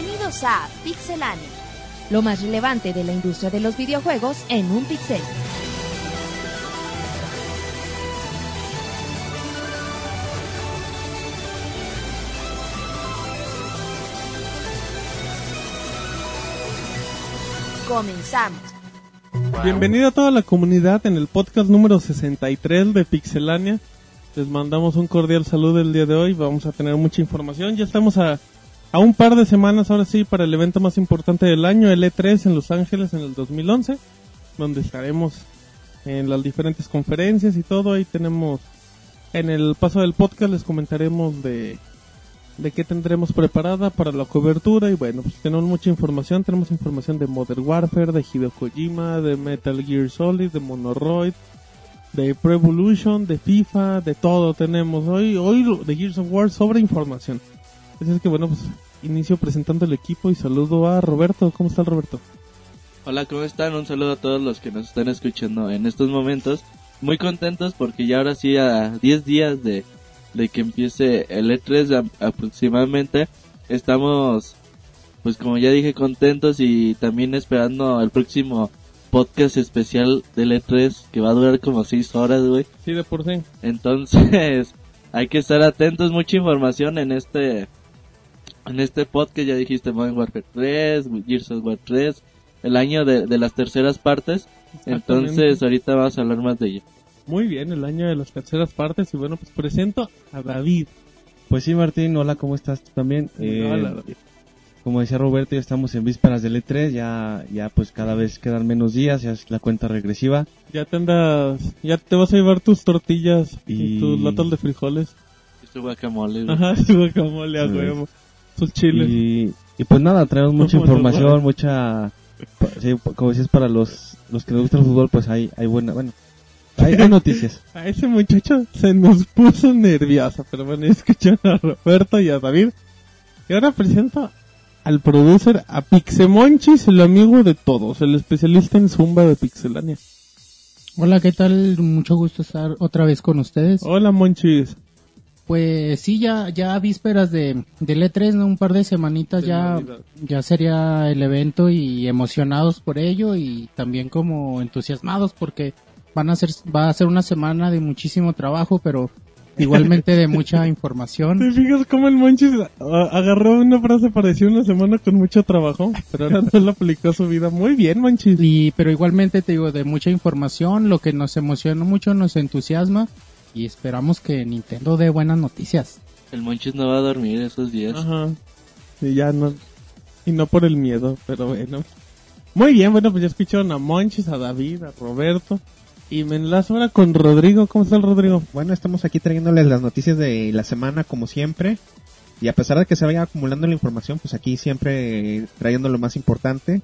Bienvenidos a Pixelania. Lo más relevante de la industria de los videojuegos en un pixel. Comenzamos. Bienvenido a toda la comunidad en el podcast número 63 de Pixelania. Les mandamos un cordial saludo el día de hoy. Vamos a tener mucha información. Ya estamos a, a un par de semanas ahora sí para el evento más importante del año, el E3 en Los Ángeles en el 2011, donde estaremos en las diferentes conferencias y todo. Ahí tenemos en el paso del podcast les comentaremos de de qué tendremos preparada para la cobertura y bueno, pues tenemos mucha información, tenemos información de Modern Warfare, de Hideo Kojima, de Metal Gear Solid, de Monoroid, de Pro Evolution, de FIFA, de todo tenemos hoy, hoy de Gears of War sobre información. Así es que bueno, pues inicio presentando el equipo y saludo a Roberto, ¿cómo está el Roberto? Hola, ¿cómo están? Un saludo a todos los que nos están escuchando en estos momentos. Muy contentos porque ya ahora sí a 10 días de, de que empiece el E3 a- aproximadamente, estamos, pues como ya dije, contentos y también esperando el próximo podcast especial del E3 que va a durar como 6 horas, güey. Sí, de por sí. Entonces, hay que estar atentos, mucha información en este en este podcast, ya dijiste Modern Warfare 3, Gears of War 3, el año de, de las terceras partes. Entonces, ahorita vamos a hablar más de ello. Muy bien, el año de las terceras partes y bueno, pues presento a David. Pues sí, Martín, hola, ¿cómo estás tú también? Eh, Hola, David. Como decía Roberto, ya estamos en vísperas del E3, ya, ya pues cada vez quedan menos días, ya es la cuenta regresiva. Ya te andas, ya te vas a llevar tus tortillas y, Y- tus latas de frijoles. Este guacamole, güey. Ajá, su guacamole a Sí. huevo. Sus chiles. Y, y pues nada, traemos mucha información, mucha... pa- sí, como decías, para los, los que nos gusta el fútbol, pues hay, hay buena, bueno, hay, hay noticias. A ese muchacho se nos puso nervioso, pero bueno, escucharon a Roberto y a David. Y ahora presento al producer, a Pixemonchis, el amigo de todos, el especialista en Zumba de Pixelania. Hola, ¿qué tal? Mucho gusto estar otra vez con ustedes. Hola, Monchis. Pues sí, ya ya a vísperas de del E3, ¿no? un par de semanitas De ya Navidad. ya sería el evento y emocionados por ello y también como entusiasmados porque van a ser va a ser una semana de muchísimo trabajo, pero igualmente de mucha ¿Te información. fijas cómo el Monchis a- agarró una frase parecida una semana con mucho trabajo, pero ahora no la aplicó a su vida? Muy bien, Monchis. Y pero igualmente te digo de mucha información, lo que nos emociona mucho, nos entusiasma y esperamos que Nintendo dé buenas noticias. El Monchis no va a dormir esos días. Ajá. Y ya no. Y no por el miedo, pero bueno. Muy bien, bueno, pues ya escucharon a Monchis, a David, a Roberto. Y me enlazo ahora con Rodrigo. ¿Cómo está el Rodrigo? Bueno, estamos aquí trayéndoles las noticias de la semana como siempre. Y a pesar de que se vaya acumulando la información, pues aquí siempre trayendo lo más importante.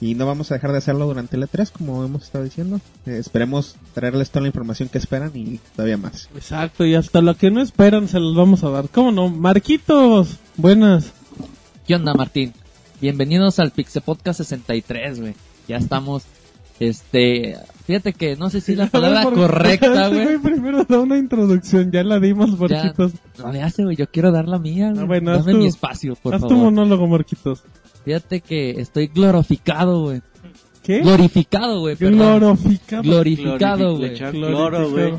Y no vamos a dejar de hacerlo durante el E3, como hemos estado diciendo. Eh, esperemos traerles toda la información que esperan y todavía más. Exacto, y hasta lo que no esperan se los vamos a dar. ¿Cómo no? Marquitos, buenas. ¿Qué onda, Martín? Bienvenidos al Pixel Podcast 63, güey. Ya estamos, este, fíjate que no sé si la palabra Por- correcta, güey. Primero da una introducción, ya la dimos, Ya, Marquitos. no le hace, güey, yo quiero dar la mía, güey. Ah, bueno, haz Dame tu- mi espacio, por Haz tu favor. monólogo, Marquitos. Fíjate que estoy glorificado, güey. ¿Qué? Glorificado, güey. Glorificado. Glorificado, güey. cloro, güey.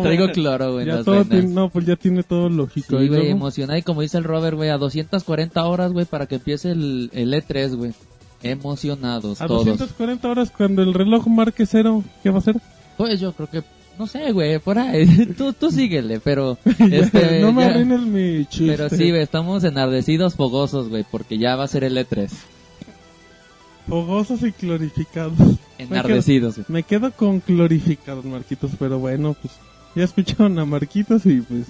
Traigo cloro, güey, no, pues ya tiene todo lógico. Sí, ¿y güey, emocionado y como dice el Robert, güey, a 240 horas, güey, para que empiece el, el E3, güey. Emocionados A todos. 240 horas cuando el reloj marque cero, ¿qué va a hacer? Pues yo creo que, no sé, güey, por ahí. tú, tú síguele, pero, este, no me ya- arruines mi chiste. pero sí, güey, estamos enardecidos, fogosos, güey, porque ya va a ser el E3. Fogosos y glorificados. Enardecidos, güey. Me quedo con glorificados, Marquitos, pero bueno, pues ya escucharon a Marquitos y pues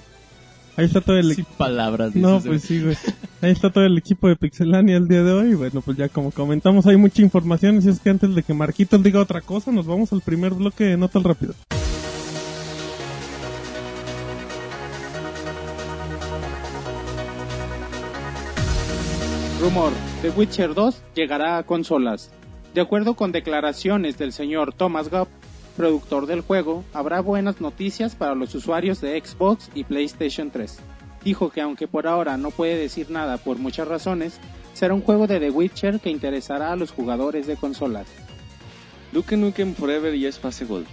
ahí está todo el Sin equipo. palabras, No, dices, pues sí, güey. Ahí está todo el equipo de Pixelania el día de hoy. Bueno, pues ya como comentamos, hay mucha información. Así es que antes de que Marquitos diga otra cosa, nos vamos al primer bloque de Notas Rápido. Rumor, The Witcher 2 llegará a consolas. De acuerdo con declaraciones del señor Thomas Gubb, productor del juego, habrá buenas noticias para los usuarios de Xbox y PlayStation 3. dijo que aunque por ahora no puede decir nada por muchas razones, será un juego de The Witcher que interesará a los jugadores de consolas. Duke Nukem Forever ya es fase Gold.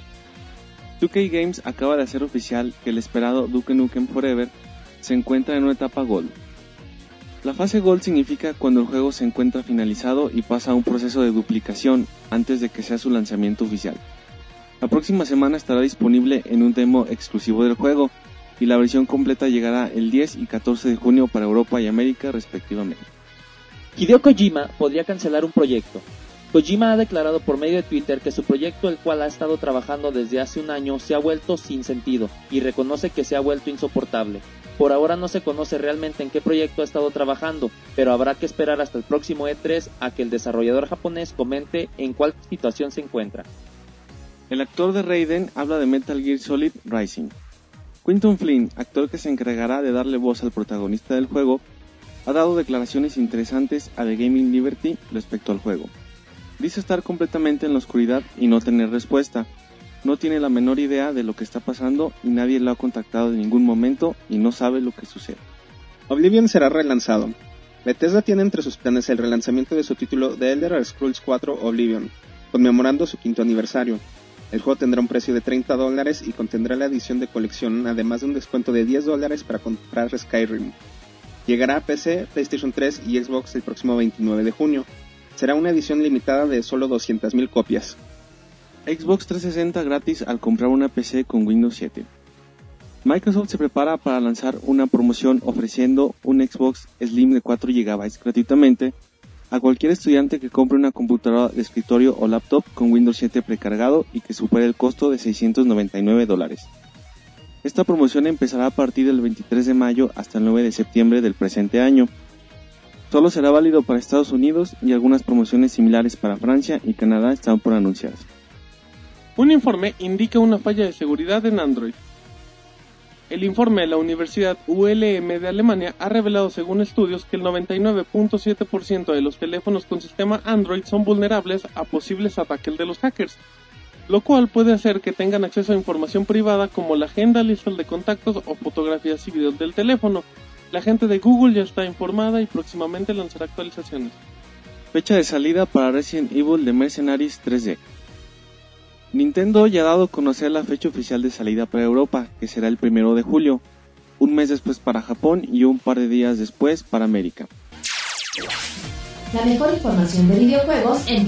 2K Games acaba de hacer oficial que el esperado Duke Nukem Forever se encuentra en una etapa Gold. La fase Gold significa cuando el juego se encuentra finalizado y pasa a un proceso de duplicación antes de que sea su lanzamiento oficial. La próxima semana estará disponible en un demo exclusivo del juego y la versión completa llegará el 10 y 14 de junio para Europa y América respectivamente. Hideo Kojima podría cancelar un proyecto. Kojima ha declarado por medio de Twitter que su proyecto, el cual ha estado trabajando desde hace un año, se ha vuelto sin sentido y reconoce que se ha vuelto insoportable. Por ahora no se conoce realmente en qué proyecto ha estado trabajando, pero habrá que esperar hasta el próximo E3 a que el desarrollador japonés comente en cuál situación se encuentra. El actor de Raiden habla de Metal Gear Solid Rising. Quinton Flynn, actor que se encargará de darle voz al protagonista del juego, ha dado declaraciones interesantes a The Gaming Liberty respecto al juego. Dice estar completamente en la oscuridad y no tener respuesta. No tiene la menor idea de lo que está pasando y nadie lo ha contactado en ningún momento y no sabe lo que sucede. Oblivion será relanzado. Bethesda tiene entre sus planes el relanzamiento de su título The Elder Scrolls 4 Oblivion, conmemorando su quinto aniversario. El juego tendrá un precio de 30 dólares y contendrá la edición de colección, además de un descuento de 10 dólares para comprar Skyrim. Llegará a PC, PlayStation 3 y Xbox el próximo 29 de junio. Será una edición limitada de solo 200.000 copias. Xbox 360 gratis al comprar una PC con Windows 7. Microsoft se prepara para lanzar una promoción ofreciendo un Xbox Slim de 4 GB gratuitamente a cualquier estudiante que compre una computadora de escritorio o laptop con Windows 7 precargado y que supere el costo de 699 dólares. Esta promoción empezará a partir del 23 de mayo hasta el 9 de septiembre del presente año. Solo será válido para Estados Unidos y algunas promociones similares para Francia y Canadá están por anunciarse. Un informe indica una falla de seguridad en Android. El informe de la Universidad ULM de Alemania ha revelado según estudios que el 99.7% de los teléfonos con sistema Android son vulnerables a posibles ataques de los hackers, lo cual puede hacer que tengan acceso a información privada como la agenda, lista de contactos o fotografías y videos del teléfono. La gente de Google ya está informada y próximamente lanzará actualizaciones. Fecha de salida para Resident Evil de Mercenaries 3D. Nintendo ya ha dado a conocer la fecha oficial de salida para Europa, que será el primero de julio, un mes después para Japón y un par de días después para América. La mejor información de videojuegos en.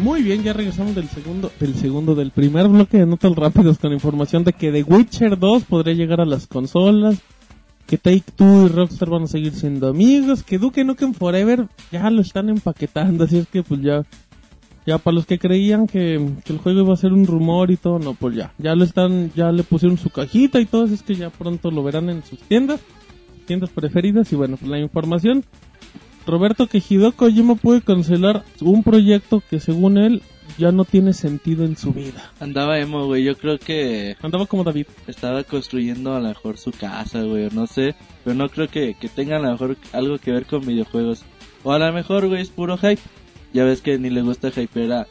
Muy bien, ya regresamos del segundo, del segundo, del primer bloque de notas rápidas con información de que The Witcher 2 podría llegar a las consolas, que Take Two y Rockstar van a seguir siendo amigos, que Duke Nukem Forever ya lo están empaquetando, así es que pues ya, ya para los que creían que, que el juego iba a ser un rumor y todo, no, pues ya, ya lo están, ya le pusieron su cajita y todo, así es que ya pronto lo verán en sus tiendas, tiendas preferidas y bueno, pues la información Roberto que Hideo Kojima puede cancelar un proyecto que según él ya no tiene sentido en su vida. Andaba emo, güey. Yo creo que. Andaba como David. Estaba construyendo a lo mejor su casa, güey. No sé. Pero no creo que, que tenga a lo mejor algo que ver con videojuegos. O a lo mejor, güey, es puro hype. Ya ves que ni le gusta hypear a,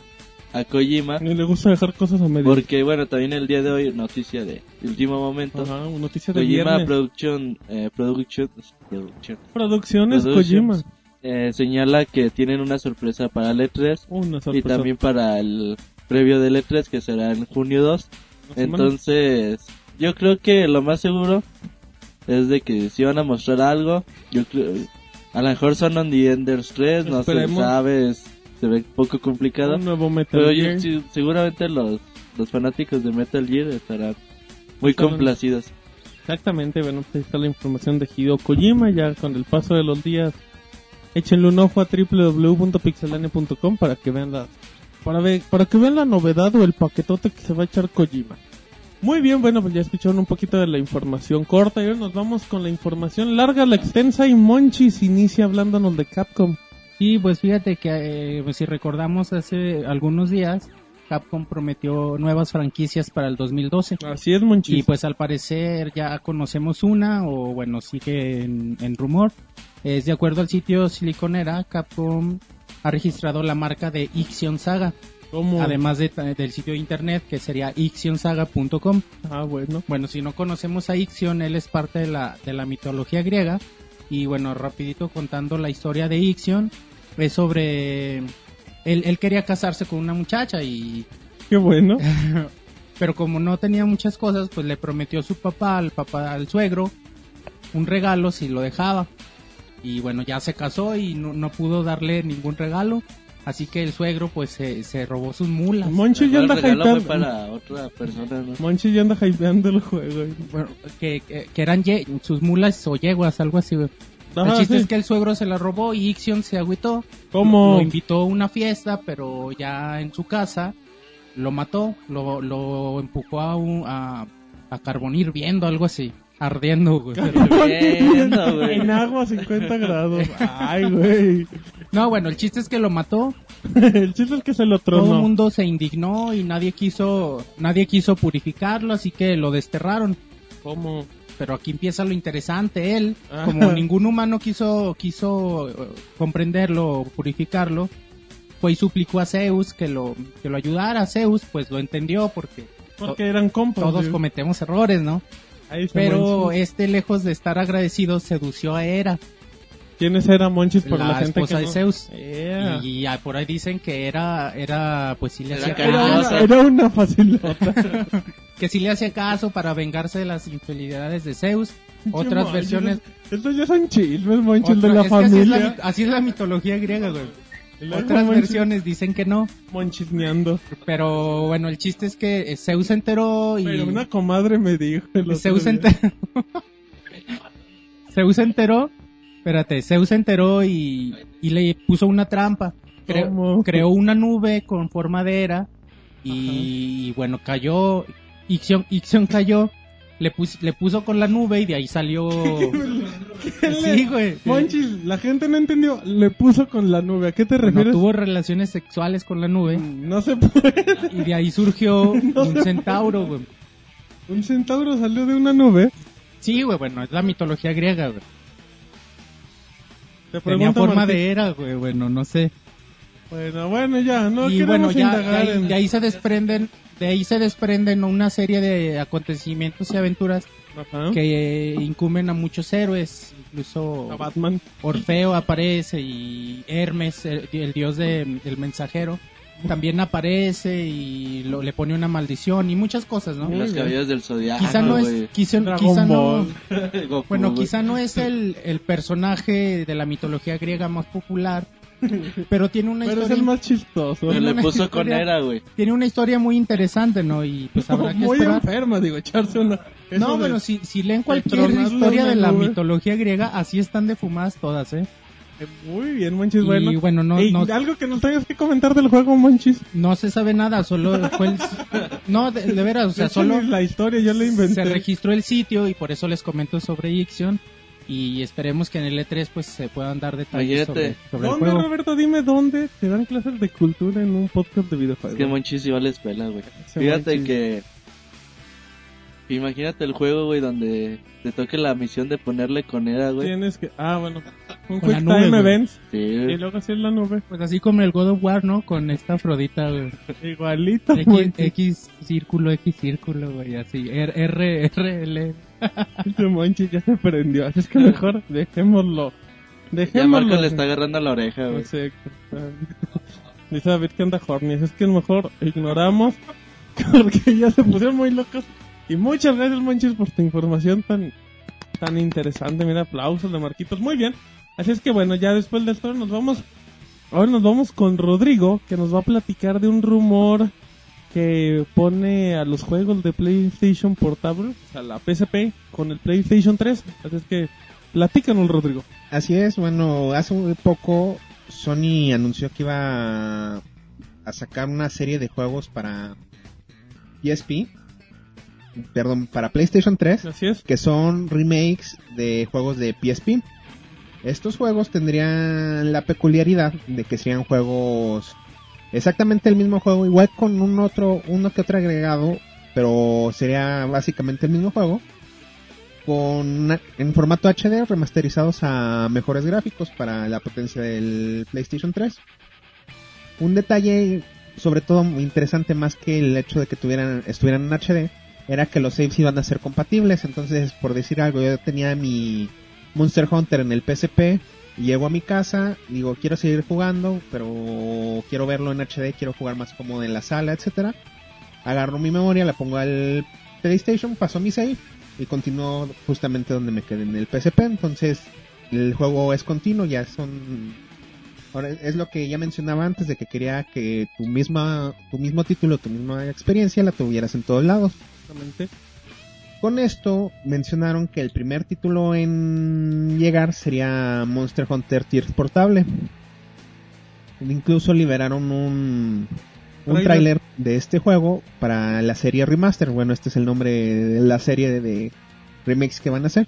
a Kojima. Ni le gusta dejar cosas a medio. Porque, bueno, también el día de hoy, noticia de último momento. Ajá, noticia de Kojima viernes. Production, eh, Production, Production. Producciones Productions, Kojima. Eh, señala que tienen una sorpresa para el E3 Una y también para el previo del E3 que será en junio 2. Una semana. Entonces, yo creo que lo más seguro es de que si van a mostrar algo, yo creo, a lo mejor son On the Enders 3, no se sabe, es- se ve poco complicado. Un nuevo Metal Pero Gear. seguramente los, los fanáticos de Metal Gear estarán muy complacidos. Exactamente, bueno, pues ahí está la información de Hideo Kojima, ya con el paso de los días. Échenle un ojo a www.pixelania.com para que vean la para ver, para que vean la novedad o el paquetote que se va a echar Kojima. Muy bien, bueno, pues ya escucharon un poquito de la información corta y ahora nos vamos con la información larga, la extensa y Monchis inicia hablándonos de Capcom. Sí, pues fíjate que eh, pues si recordamos hace algunos días, Capcom prometió nuevas franquicias para el 2012. Así es, Monchis. Y pues al parecer ya conocemos una, o bueno, sigue en, en rumor. Es de acuerdo al sitio Siliconera, Capcom ha registrado la marca de Ixion Saga. ¿Cómo? Además de, del sitio de internet que sería ixionsaga.com. Ah, bueno. Bueno, si no conocemos a Ixion, él es parte de la, de la mitología griega. Y bueno, rapidito contando la historia de Ixion, es sobre... Él, él quería casarse con una muchacha y... Qué bueno. Pero como no tenía muchas cosas, pues le prometió a su papá, al papá, al suegro, un regalo si lo dejaba. Y bueno, ya se casó y no, no pudo darle ningún regalo. Así que el suegro pues se, se robó sus mulas. Monchi ya anda El regalo fue hypeando. para otra persona, ¿no? Monchi ya anda hypeando el juego. Bueno, que, que, que eran ye- sus mulas o yeguas, algo así. güey. Ajá, el chiste sí. es que el suegro se la robó y Ixion se agüitó. ¿Cómo? Lo invitó a una fiesta, pero ya en su casa lo mató, lo, lo empujó a, un, a, a carbón hirviendo, algo así, ardiendo, güey. En agua a 50 grados. Ay, güey. No, bueno, el chiste es que lo mató. el chiste es que se lo Todo el tronó. mundo se indignó y nadie quiso, nadie quiso purificarlo, así que lo desterraron. ¿Cómo? Pero aquí empieza lo interesante. Él, como ningún humano quiso, quiso eh, comprenderlo o purificarlo, fue y suplicó a Zeus que lo, que lo ayudara. Zeus, pues lo entendió porque Porque eran compas. todos cometemos errores, ¿no? Pero este, lejos de estar agradecido, sedució a Hera, ¿Quiénes eran Monchis por la, la, gente esposa que de no- Zeus. Yeah. Y, ah, por ahí dicen que era, era, pues sí le Era hacía Era caso, una, era una facilota. que sí le hacía caso para vengarse de las infidelidades de Zeus. Otras Monchis, versiones, Estos ya son chismes, Monchis, otra- de la es que así es la familia. así es la mitología griega, güey. Otras Monchis- versiones dicen que no, Monchisneando. pero bueno, el chiste es que eh, Zeus se enteró y Pero una comadre me dijo. el otro Zeus se día. enteró. Zeus se enteró, espérate, Zeus se enteró y, y le puso una trampa. Cre- ¿Cómo? creó una nube con forma de era y, y bueno, cayó, Ixion, Ixion cayó, le, pus- le puso con la nube y de ahí salió... ¿Qué le- sí, güey. Monchis, la gente no entendió. Le puso con la nube. ¿A qué te Bueno, refieres? tuvo relaciones sexuales con la nube No se puede. y de ahí surgió No un centauro, güey. Un centauro salió de una nube. Sí, güey, bueno, es la mitología griega, güey. Te Tenía forma Martín. de era, güey, bueno, no sé. Bueno, bueno, ya, no y bueno, ya de indagar ahí, en... de ahí se desprenden, de ahí se desprenden una serie de acontecimientos y aventuras Ajá. que incumben a muchos héroes, incluso A Batman. Orfeo aparece y Hermes, el, el dios de- del mensajero, también aparece y lo- le pone una maldición y muchas cosas, ¿no? Los caballeros del zodiaco, Quizá no es, quizá, no. Goku, bueno, güey. quizá no es el, el personaje de la mitología griega más popular, pero tiene una Pero es historia el más chistoso. Se le puso con era, güey. tiene una historia muy interesante, ¿no? Y pues habrá que Muy esperar. enferma, digo, echarse una... No, de- bueno, si, si leen cualquier historia de la mitología griega, así están defumadas todas, ¿eh? Muy bien, Monchis, y bueno. bueno, no, Ey, no, Algo que nos tengas que comentar del juego, Monchis. no se sabe nada, solo fue el... No, de, de veras, o sea, solo la historia yo la inventé. se registró el sitio y por eso les comento sobre Ixion y esperemos que en el E3 pues se puedan dar detalles sobre, Imagínate. sobre el ¿Dónde, juego. Roberto? Dime dónde te dan clases de cultura en un podcast de Es videojuegos. que Monchis iba a la escuela, güey. Fíjate Monchis. que... Imagínate el juego, güey, donde te toque la misión de ponerle con era, güey. Tienes que... Ah, bueno. Un Con la Quick nube, Time güey. Events. Sí, Y güey. luego así en la nube. Pues así como el God of War, ¿no? Con esta Afrodita, güey. Igualito, X, Monchis. X círculo, X círculo, güey, así. R, R, R, L. Ese Monchis ya se prendió. Así es que mejor dejémoslo. Ya Dejémoslo. Marco le está agarrando la oreja, güey. Exacto. Dice David que anda horny. Es que mejor ignoramos porque ya se pusieron muy locos. Y muchas gracias, Monchis, por tu información tan, tan interesante. Mira, aplausos de Marquitos. Muy bien. Así es que bueno, ya después de esto nos vamos. Ahora nos vamos con Rodrigo, que nos va a platicar de un rumor que pone a los juegos de PlayStation Portable, o sea, la PSP, con el PlayStation 3. Así es que platícanos, Rodrigo. Así es, bueno, hace muy poco Sony anunció que iba a sacar una serie de juegos para PSP, perdón, para PlayStation 3, Así es. que son remakes de juegos de PSP. Estos juegos tendrían la peculiaridad de que serían juegos exactamente el mismo juego, igual con un otro, uno que otro agregado, pero sería básicamente el mismo juego con en formato HD remasterizados a mejores gráficos para la potencia del PlayStation 3. Un detalle sobre todo interesante más que el hecho de que tuvieran estuvieran en HD era que los saves iban a ser compatibles. Entonces, por decir algo, yo tenía mi Monster Hunter en el PSP. Llego a mi casa, digo, quiero seguir jugando, pero quiero verlo en HD, quiero jugar más cómodo en la sala, etcétera. Agarro mi memoria, la pongo al PlayStation, paso mi save y continúo justamente donde me quedé en el PSP. Entonces, el juego es continuo, ya son Ahora es lo que ya mencionaba antes de que quería que tu misma tu mismo título, tu misma experiencia la tuvieras en todos lados. Exactamente. Con esto mencionaron que el primer título en llegar sería Monster Hunter Tears portable. Incluso liberaron un un Trailer. tráiler de este juego para la serie remaster. Bueno, este es el nombre de la serie de, remakes que van a hacer.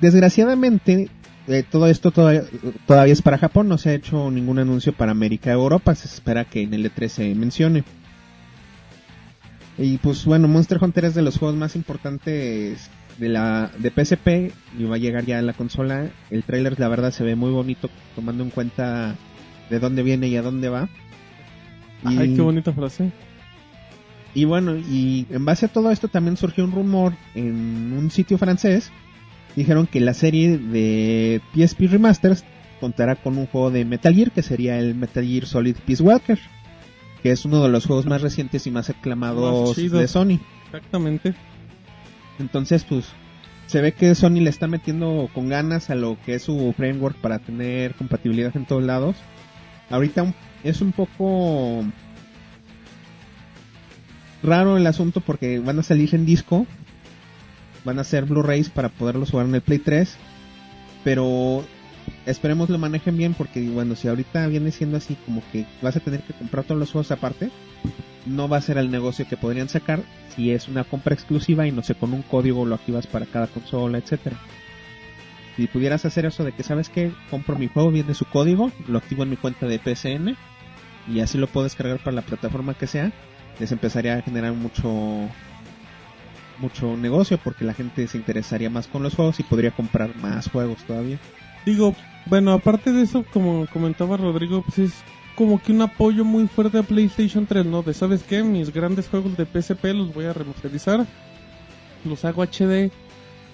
Desgraciadamente, eh, todo esto todavía, todavía es para Japón, no se ha hecho ningún anuncio para América o Europa, se espera que en el E3 se mencione. Y pues bueno, Monster Hunter es de los juegos más importantes de la de PSP y va a llegar ya a la consola. El tráiler la verdad se ve muy bonito tomando en cuenta de dónde viene y a dónde va. Y- Ay, qué bonita frase. y bueno, y en base a todo esto también surgió un rumor en un sitio francés. Dijeron que la serie de PSP Remasters contará con un juego de Metal Gear que sería el Metal Gear Solid Peace Walker, que es uno de los juegos más recientes y más aclamados Más de Sony. Exactamente. Entonces, pues se ve que Sony le está metiendo con ganas a lo que es su framework para tener compatibilidad en todos lados. Ahorita es un poco raro el asunto porque van a salir en disco, van a ser Blu-rays para poderlos jugar en el Play 3, pero esperemos lo manejen bien porque bueno, si ahorita viene siendo así como que vas a tener que comprar todos los juegos aparte, no va a ser el negocio que podrían sacar si es una compra exclusiva y no sé, con un código lo activas para cada consola, etcétera. Si pudieras hacer eso de que sabes que compro mi juego, viene su código, lo activo en mi cuenta de PSN y así lo puedo descargar para la plataforma que sea, les empezaría a generar mucho mucho negocio porque la gente se interesaría más con los juegos y podría comprar más juegos todavía. Digo, bueno, aparte de eso, como comentaba Rodrigo, pues es como que un apoyo muy fuerte a PlayStation 3, ¿no? De, ¿sabes qué? Mis grandes juegos de PSP los voy a remasterizar, los hago HD,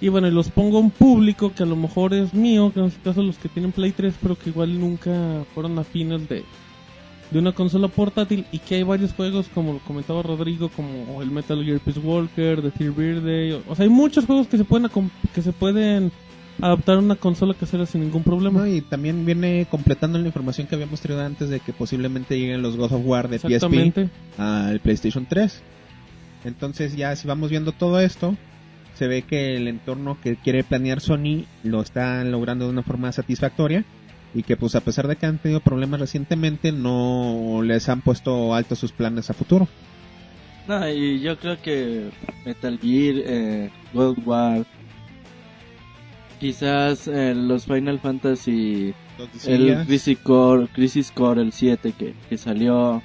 y bueno, y los pongo en público, que a lo mejor es mío, que en este caso los que tienen Play 3, pero que igual nunca fueron afines de, de una consola portátil, y que hay varios juegos, como lo comentaba Rodrigo, como el Metal Gear Peace Walker, The Fear Birthday, o, o sea, hay muchos juegos que se pueden, que se pueden adaptar una consola casera sin ningún problema. No, y también viene completando la información que habíamos traído antes de que posiblemente lleguen los God of War de PSP al PlayStation 3. Entonces ya si vamos viendo todo esto, se ve que el entorno que quiere planear Sony lo está logrando de una forma satisfactoria y que pues a pesar de que han tenido problemas recientemente no les han puesto alto sus planes a futuro. No, y yo creo que Metal Gear, eh, God of War, quizás eh, los Final Fantasy, el. Crisis Core, Crisis Core, el 7 que, que salió,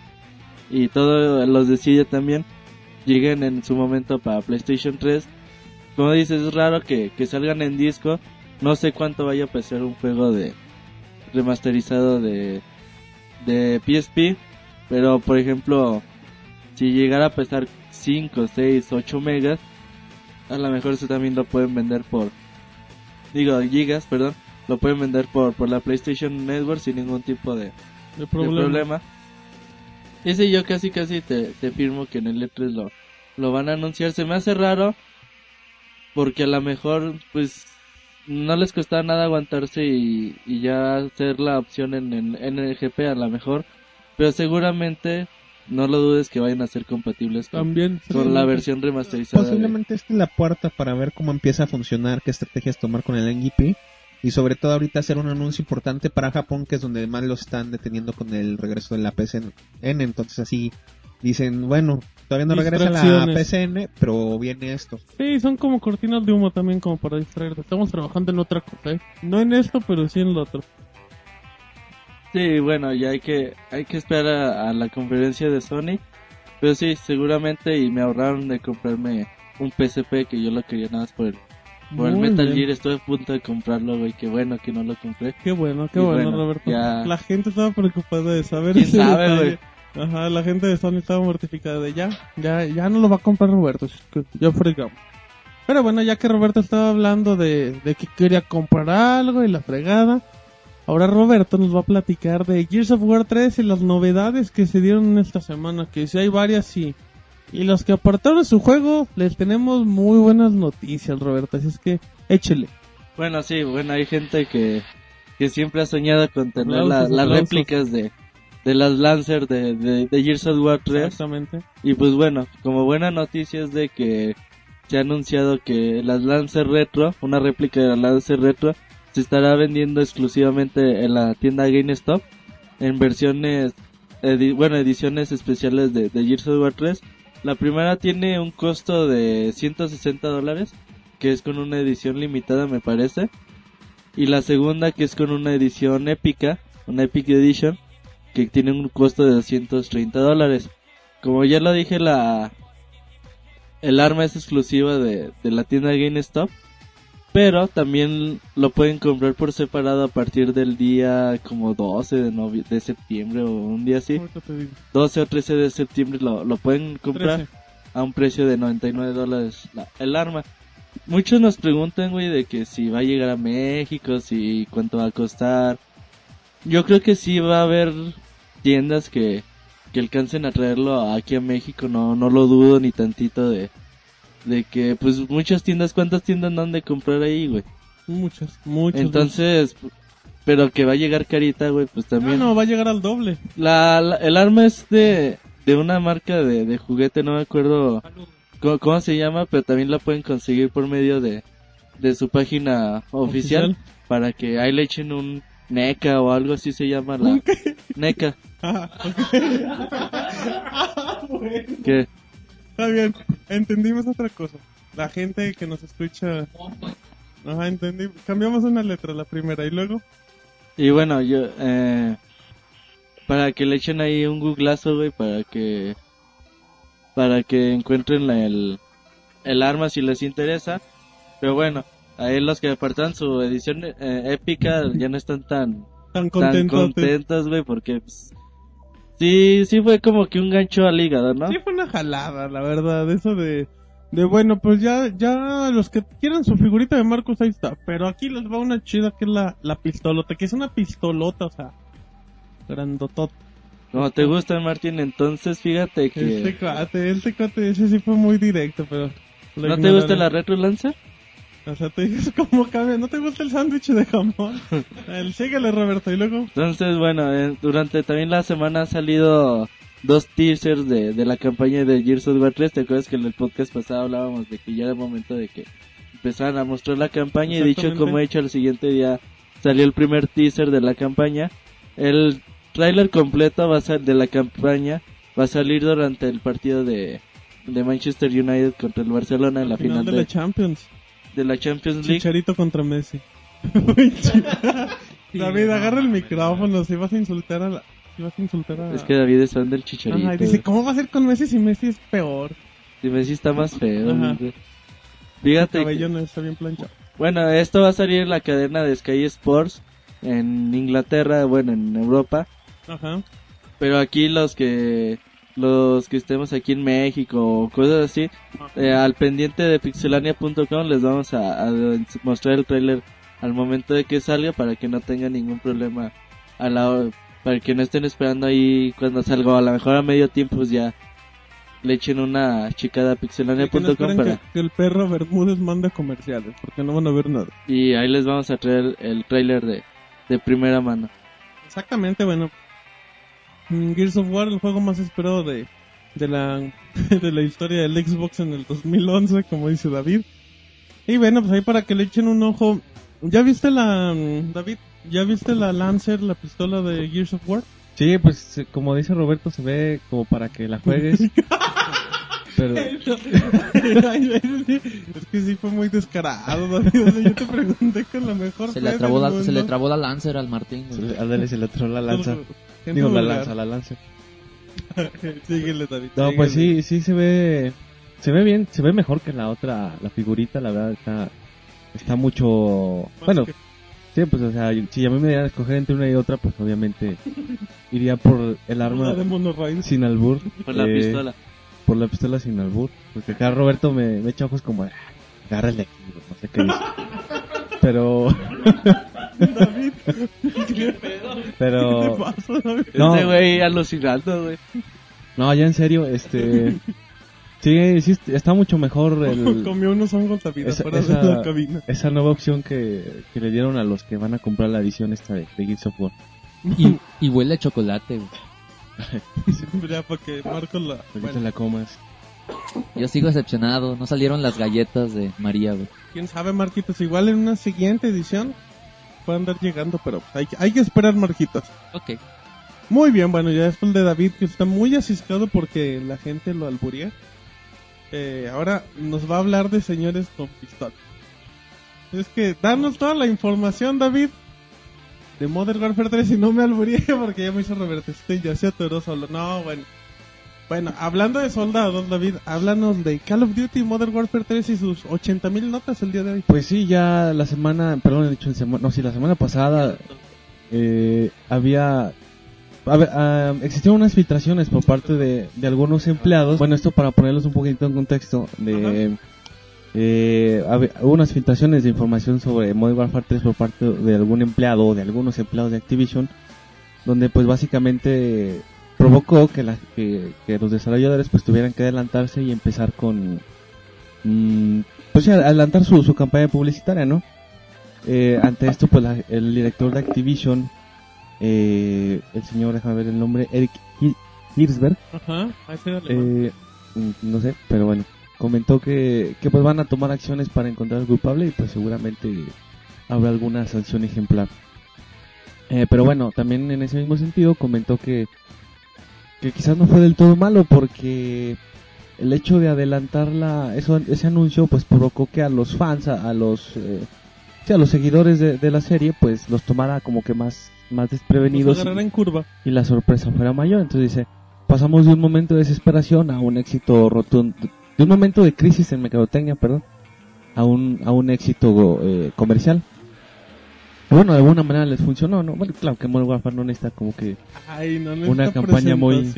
y todos los de Cydia también, lleguen en su momento para PlayStation 3. Como dices, es raro que, que salgan en disco. No sé cuánto vaya a pesar un juego de remasterizado de, de PSP. Pero, por ejemplo, si llegara a pesar 5, 6, 8 megas, a lo mejor eso también lo pueden vender por, digo, gigas, perdón, lo pueden vender por, por la PlayStation Network sin ningún tipo de, De de problema. Ese yo casi casi te, te firmo que en el E3 lo, lo van a anunciar. Se me hace raro porque a lo mejor pues no les cuesta nada aguantarse y, y ya hacer la opción en, en, en el GP a lo mejor. Pero seguramente no lo dudes que vayan a ser compatibles con, También. con la versión remasterizada. de- Posiblemente esta es la puerta para ver cómo empieza a funcionar, qué estrategias tomar con el NGP y sobre todo ahorita hacer un anuncio importante para Japón que es donde más lo están deteniendo con el regreso de la PSN. Entonces así dicen, bueno, todavía no regresa la. PSN, pero viene esto. Sí, son como cortinas de humo también, como para distraerte. Estamos trabajando en otra cosa, ¿eh? No en esto, pero sí en lo otro. Sí, bueno, ya hay que hay que esperar a, a la conferencia de Sony. Pero sí, seguramente y me ahorraron de comprarme un PSP que yo lo quería nada más por el, Por el Metal bien. Gear estuve a punto de comprarlo, güey. Qué bueno que no lo compré. Qué bueno, qué bueno, bueno, Roberto. ya- La gente estaba preocupada de saber ¿Quién ese sabe, detalle. Ajá, la gente de Sony estaba mortificada de ya, ya, ya no lo va a comprar Roberto, ya fregamos. Pero bueno, ya que Roberto estaba hablando de, de que quería comprar algo y la fregada, ahora Roberto nos va a platicar de Gears of War 3 y las novedades que se dieron esta semana, que si hay varias y, y los que apartaron su juego, les tenemos muy buenas noticias, Roberto, así es que échele. Bueno, sí, bueno, hay gente que, que siempre ha soñado con tener la- las réplicas de, de las Lancer de, de, de Gears of War 3. Exactamente. Y pues bueno, como buena noticia es de que se ha anunciado que las Lancer Retro, una réplica de la Lancer Retro, se estará vendiendo exclusivamente en la tienda GameStop en versiones, bueno, ediciones especiales de, de Gears of War 3. La primera tiene un costo de 160 dólares, que es con una edición limitada me parece. Y la segunda que es con una edición épica, una Epic Edition, que tiene un costo de 230 dólares. Como ya lo dije, la el arma es exclusiva de, de la tienda GameStop, pero también lo pueden comprar por separado a partir del día como 12 de, de septiembre o un día así. Ahorita te digo. 12 o 13 de septiembre lo, lo pueden comprar 13. a un precio de 99 dólares la- el arma. Muchos nos preguntan, güey, de que si va a llegar a México, si cuánto va a costar. Yo creo que sí va a haber tiendas que, que alcancen a traerlo aquí a México, no, no lo dudo ni tantito de, de que, pues muchas tiendas, ¿cuántas tiendas no han de comprar ahí, güey? Muchas, muchas. Entonces, pero que va a llegar carita, güey, pues también. no, va a llegar al doble. La, la- el arma es de, de una marca de, de juguete, no me acuerdo cómo, cómo se llama, pero también la pueden conseguir por medio de, de su página oficial, Oficial. para que ahí le echen un NECA o algo así se llama la NECA. Ah. Ah, bueno. Que Está bien, entendimos otra cosa. La gente que nos escucha... Ajá, entendí. Cambiamos una letra, la primera, y luego... Y bueno, yo, eh, para que le echen ahí un googlazo, güey, para que, para que encuentren la- el, el arma si les interesa. Pero bueno, ahí los que apartan su edición eh, épica ya no están tan, Tan contentos, güey, porque pues, sí, sí fue como que un gancho al hígado, ¿no? Sí fue una jalada, la verdad, eso de... De bueno, pues ya, ya los que quieran su figurita de Marcos ahí está. Pero aquí les va una chida que es la, la pistolota, que es una pistolota, o sea, grandotota. Como te gusta, Martín, entonces fíjate que... Este cuate, este cuate, ese sí fue muy directo, pero... ¿No te gusta la Retro Lancer? O sea, te dices cómo cambia, ¿no te gusta el sándwich de jamón? el, síguele, Roberto, y luego... Entonces, bueno, eh, durante también la semana han salido dos teasers de, de la campaña de Gears of War 3. ¿Te acuerdas que en el podcast pasado hablábamos de que ya era momento de que empezaran a mostrar la campaña? Y dicho como he hecho, al siguiente día salió el primer teaser de la campaña. El tráiler completo va a ser de la campaña va a salir durante el partido de, de Manchester United contra el Barcelona en la Final, final, de de, la Champions. De la Champions League. Chicharito contra Messi. David, agarra el micrófono, si vas a insultar a la... Si vas a insultar a... Es que David es fan del Chicharito. Ajá, y dice, ¿cómo va a ser con Messi si Messi es peor? Si Messi está más feo. Ajá. El Fíjate. que- no está bien planchado. Bueno, esto va a salir en la cadena de Sky Sports en Inglaterra, bueno, en Europa. Ajá. Pero aquí los que los que estemos aquí en México o cosas así, eh, al pendiente de pixelania.com les vamos a, a mostrar el trailer al momento de que salga para que no tengan ningún problema a la hora- para que no estén esperando ahí cuando salga a lo mejor a medio tiempo pues ya le echen una chicada a pixelania.com para que, que el perro Bermúdez manda comerciales, porque no van a ver nada. y ahí les vamos a traer el trailer de, de primera mano. Exactamente, bueno. Mm, Gears of War, el juego más esperado de, de la de la historia del Xbox en el 2011, como dice David. Y bueno, pues ahí para que le echen un ojo. ¿Ya viste la, mm, David? ¿Ya viste la Lancer, la pistola de Gears of War? Sí, pues como dice Roberto, se ve como para que la juegues. Pero es que sí fue muy descarado, David. O sea, yo te pregunté con la mejor Se le, trabó la, se le trabó la Lancer al Martín. güey. se le- ándale, se le atoró la lanza. Gente Digo, la vulgar. lanza, la lanza. Síguele, David. No, pues sí, sí se ve, se ve bien, se ve mejor que la otra, la figurita, la verdad está, está mucho... Bueno, sí, pues o sea, si a mí me dieran a escoger entre una y otra, pues obviamente iría por el arma de sin albur. Por la eh, pistola. Por la pistola sin albur. Porque acá Roberto me, me echa ojos como, "Ah, agárrale aquí, güey", no sé qué dice. Pero... David, ¿qué Pero... ¿Qué te pasa, David? No. Este güey alucinando, güey. No, ya en serio, este... Sí, sí, está mucho mejor el... Comió unos hongos David esa, esa- de la cabina. esa nueva opción que, que le dieron a los que van a comprar la edición esta de, de Gears of War. Y, y huele a chocolate, güey. Ya, para que Marco la... Ahorita Bueno, la comas. Yo sigo decepcionado. No salieron las galletas de María, güey. quién sabe, Marquitos. Igual en una siguiente edición puede andar llegando, pero hay, que- hay que esperar, Marquitos. Ok. Muy bien, bueno, ya después de David, que está muy asiscado porque la gente lo alburía. Eh, ahora nos va a hablar de señores con pistola. Es que, danos toda la información, David, de Modern Warfare 3 y no me alburíe porque ya me hizo revertecito y ya se atoró solo. No, bueno. Bueno, hablando de soldados, David, háblanos de Call of Duty Modern Warfare 3 y sus 80.000 notas el día de hoy. Pues sí, ya la semana, perdón, he dicho en semana, no, sí, la semana pasada eh, había, a ver, ah, existieron unas filtraciones por parte de, de algunos empleados. Bueno, esto para ponerlos un poquito en contexto, de, eh, hubo unas filtraciones de información sobre Modern Warfare 3 por parte de algún empleado o de algunos empleados de Activision, donde pues básicamente provocó que, la, que, que los desarrolladores pues tuvieran que adelantarse y empezar con mm, pues adelantar su, su campaña publicitaria, ¿no? Eh, ante esto, pues la- el director de Activision, eh, el señor, déjame ver el nombre, Eric Hi- Hirsberg, Ajá, eh, mm, no sé, pero bueno, comentó que, que pues van a tomar acciones para encontrar al culpable y pues seguramente habrá alguna sanción ejemplar. Eh, pero bueno, también en ese mismo sentido comentó que, que quizás no fue del todo malo porque el hecho de adelantar la, eso, ese anuncio pues provocó que a los fans, a, a los eh, sí, a los seguidores de, de la serie pues los tomara como que más, más desprevenidos Nos y- agarrará en curva. y la sorpresa fuera mayor. Entonces dice, pasamos de un momento de desesperación a un éxito rotundo, de un momento de crisis en mercadotecnia, perdón, a un, a un éxito eh, comercial. Bueno, de alguna manera les funcionó, ¿no? Bueno, claro que Modern Warfare no necesita como que Ay, no una campaña muy,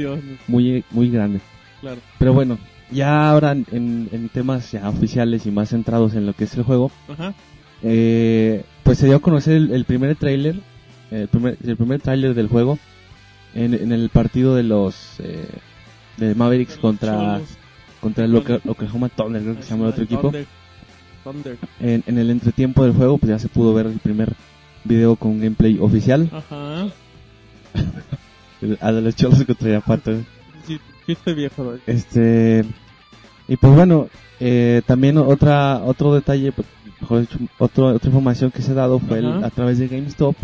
muy, muy grande. Claro. Pero bueno, ya ahora en, en temas ya oficiales y más centrados en lo que es el juego, Ajá. eh, pues se dio a conocer el, el primer tráiler, el primer, el primer tráiler del juego en, en el partido de los eh, de Mavericks contra Cholos. contra el Oka- Oklahoma Thunder, creo que se llama el otro equipo. Thunder. Thunder. En, en el entretiempo del juego, pues ya se pudo ver el primer video con gameplay oficial Ajá. a de los Cholos contra Irapuato. Sí, chiste viejo. Este y pues bueno, eh, también otra otro detalle, pues, mejor dicho, otro, otra información que se ha dado fue el- a través de GameStop,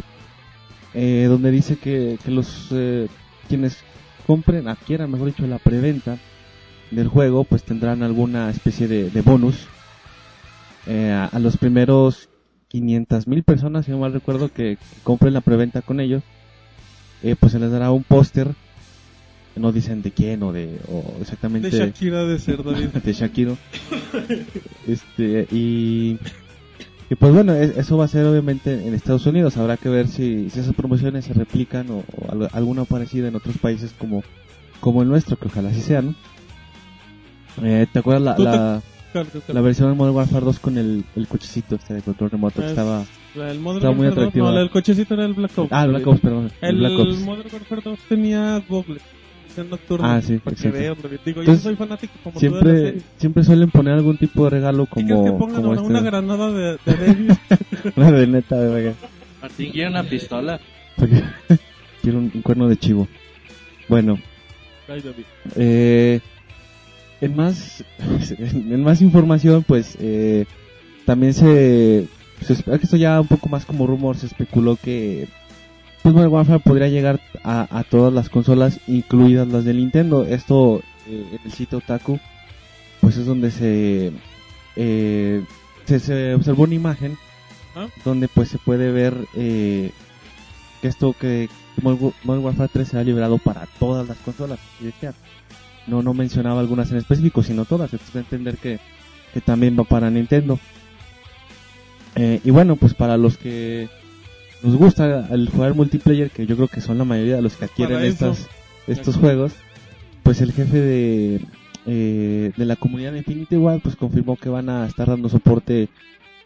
eh, donde dice que, que los eh, quienes compren, adquieran, mejor dicho, la preventa del juego, pues tendrán alguna especie de, de bonus eh, a los primeros 500 mil personas, si no mal recuerdo, que, que compren la preventa con ellos, eh, pues se les dará un póster no dicen de quién o de o exactamente De Shakira de ser, David. de Shakiro este y y pues bueno e- eso va a ser obviamente en Estados Unidos. Habrá que ver si, si esas promociones se replican o, o al- alguna parecida en otros países como como el nuestro que ojalá así sea no Eh, te acuerdas la, Claro, claro. la versión de Modern Warfare 2 con el, el cochecito este de control remoto que Es- estaba La del Modern estaba muy Warfare 2, atractiva. No, del cochecito era el Black Ops. ah el Black. Ops perdón el El, Black Ops Modern Warfare 2 tenía Google. Visión nocturna. Ah, sí, Para que vean. Digo, Entonces, yo soy fanático como tú de la siempre siempre suelen poner algún tipo de regalo ¿Y crees que como pongan como ahora este una granada de, de David? Una de neta de vaya. Martín quiere una pistola. Porque quiero un, un cuerno de chivo. Bueno, eh, en más en más información, pues eh, también se, se espera que esto ya un poco más como rumor se especuló que pues Modern Warfare podría llegar a, a todas las consolas, incluidas las de Nintendo. Esto eh, en el sitio Otaku, pues es donde se eh, se, se observó una imagen ¿Ah? donde pues se puede ver eh, que esto que Modern Warfare 3 se ha liberado para todas las consolas. y decía, No, no mencionaba algunas en específico, sino todas. Entonces entender que, que también va para Nintendo. Eh, y bueno, pues para los que nos gusta el jugar multiplayer, que yo creo que son la mayoría de los que adquieren estas, estos juegos, pues el jefe de, eh, de la comunidad de Infinity Ward pues confirmó que van a estar dando soporte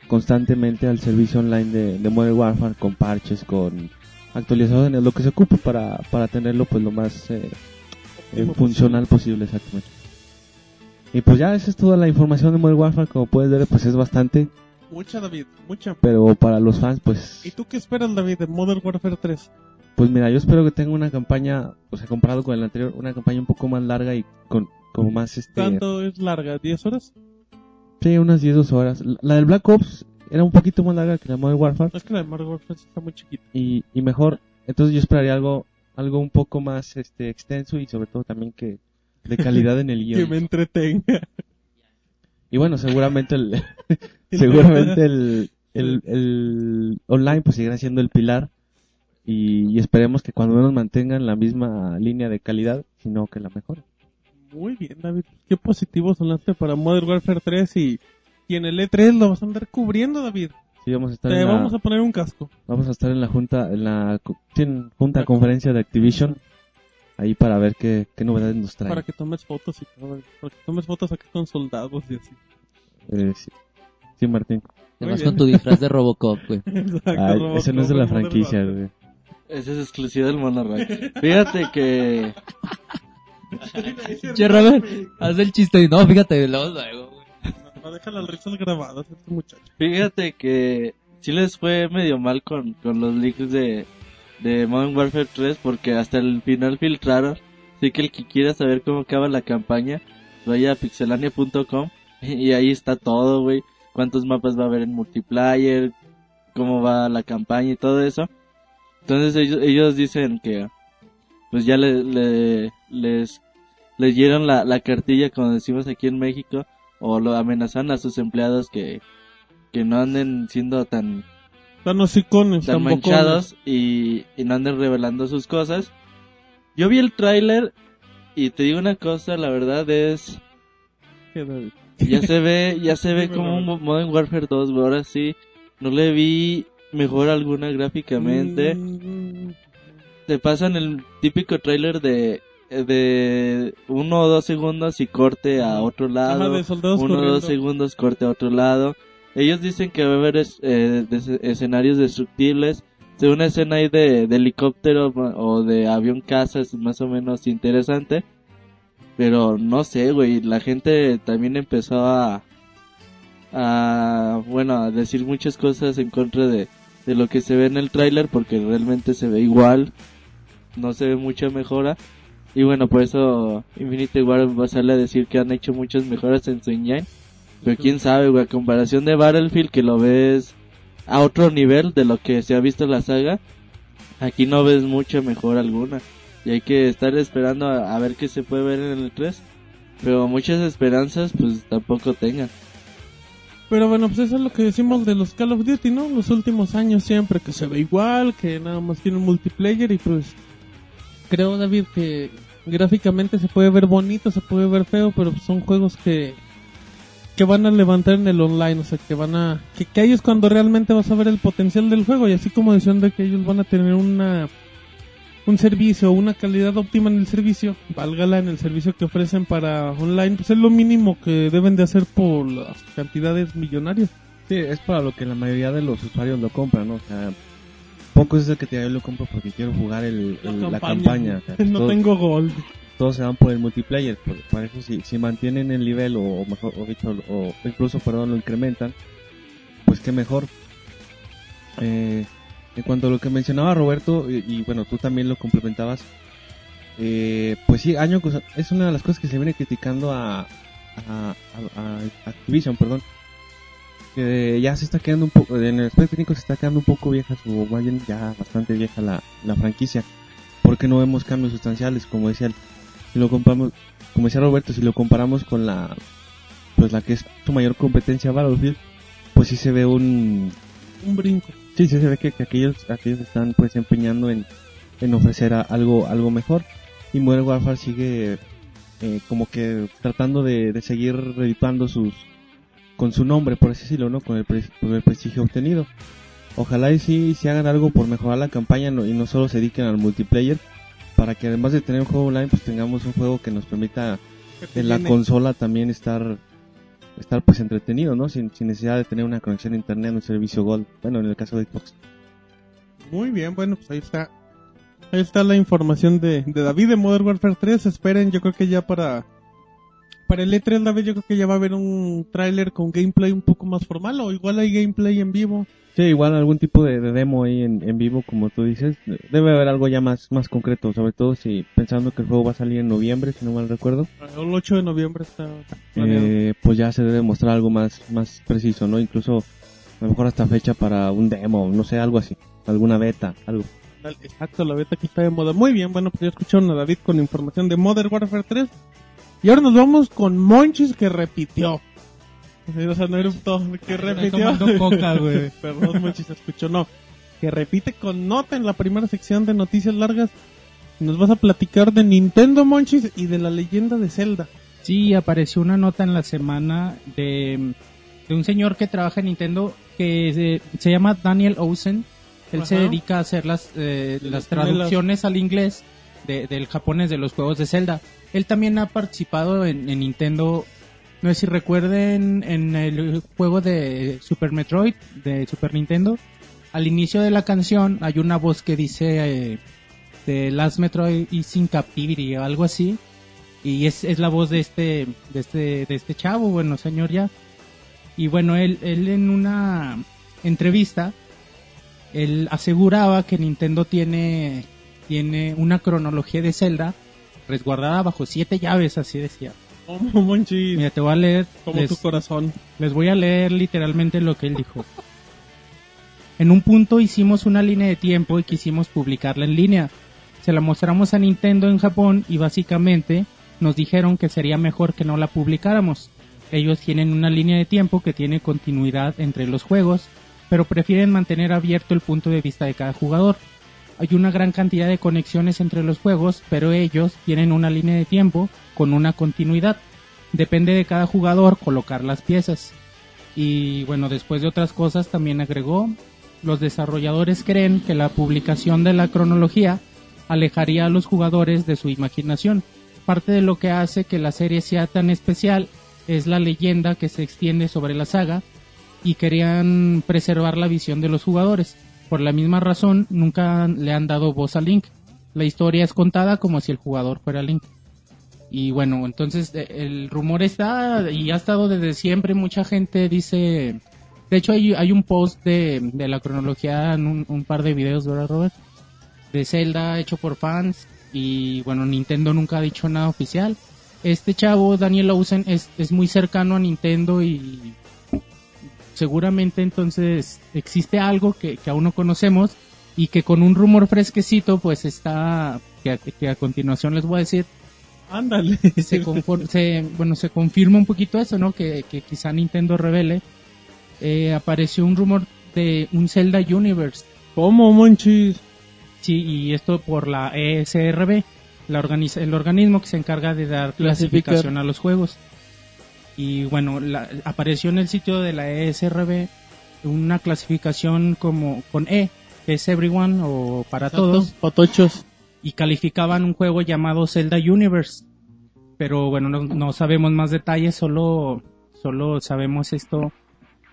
constantemente al servicio online de, de Modern Warfare con parches, con actualizaciones, lo que se ocupe para, para tenerlo pues lo más eh, Óptimo funcional posible, exactamente. Y pues ya esa es toda la información de Modern Warfare, como puedes ver pues es bastante, Mucha, David, mucha. pero para los fans pues ¿Y tú qué esperas, David, de Modern Warfare 3? Pues mira, yo espero que tenga una campaña, o sea, comparado con el anterior, una campaña un poco más larga y con como más este... ¿Cuánto es larga? ¿10 horas? Sí, unas 10 12 horas. La del Black Ops era un poquito más larga que la Modern Warfare Es que la de Modern Warfare está muy chiquita. y, y mejor. Entonces yo esperaría algo algo un poco más este extenso y sobre todo también que de calidad en el Que guion. me entretenga. Y bueno, seguramente el seguramente el, el, el online pues seguirá siendo el pilar y, y esperemos que cuando menos mantengan la misma línea de calidad, sino que la mejoren. Muy bien, David. Qué positivo sonaste para Modern Warfare 3 y, y en el E3 lo vas a andar cubriendo, David. Sí, vamos a estar Te en la- vamos a poner un casco. Vamos a estar en la junta, en la junta conferencia de Activision, ahí para ver qué, qué novedades nos traen. Para que tomes fotos y todo. Para que tomes fotos aquí con soldados y así. Eh, sí. Sí, Martín. Además con tu disfraz de Robocop, güey. Exacto, Ay, Robocop, ese no es de la franquicia, güey. Ese es exclusivo del Monorack. Fíjate que Che, Robert, haz el chiste y no, fíjate, luego, luego, No, déjala las risas grabadas este muchacho. Fíjate que sí les fue medio mal con, con los leaks de, de Modern Warfare 3 porque hasta el final filtraron. Así que el que quiera saber cómo acaba la campaña, vaya a pixelania.com y ahí está todo, güey. Cuántos mapas va a haber en multiplayer, cómo va la campaña y todo eso. Entonces ellos, dicen que pues ya le, le- les dieron la, la cartilla como decimos aquí en México o lo amenazan a sus empleados que que no anden siendo tan Tan hocicones, tan manchados y, y no anden revelando sus cosas. Yo vi el tráiler y te digo una cosa, la verdad es ya se ve ya se ve como un. Modern Warfare 2, güey, ahora sí no le vi mejor alguna gráficamente. Mm, Te pasan el típico tráiler de de uno o dos segundos y corte a otro lado. Ajá, de soldados uno o dos segundos corte a otro lado. Ellos dicen que va a haber es- eh, escenarios destructibles. De una escena ahí de, de helicóptero o de avión caza es más o menos interesante. Pero no sé, güey, la gente también empezó a, a, bueno, a decir muchas cosas en contra de, de lo que se ve en el tráiler porque realmente se ve igual, no se ve mucha mejora. Y bueno, por eso Infinity War va a salir a decir que han hecho muchas mejoras en su engine. Pero quién sabe, güey, a comparación de Battlefield que lo ves a otro nivel de lo que se ha visto en la saga, aquí no ves mucha mejora alguna. Y hay que estar esperando a, a ver qué se puede ver en el 3. Pero muchas esperanzas pues tampoco tengan. Pero bueno, pues eso es lo que decimos de los Call of Duty, ¿no? Los últimos años siempre que se ve igual, que nada más tienen multiplayer y pues creo David que gráficamente se puede ver bonito, se puede ver feo, pero son juegos que que van a levantar en el online, o sea, que van a que, que ahí es cuando realmente vas a ver el potencial del juego y así como decían de que ellos van a tener una un servicio, una calidad óptima en el servicio, válgala en el servicio que ofrecen para online, pues es lo mínimo que deben de hacer por las cantidades millonarias. Sí, es para lo que la mayoría de los usuarios lo compran, ¿no? O sea, pocos es el que te yo lo compro porque quiero jugar el, el- la campaña. o sea, no todos, tengo gol. todos se van por el multiplayer, por, por eso si, si mantienen el nivel o, o mejor, o dicho, o incluso, perdón, lo incrementan, pues qué mejor. Eh, en cuanto a lo que mencionaba Roberto, y, y bueno, tú también lo complementabas, eh, pues sí, año con- es una de las cosas que se viene criticando a, a, a- a Activision, perdón, que ya se está quedando un poco, en el aspecto técnico se está quedando un poco vieja, su, bien ya bastante vieja la, la franquicia, porque no vemos cambios sustanciales, como decía, el- si lo comparamos, como decía Roberto, si lo comparamos con la, pues la que es su mayor competencia Battlefield, pues sí se ve un, Un brinco. Sí, sí se ve que, que aquellos, aquellos están pues empeñando en, en ofrecer a- algo, algo mejor. Y Modern Warfare sigue eh, como que tratando de, de seguir redituando sus, con su nombre, por así decirlo, ¿no? Con el, pre- con el prestigio obtenido. Ojalá y sí, sí hagan algo por mejorar la campaña no- y no solo se dediquen al multiplayer, para que además de tener un juego online, pues tengamos un juego que nos permita en la consola también estar estar pues entretenido, ¿no? Sin, sin necesidad de tener una conexión a internet, un servicio Gold. Bueno, en el caso de Xbox. Muy bien, bueno, pues ahí está. Ahí está la información de, de David de Modern Warfare 3. Esperen, yo creo que ya para para el E3, David, yo creo que ya va a haber un tráiler con gameplay un poco más formal o igual hay gameplay en vivo. Sí, igual algún tipo de, de demo ahí en, en vivo, como tú dices. Debe haber algo ya más, más concreto, sobre todo si pensando que el juego va a salir en noviembre, si no mal recuerdo. El 8 de noviembre está. Eh, pues ya se debe mostrar algo más, más preciso, ¿no? Incluso a lo mejor hasta fecha para un demo, no sé, algo así. Alguna beta, algo. Exacto, la beta que está de moda. Muy bien, bueno, pues ya escucharon a David con información de Modern Warfare 3. Y ahora nos vamos con Monchis que repitió. O sea, no eruptó, que repitió. tomando coca, güey. Perdón, Monchis, escuchó, no. Que repite con nota en la primera sección de noticias largas. Nos vas a platicar de Nintendo Monchis y de la leyenda de Zelda. Sí, apareció una nota en la semana de, de un señor que trabaja en Nintendo que se, se llama Daniel Osen. Él se dedica a hacer las, eh, las traducciones al inglés de- del japonés de los juegos de Zelda. Él también ha participado en, en Nintendo. No sé si recuerden en el juego de Super Metroid de Super Nintendo. Al inicio de la canción hay una voz que dice eh, Last Metroid is in captivity o algo así y es, es la voz de este de este de este chavo bueno señor ya y bueno él él en una entrevista él aseguraba que Nintendo tiene tiene una cronología de Zelda resguardada bajo siete llaves así decía Monchis, mira te voy a leer como les, tu corazón. les voy a leer literalmente lo que él dijo en un punto hicimos una línea de tiempo y quisimos publicarla en línea. Se la mostramos a Nintendo en Japón y básicamente nos dijeron que sería mejor que no la publicáramos. Ellos tienen una línea de tiempo que tiene continuidad entre los juegos, pero prefieren mantener abierto el punto de vista de cada jugador. Hay una gran cantidad de conexiones entre los juegos, pero ellos tienen una línea de tiempo con una continuidad. Depende de cada jugador colocar las piezas. Y bueno, después de otras cosas también agregó, los desarrolladores creen que la publicación de la cronología alejaría a los jugadores de su imaginación. Parte de lo que hace que la serie sea tan especial es la leyenda que se extiende sobre la saga y querían preservar la visión de los jugadores. Por la misma razón, nunca le han dado voz a Link. La historia es contada como si el jugador fuera Link. Y bueno, entonces eh, el rumor está y ha estado desde siempre. Mucha gente dice. De hecho, hay, un post de, la cronología en un, par de videos, ¿verdad, Robert? De Zelda hecho por fans. Y bueno, Nintendo nunca ha dicho nada oficial. Este chavo, Daniel Osen, es, es muy cercano a Nintendo y seguramente entonces existe algo que, que aún no conocemos y que con un rumor fresquecito pues está, que a, que a continuación les voy a decir, Ándale. se, se- bueno, se confirma un poquito eso, ¿no? Que, que quizá Nintendo revele. Eh, apareció un rumor de un Zelda Universe. ¿Cómo, Monchis? Sí, y esto por la ESRB, la organiza- el organismo que se encarga de dar clasificación a los juegos. Y bueno, la- apareció en el sitio de la ESRB una clasificación como con E, que es everyone o para todos, Patochos. y calificaban un juego llamado Zelda Universe. Pero bueno, no, no sabemos más detalles, solo, solo sabemos esto,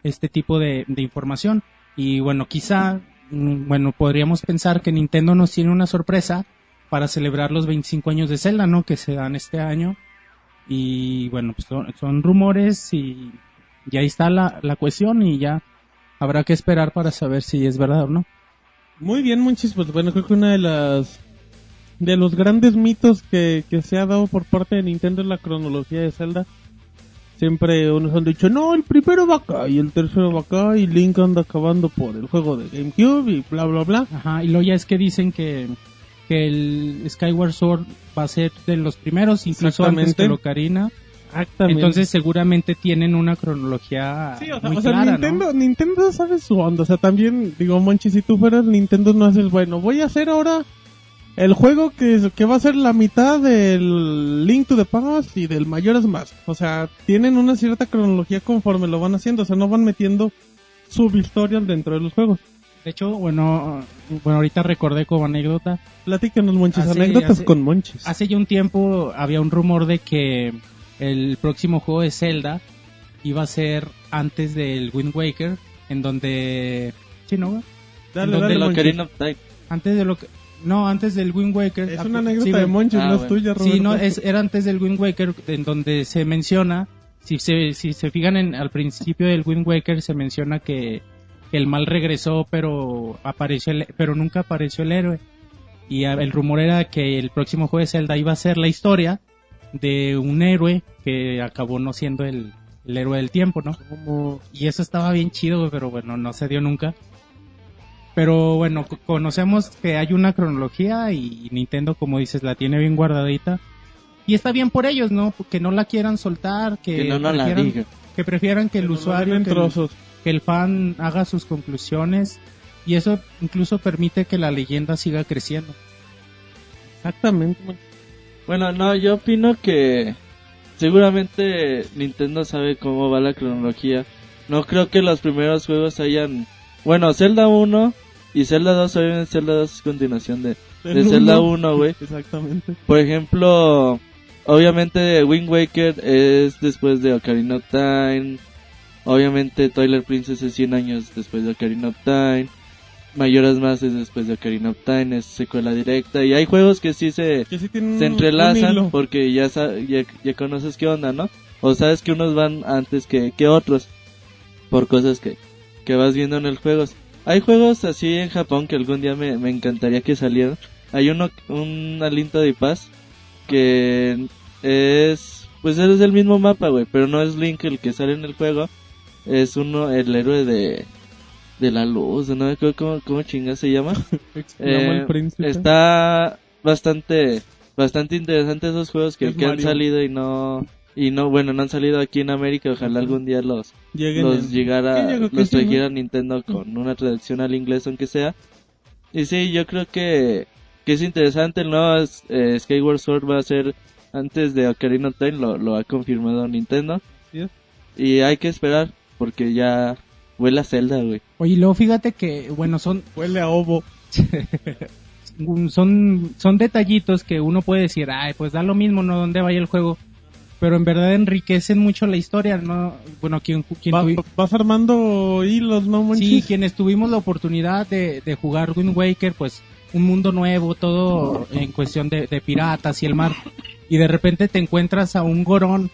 este tipo de, de información. Y bueno, quizá, mm, bueno, podríamos pensar que Nintendo nos tiene una sorpresa para celebrar los 25 años de Zelda, ¿no? Que se dan este año. Y bueno, pues son, son rumores y, y ahí está la, la cuestión y ya habrá que esperar para saber si es verdad o no. Muy bien, Monchis, pues bueno, creo que una de las de los grandes mitos que, que se ha dado por parte de Nintendo es la cronología de Zelda. Siempre unos han dicho, no, el primero va acá y el tercero va acá y Link anda acabando por el juego de GameCube y bla bla bla. Ajá, y luego ya es que dicen que, que el Skyward Sword va a ser de los primeros, incluso antes que el Ocarina. Exactamente. Entonces seguramente tienen una cronología Sí, o sea, muy o sea, clara, Nintendo, ¿no? Nintendo sabe su onda. O sea, también, digo, Monchi, si tú fueras Nintendo, no haces, bueno, voy a hacer ahora el juego que, que va a ser la mitad del Link to the Past y del Majora's Mask. O sea, tienen una cierta cronología conforme lo van haciendo. O sea, no van metiendo subhistorias dentro de los juegos. De hecho, bueno, bueno, ahorita recordé como anécdota. Platícanos, Monchis, Hace- anécdotas hace- con Monchis. Hace ya un tiempo había un rumor de que el próximo juego de Zelda iba a ser antes del Wind Waker, en donde... Sí, ¿no? güey? Dale, en donde dale, lo- Monchis. Ocarina of Time. Antes de lo que... No, antes del Wind Waker. Es Ah, una anécdota de Monchis, Ah, no es tuya, Roberto. Sí, no, es, era antes del Wind Waker, en donde se menciona, si se, si se fijan en, al principio del Wind Waker, se menciona que el mal regresó, pero apareció el- pero nunca apareció el héroe. Y el rumor era que el próximo juego de Zelda iba a ser la historia de un héroe que acabó no siendo el, el héroe del tiempo, ¿no? Como- Y eso estaba bien chido, pero bueno, no se dio nunca. Pero bueno, co- conocemos que hay una cronología y Nintendo, como dices, la tiene bien guardadita. Y está bien por ellos, ¿no? Que no la quieran soltar, que, Que no nos la prefieran, diga. que prefieran que el usuario, que trozos. Que el fan haga sus conclusiones. Y eso incluso permite que la leyenda siga creciendo. Exactamente. Bueno, no, yo opino que seguramente Nintendo sabe cómo va la cronología. No creo que los primeros juegos hayan... Bueno, Zelda 1 y Zelda 2, obviamente Zelda 2 es continuación de, de El Zelda uno. 1, güey. Exactamente. Por ejemplo, obviamente Wind Waker es después de Ocarina of Time. Obviamente Twilight Princess es 100 años después de Ocarina of Time. Mayoras más es después de Ocarina of Time, es secuela directa. Y hay juegos que sí se, Que sí se entrelazan porque ya, ya, ya conoces qué onda, ¿no? O sabes que unos van antes que, que otros por cosas que, que vas viendo en el juego. Hay juegos así en Japón que algún día me, me encantaría que salieran. Hay uno, un aliento de paz que es, pues es el mismo mapa, güey, pero no es Link el que sale en el juego. Es uno, el héroe de, de la luz, no me acuerdo cómo, cómo chinga se llama. Eh, el príncipe. está bastante bastante interesante esos juegos que, Es que han salido y no y no bueno no han salido aquí en América. Ojalá algún día los Lleguen los en- llegara los trajera Nintendo con una traducción al inglés aunque sea. Y sí yo creo que que es interesante no Es- eh, Skyward Sword va a ser antes de Ocarina of Time lo, lo ha confirmado Nintendo. Sí y hay que esperar porque ya huele a Zelda güey Oye, y luego fíjate que, bueno, son, Huele a ovo. son, son detallitos que uno puede decir, ay, pues da lo mismo, ¿no? Dónde vaya el juego. Pero en verdad enriquecen mucho la historia, ¿no? Bueno, quien, quien Va- tuvi- vas armando hilos, ¿no, Monchis? sí, quienes tuvimos la oportunidad de, de jugar Wind Waker, pues un mundo nuevo, todo en cuestión de, de piratas y el mar. Y de repente te encuentras a un gorón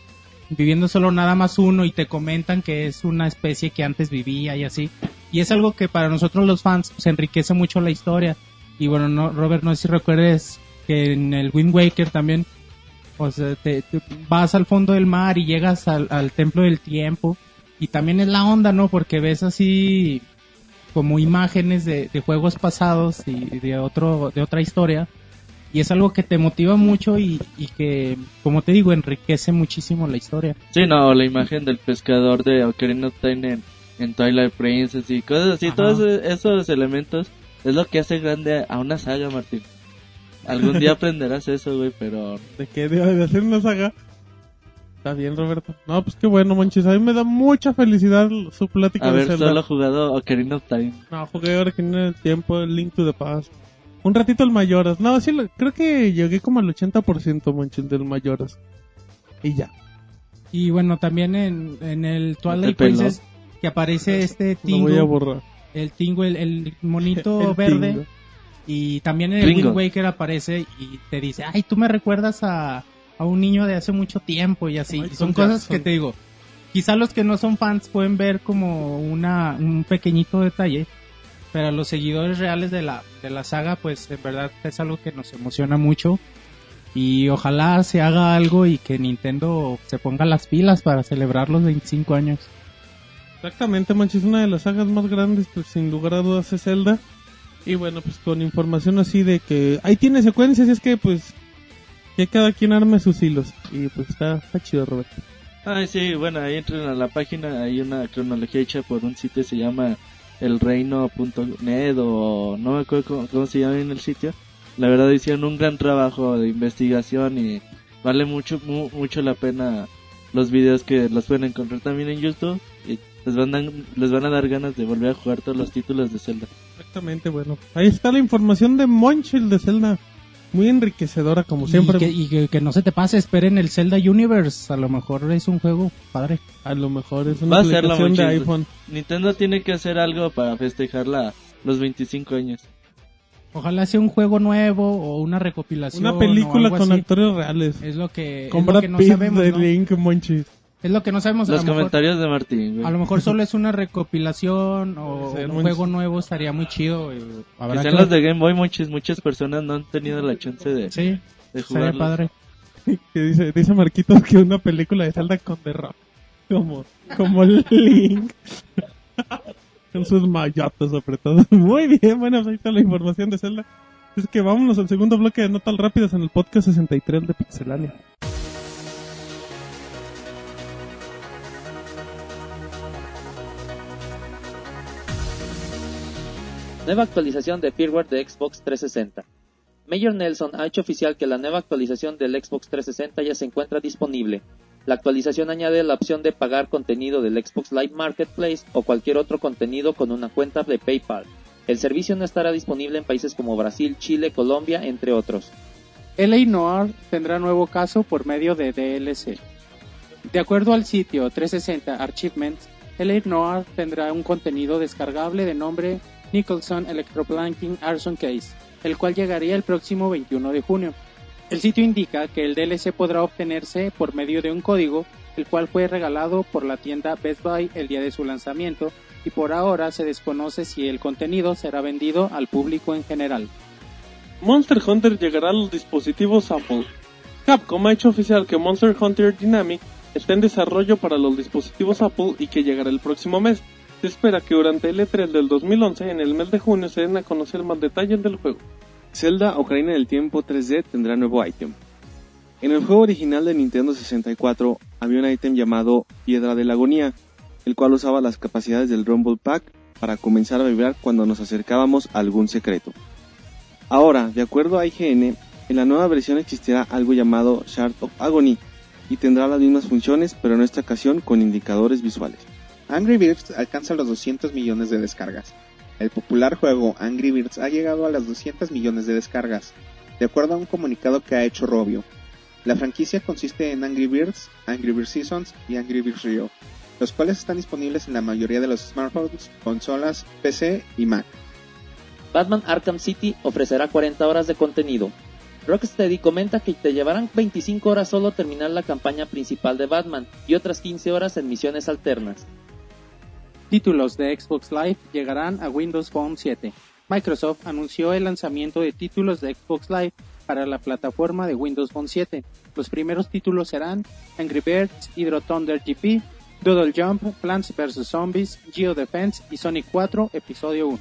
viviendo solo nada más uno y te comentan que es una especie que antes vivía y así. Y es algo que para nosotros los fans pues, enriquece mucho la historia. Y bueno, no, Robert, no sé si recuerdes que en el Wind Waker también, o sea, te, te vas al fondo del mar y llegas al, al templo del tiempo. Y también es la onda, ¿no? Porque ves así como imágenes de, de juegos pasados y de otro, de otra historia. Y es algo que te motiva mucho y, y que, como te digo, enriquece muchísimo la historia. Sí, no, la imagen del pescador de Ocarina of Time en, en Twilight Princess y cosas así, Ajá. todos e- esos elementos es lo que hace grande a una saga, Martín. Algún día aprenderás eso, güey, pero ¿De qué de hacer una saga? Está bien, Roberto. No, pues qué bueno, Monchis. A mí me da mucha felicidad su plática de haber Zelda. solo jugado Ocarina of Time. No, jugué ahora que en el tiempo el Link to the Past. Un ratito el Mayoras. No, sí, lo- creo que llegué como al 80% Monchis del Mayoras. Y ya. Y bueno, también en, en el Twilight. Princess que aparece este Lo voy a Tingo, borrar. el Tingo, el, el monito El verde. Tingo. Y también en el Ringo. Wind Waker aparece y te dice, ay, tú me recuerdas a, a un niño de hace mucho tiempo y así. Michael y son cosas Jackson. que te digo, quizá los que no son fans pueden ver como una, un pequeñito detalle, pero a los seguidores reales de la, de la saga, pues en verdad es algo que nos emociona mucho. Y ojalá se haga algo y que Nintendo se ponga las pilas para celebrar los 25 años. Exactamente, Monchis. Una de las sagas más grandes, pues sin lugar a dudas, es Zelda. Y bueno, pues con información así de que ahí tiene secuencias y es que pues que cada quien arme sus hilos. Y pues está, está chido, Roberto. Ay, sí, bueno, ahí entren a la página, hay una cronología hecha por un sitio, se llama elreino.net o no me acuerdo cómo, se llama en el sitio. la verdad hicieron un gran trabajo de investigación y vale mucho mu- mucho la pena los videos que los pueden encontrar también en YouTube y les van, a, les van a dar ganas de volver a jugar todos los títulos de Zelda. Exactamente, bueno. Ahí está la información de Monchil de Zelda. Muy enriquecedora, como siempre. Y, que, y que- que no se te pase, esperen el Zelda Universe. A lo mejor es un juego padre. A lo mejor es Va una a ser la aplicación de iPhone. Nintendo tiene que hacer algo para festejar la, los 25 años. Ojalá sea un juego nuevo o una recopilación. Una o película algo con así. actores reales. Es lo que, es lo que no sabemos. de ¿no? Link, Monchis. Es lo que no sabemos. a Los lo mejor- comentarios de Martín. güey. A lo mejor solo es una recopilación o un muy- juego nuevo estaría muy chido. eh, Que Habrá sean que- los de Game Boy, muchas, muchas personas no han tenido la chance de, Sí, de jugarlos. padre. Que dice, dice Marquitos que una película de Zelda con The Rock. Como, como Link. con sus mayotas sobre todo. Muy bien, bueno, pues ahí está la información de Zelda. Es que vámonos al segundo bloque de notas rápidas en el podcast 63 de Pixelania. Nueva actualización de firmware de Xbox 360. Mayor Nelson ha hecho oficial que la nueva actualización del Xbox 360 ya se encuentra disponible. La actualización añade la opción de pagar contenido del Xbox Live Marketplace o cualquier otro contenido con una cuenta de PayPal. El servicio no estará disponible en países como Brasil, Chile, Colombia, entre otros. LA Noir tendrá nuevo caso por medio de DLC. De acuerdo al sitio 360 Archivements, LA Noir tendrá un contenido descargable de nombre Nicholson Electroplanking Arson Case, el cual llegaría el próximo 21 de junio. El sitio indica que el DLC podrá obtenerse por medio de un código, el cual fue regalado por la tienda Best Buy el día de su lanzamiento, y por ahora se desconoce si el contenido será vendido al público en general. Monster Hunter llegará a los dispositivos Apple. Capcom ha hecho oficial que Monster Hunter Dynamic está en desarrollo para los dispositivos Apple y que llegará el próximo mes. Se espera que durante el E3 del 2011, en el mes de junio, se den a conocer más detalles del juego. Zelda Ocarina del Tiempo 3D tendrá nuevo ítem. En el juego original de Nintendo 64 había un ítem llamado Piedra de la Agonía, el cual usaba las capacidades del Rumble Pack para comenzar a vibrar cuando nos acercábamos a algún secreto. Ahora, de acuerdo a IGN, en la nueva versión existirá algo llamado Shard of Agony y tendrá las mismas funciones, pero en esta ocasión con indicadores visuales. Angry Birds alcanza los 200 millones de descargas. El popular juego Angry Birds ha llegado a las 200 millones de descargas, de acuerdo a un comunicado que ha hecho Robio. La franquicia consiste en Angry Birds, Angry Birds Seasons y Angry Birds Rio, los cuales están disponibles en la mayoría de los smartphones, consolas, PC y Mac. Batman Arkham City ofrecerá 40 horas de contenido. Rocksteady comenta que te llevarán 25 horas solo terminar la campaña principal de Batman y otras 15 horas en misiones alternas. Títulos de Xbox Live llegarán a Windows Phone 7. Microsoft anunció el lanzamiento de títulos de Xbox Live para la plataforma de Windows Phone 7. Los primeros títulos serán Angry Birds, Hydro Thunder GP, Doodle Jump, Plants vs. Zombies, Geo Defense y Sonic 4 Episodio 1.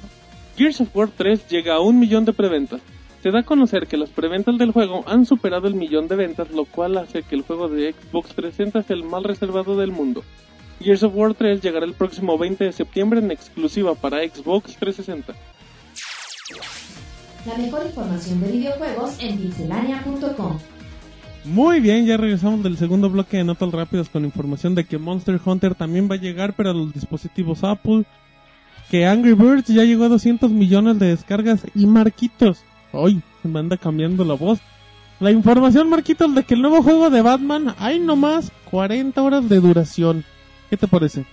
Gears of War 3 llega a un millón de preventas. Se da a conocer que las preventas del juego han superado el millón de ventas, lo cual hace que el juego de Xbox 360 sea el más reservado del mundo. Gears of War 3 llegará el próximo 20 de septiembre en exclusiva para Xbox 360. La mejor información de videojuegos en pixelania.com. Muy bien, ya regresamos del segundo bloque de notas rápidas con información de que Monster Hunter también va a llegar para los dispositivos Apple. Que Angry Birds ya llegó a 200 millones de descargas y Marquitos. Hoy se me anda cambiando la voz. La información, Marquitos, de que el nuevo juego de Batman hay nomás 40 horas de duración. ¿Qué te parece?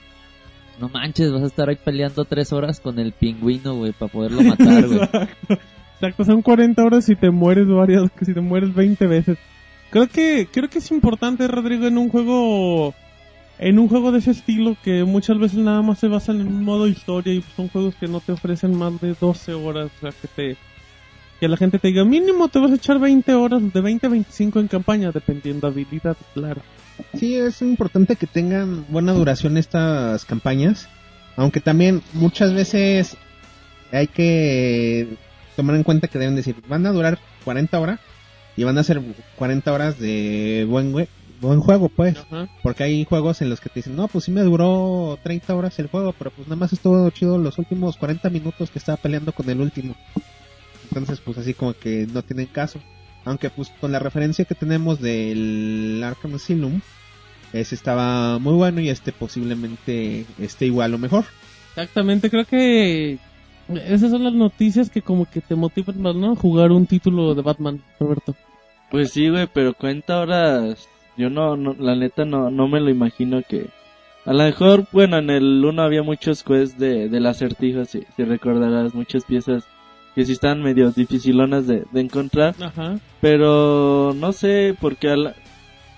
No manches, vas a estar ahí peleando tres horas con el pingüino, güey, para poderlo matar, güey. Exacto. Exacto, son 40 horas si te mueres varias, si te mueres 20 veces. Creo que, creo que es importante, Rodrigo, en un juego, en un juego de ese estilo que muchas veces nada más se basan en un modo historia y son juegos que no te ofrecen más de 12 horas, o sea, que te, que la gente te diga mínimo te vas a echar 20 horas, de 20 a 25 en campaña, dependiendo habilidad, claro. Sí, es importante que tengan buena duración estas campañas, aunque también muchas veces hay que tomar en cuenta que deben decir, van a durar 40 horas y van a ser 40 horas de buen, buen juego, pues. Ajá. Porque hay juegos en los que te dicen, no, pues sí me duró 30 horas el juego, pero pues nada más estuvo chido los últimos 40 minutos que estaba peleando con el último. Entonces, pues así como que no tienen caso. Aunque pues con la referencia que tenemos del Arkham Asylum, ese estaba muy bueno y este posiblemente esté igual o mejor. Exactamente, creo que esas son las noticias que como que te motivan más, ¿no? Jugar un título de Batman, Roberto. Pues sí, güey, pero cuenta horas. Yo no, no, la neta no, no me lo imagino que. A lo mejor, bueno, en el 1 había muchos quests de, del acertijo, si, si recordarás, muchas piezas que sí están medio dificilonas de, de encontrar. Ajá. Pero no sé, porque al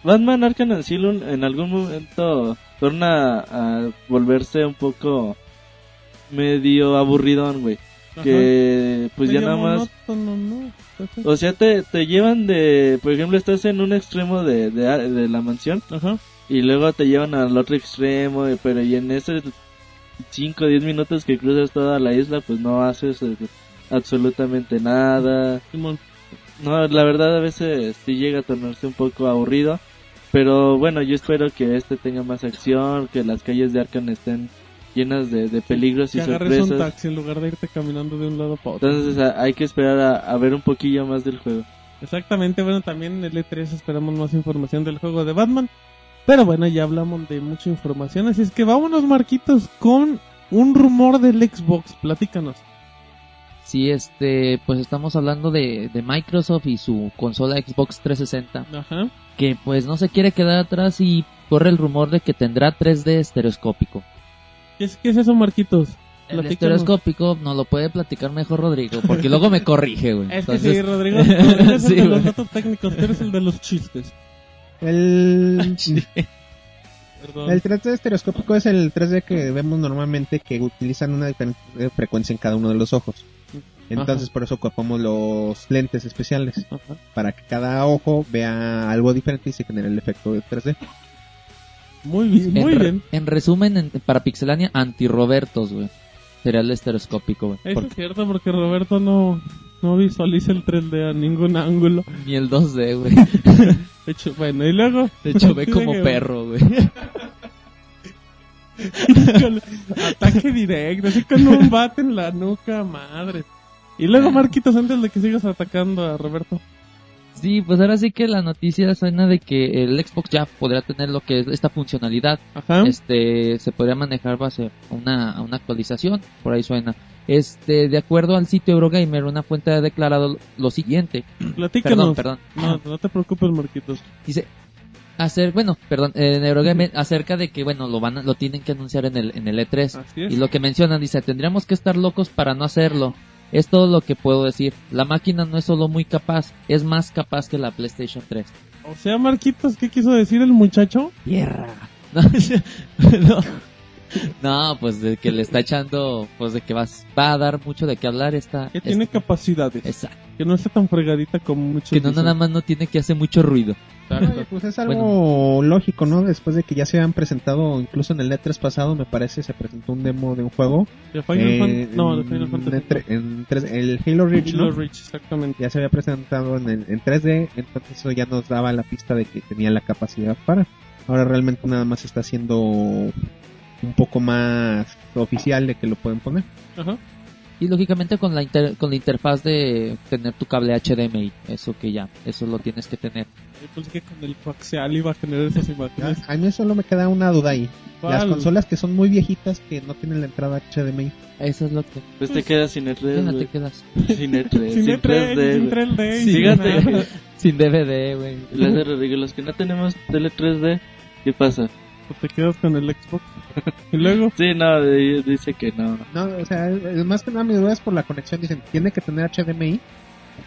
Batman Arkham Asylum en algún momento torna a volverse un poco medio aburridón, güey. Que pues ya nada más monótono, ¿no? Entonces- o sea, te, te llevan de, por ejemplo, estás en un extremo de, de, de la mansión Ajá. y luego te llevan al otro extremo, pero y en esos 5 o 10 minutos que cruzas toda la isla, pues no haces absolutamente nada. No, la verdad a veces sí llega a tornarse un poco aburrido, pero bueno, yo espero que este tenga más acción, que las calles de Arkham estén llenas de, de peligros y agarres un sorpresas. taxi en lugar de irte caminando de un lado para otro. Entonces a- hay que esperar a, a ver un poquillo más del juego. Exactamente, bueno, también en el E3 esperamos más información del juego de Batman. Pero bueno, ya hablamos de mucha información, así es que vámonos, Marquitos, con un rumor del Xbox. Platícanos. Sí, este, pues estamos hablando de, de Microsoft y su consola Xbox 360, Ajá. que pues no se quiere quedar atrás y corre el rumor de que tendrá 3D estereoscópico. ¿Qué es, qué es eso, Marquitos? El estereoscópico no lo puede platicar mejor Rodrigo, porque luego me corrige, güey. Es que Entonces- sí, Rodrigo, Rodrigo es el de los datos técnicos, tú eres el de los chistes. El, Perdón. el 3D estereoscópico es el 3D que vemos normalmente que utilizan una diferente frecuencia en cada uno de los ojos. Entonces Ajá. por eso ocupamos los lentes especiales. Ajá. Para que cada ojo vea algo diferente y se genere el efecto de 3D. Muy bien, en, muy re- bien. en resumen, en- para Pixelania, anti-Robertos, güey. Sería el estereoscópico, güey. Eso Porque- es cierto porque Roberto no, no visualiza el 3D a ningún ángulo. Ni el 2D, güey. De hecho, bueno, y luego... De hecho, ve como que- perro, güey. Ataque directo, así con un bate en la nuca, madre. Y luego, Marquitos, antes de que sigas atacando a Roberto. Sí, pues ahora sí que la noticia suena de que el Xbox ya podrá tener lo que es esta funcionalidad. Ajá. Este, se podría manejar base a una, a una actualización, por ahí suena. Este, de acuerdo al sitio Eurogamer, una fuente ha declarado lo siguiente. Platícanos. Perdón, perdón. No, no te preocupes, Marquitos. Dice, hacer, bueno, perdón, en Eurogamer acerca de que, bueno, lo van a- lo tienen que anunciar en el, en el E3. Así es. Y lo que mencionan, dice, tendríamos que estar locos para no hacerlo. Es todo lo que puedo decir. La máquina no es solo muy capaz, es más capaz que la PlayStation 3. O sea, Marquitos, ¿qué quiso decir el muchacho? Tierra. No, no. No, pues de que le está echando, pues de que vas, va a dar mucho de qué hablar esta. Que tiene esta- capacidades. Exacto. Que no está tan fregadita como muchos Que no dicen. nada más no tiene que hacer mucho ruido. Oye, pues es algo lógico, ¿no? Después de que ya se han presentado, incluso en el E3 pasado, me parece, se presentó un demo de un juego. De Final eh, Fan- No, de Final Fantasy. en tres- el Halo Reach, Halo ¿no? Reach, exactamente. Ya se había presentado en, el- en 3D, entonces eso ya nos daba la pista de que tenía la capacidad para. Ahora realmente nada más está siendo un poco más oficial de que lo pueden poner. Ajá. Y lógicamente con la inter- con la interfaz de tener tu cable HDMI, eso que ya, eso lo tienes que tener. Yo pensé que con el coaxial iba a generar esas imágenes. A mí solo me queda una duda ahí. Las ¿Cuál? consolas que son muy viejitas que no tienen la entrada HDMI. Eso es lo que Pues te quedas sin el 3 ya no güey. te quedas Sin el 3 Sin sin E3, 3D, sin güey. 3D. Sí, sin fíjate. sin DVD, güey. Les de Rodrigo, los que no tenemos tele 3D, ¿qué pasa? Pues te quedas con el Xbox. y luego, Sí, no, dice que no. No, o sea, es- más que nada mi duda es por la conexión. Dicen, tiene que tener HDMI,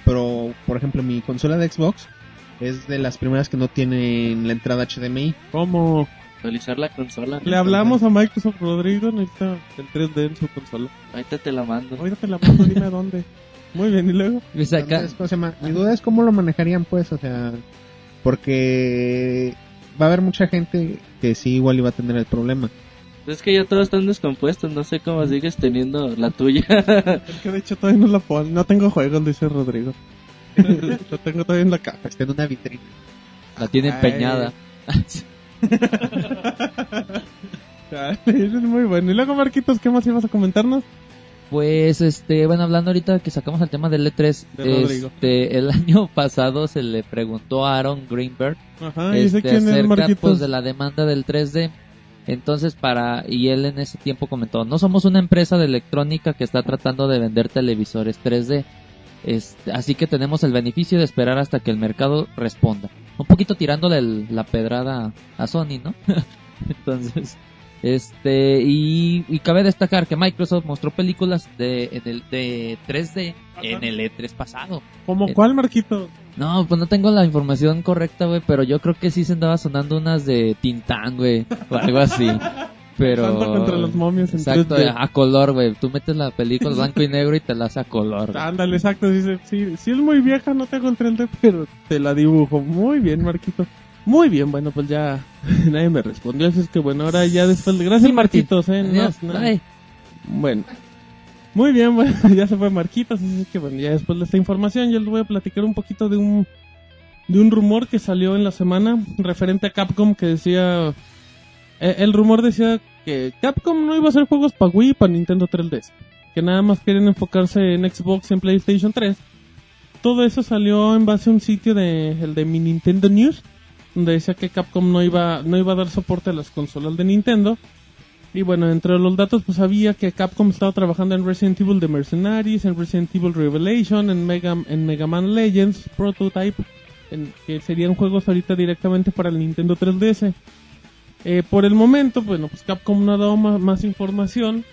pero por ejemplo mi consola de Xbox es de las primeras que no tienen la entrada HDMI. ¿cómo? Actualizar la consola. Le hablamos a Microsoft Rodrigo, necesita el 3D en su consola. Ahorita te la mando. Ahorita te la mando, dime a dónde. Muy bien, y luego. Y saca- Entonces, ¿cómo se llama? Mi duda es cómo lo manejarían, pues, o sea, porque va a haber mucha gente que sí igual iba a tener el problema. Es que ya todos están descompuestos, no sé cómo sigues teniendo la tuya. Es que de hecho todavía no la pongo. No tengo juegos, dice Rodrigo. Lo tengo todavía en la caja. Está en una vitrina. la tiene Ay. empeñada. Es muy bueno. Y luego, Marquitos, ¿qué más ibas a comentarnos? Pues, este, bueno, hablando ahorita que sacamos el tema del E3, De Rodrigo. este, el año pasado se le preguntó a Aaron Greenberg Ajá, ¿y ese este, quién es, acerca Marquitos? pues, de la demanda del 3D. Entonces, para, y él en ese tiempo comentó, no somos una empresa de electrónica que está tratando de vender televisores 3D. Este, así que tenemos el beneficio de esperar hasta que el mercado responda. Un poquito tirándole el- la pedrada a Sony, ¿no? Entonces, este, y, y cabe destacar que Microsoft mostró películas de, de 3D en el E3 pasado. ¿Cómo Eh, cuál, Marquito? No, pues no tengo la información correcta, güey, pero yo creo que sí se andaba sonando unas de Tintán, güey, o algo así. Pero... Contra los momios en Exacto, 3D. a color, güey. Tú metes la película blanco y negro y te la hace a color. Ándale, exacto. Dice, sí, sí es muy vieja, no te 3D, pero te la dibujo. Muy bien, Marquito. Muy bien, bueno, pues ya nadie me respondió. Así es que bueno, ahora ya después. Gracias, Sí. Marquitos, eh. no- Adiós, no- bye. Bueno. Muy bien, bueno, ya se fue Marquitos, así es que bueno, ya después de esta información yo les voy a platicar un poquito de un de un rumor que salió en la semana referente a Capcom que decía eh, el rumor decía que Capcom no iba a hacer juegos para Wii y para Nintendo 3DS, que nada más quieren enfocarse en Xbox y en PlayStation 3. Todo eso salió en base a un sitio de el de mi Nintendo News, donde decía que Capcom no iba no iba a dar soporte a las consolas de Nintendo. Y bueno, entre los datos pues había que Capcom estaba trabajando en Resident Evil The Mercenaries, en Resident Evil Revelation, en Mega, en Mega Man Legends, Prototype, en- que serían juegos ahorita directamente para el Nintendo 3DS. Eh, por el momento, bueno, pues Capcom no ha dado ma- más, información.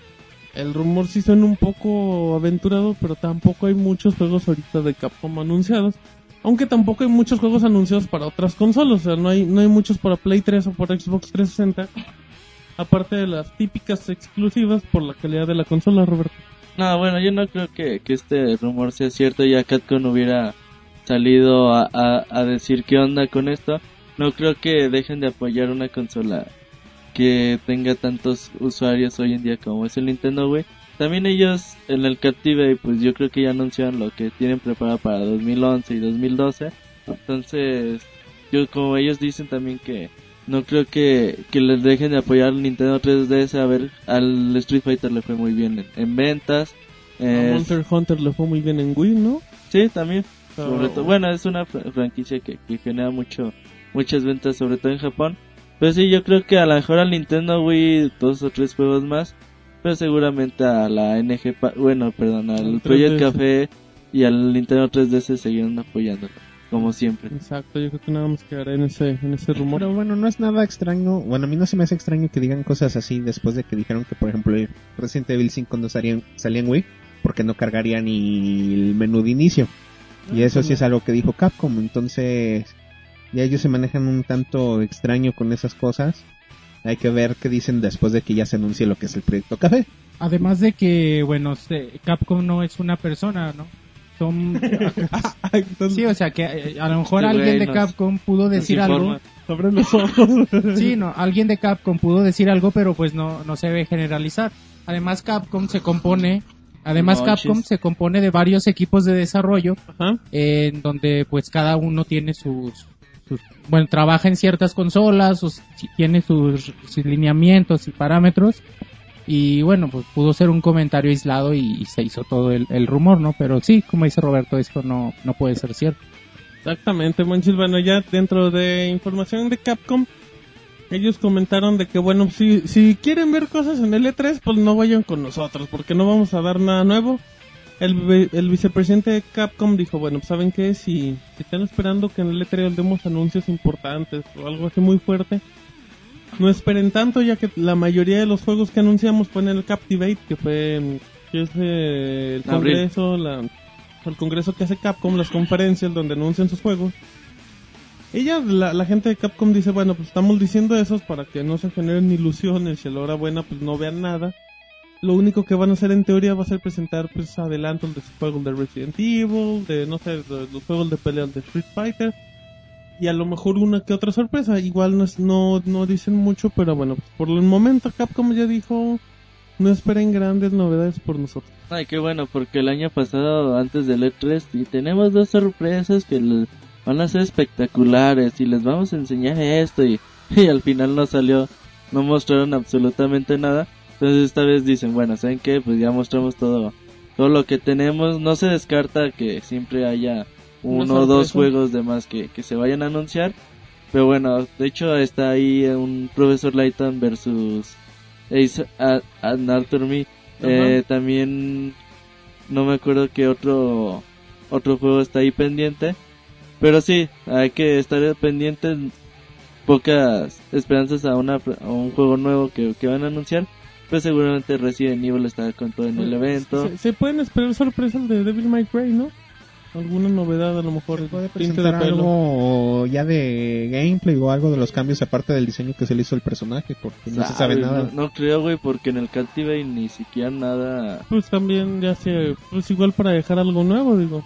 El rumor sí suena un poco aventurado, pero tampoco hay muchos juegos ahorita de Capcom anunciados. Aunque tampoco hay muchos juegos anunciados para otras consolas, o sea, no hay, no hay muchos para Play 3 o por Xbox 360. Aparte de las típicas exclusivas por la calidad de la consola, Roberto. No, bueno, yo no creo que, que este rumor sea cierto. Ya Capcom hubiera salido a, a, a decir qué onda con esto. No creo que dejen de apoyar una consola que tenga tantos usuarios hoy en día como es el Nintendo Wii. También ellos en el Captive, pues yo creo que ya anunciaron lo que tienen preparado para 2011 y 2012. Entonces, yo como ellos dicen también que no creo que, que les dejen de apoyar al Nintendo 3DS. A ver, al Street Fighter le fue muy bien en, en ventas. Eh, Monster Hunter le fue muy bien en Wii, ¿no? Sí, también. Oh. Sobre todo, bueno, es una fr- franquicia que, que genera mucho, muchas ventas, sobre todo en Japón. Pero sí, yo creo que a lo mejor al Nintendo Wii dos o tres juegos más. Pero seguramente a la NG, pa- bueno, perdón, al Project 3DS. Café y al Nintendo 3DS seguirán apoyándolo, como siempre. Exacto, yo creo que nada más quedará en ese, en ese rumor. Pero bueno, no es nada extraño. Bueno, a mí no se me hace extraño que digan cosas así después de que dijeron que, por ejemplo, el Resident Evil 5 no salía, salía en Wii porque no cargaría ni el menú de inicio. Y eso sí es algo que dijo Capcom. Entonces, ya ellos se manejan un tanto extraño con esas cosas. Hay que ver qué dicen después de que ya se anuncie lo que es el proyecto Café. Además de que, bueno, Capcom no es una persona, ¿no? Son... sí, o sea que eh, a lo mejor Sí, alguien de Capcom pudo decir algo. Abre los ojos. Sí, no, alguien de Capcom pudo decir algo, pero pues no, no se debe generalizar. Además Capcom se compone, además. Capcom se compone de varios equipos de desarrollo, Ajá. en donde pues cada uno tiene sus- bueno, trabaja en ciertas consolas, sus- tiene sus, sus lineamientos y parámetros, y bueno, pues pudo ser un comentario aislado y, se hizo todo el, el rumor, ¿no? Pero sí, como dice Roberto, esto no, no puede ser cierto. Exactamente, Monchis. Bueno, ya dentro de información de Capcom, ellos comentaron de que, bueno, si, si quieren ver cosas en el E3, pues no vayan con nosotros, porque no vamos a dar nada nuevo. El, el vicepresidente de Capcom dijo, bueno, pues, ¿saben qué? Si, si están esperando que en el E3 demos anuncios importantes o algo así muy fuerte, no esperen tanto, ya que la mayoría de los juegos que anunciamos fue en el Captivate, que fue que es eh, el Abril. congreso, la, el congreso que hace Capcom, las conferencias donde anuncian sus juegos. Ella, la, la gente de Capcom dice, bueno, pues estamos diciendo eso para que no se generen ilusiones y a la hora buena pues no vean nada. Lo único que van a hacer en teoría va a ser presentar pues adelantos de juegos de Resident Evil, de no sé, los juegos de peleas de Street Fighter y a lo mejor una que otra sorpresa. Igual no, es- no, no dicen mucho, pero bueno, pues, por el momento Capcom ya dijo, no esperen grandes novedades por nosotros. Ay, qué bueno, porque el año pasado, antes del E3, y tenemos dos sorpresas que le- van a ser espectaculares y les vamos a enseñar esto y al final no salió, no mostraron absolutamente nada. Entonces esta vez dicen, bueno, ¿saben qué? Pues ya mostramos todo, todo lo que tenemos. No se descarta que siempre haya uno o dos juegos de más que, que se vayan a anunciar. Pero bueno, de hecho está ahí un Profesor Layton versus Ace A- Anatomy. Eh, también no me acuerdo qué otro otro juego está ahí pendiente. Pero sí, hay que estar pendientes. Pocas esperanzas a, una, a un juego nuevo que, que van a anunciar. Pues seguramente Resident Evil está con todo en el evento. Se, se pueden esperar sorpresas de Devil May Cry, ¿no? Alguna novedad a lo mejor. puede de presentar pelo. algo ya de gameplay o algo de los cambios aparte del diseño que se le hizo al personaje porque no se sabe nada. No, no creo, güey, porque en el Captivate ni siquiera nada. Pues también ya sé, pues igual para dejar algo nuevo, digo.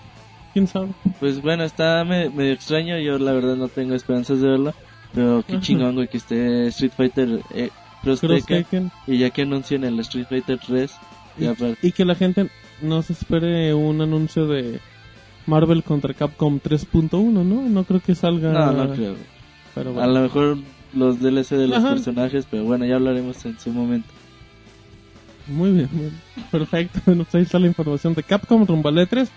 ¿Quién sabe? Pues bueno, está me- medio extraño. Yo la verdad no tengo esperanzas de verlo. Pero qué Ajá. chingón, güey, que esté Street Fighter eh, Cross Cross Tekken, Tekken. Y ya que anuncien el Street Fighter 3. Ya para- Y que la gente no se espere un anuncio de Marvel contra Capcom 3.1, ¿no? No creo que salga. No, no creo. Pero A bueno. lo mejor los DLC de los Ajá. personajes, pero bueno, ya hablaremos en su momento. Muy bien, muy bien. perfecto. Bueno, pues ahí está la información de Capcom rumbo al E3.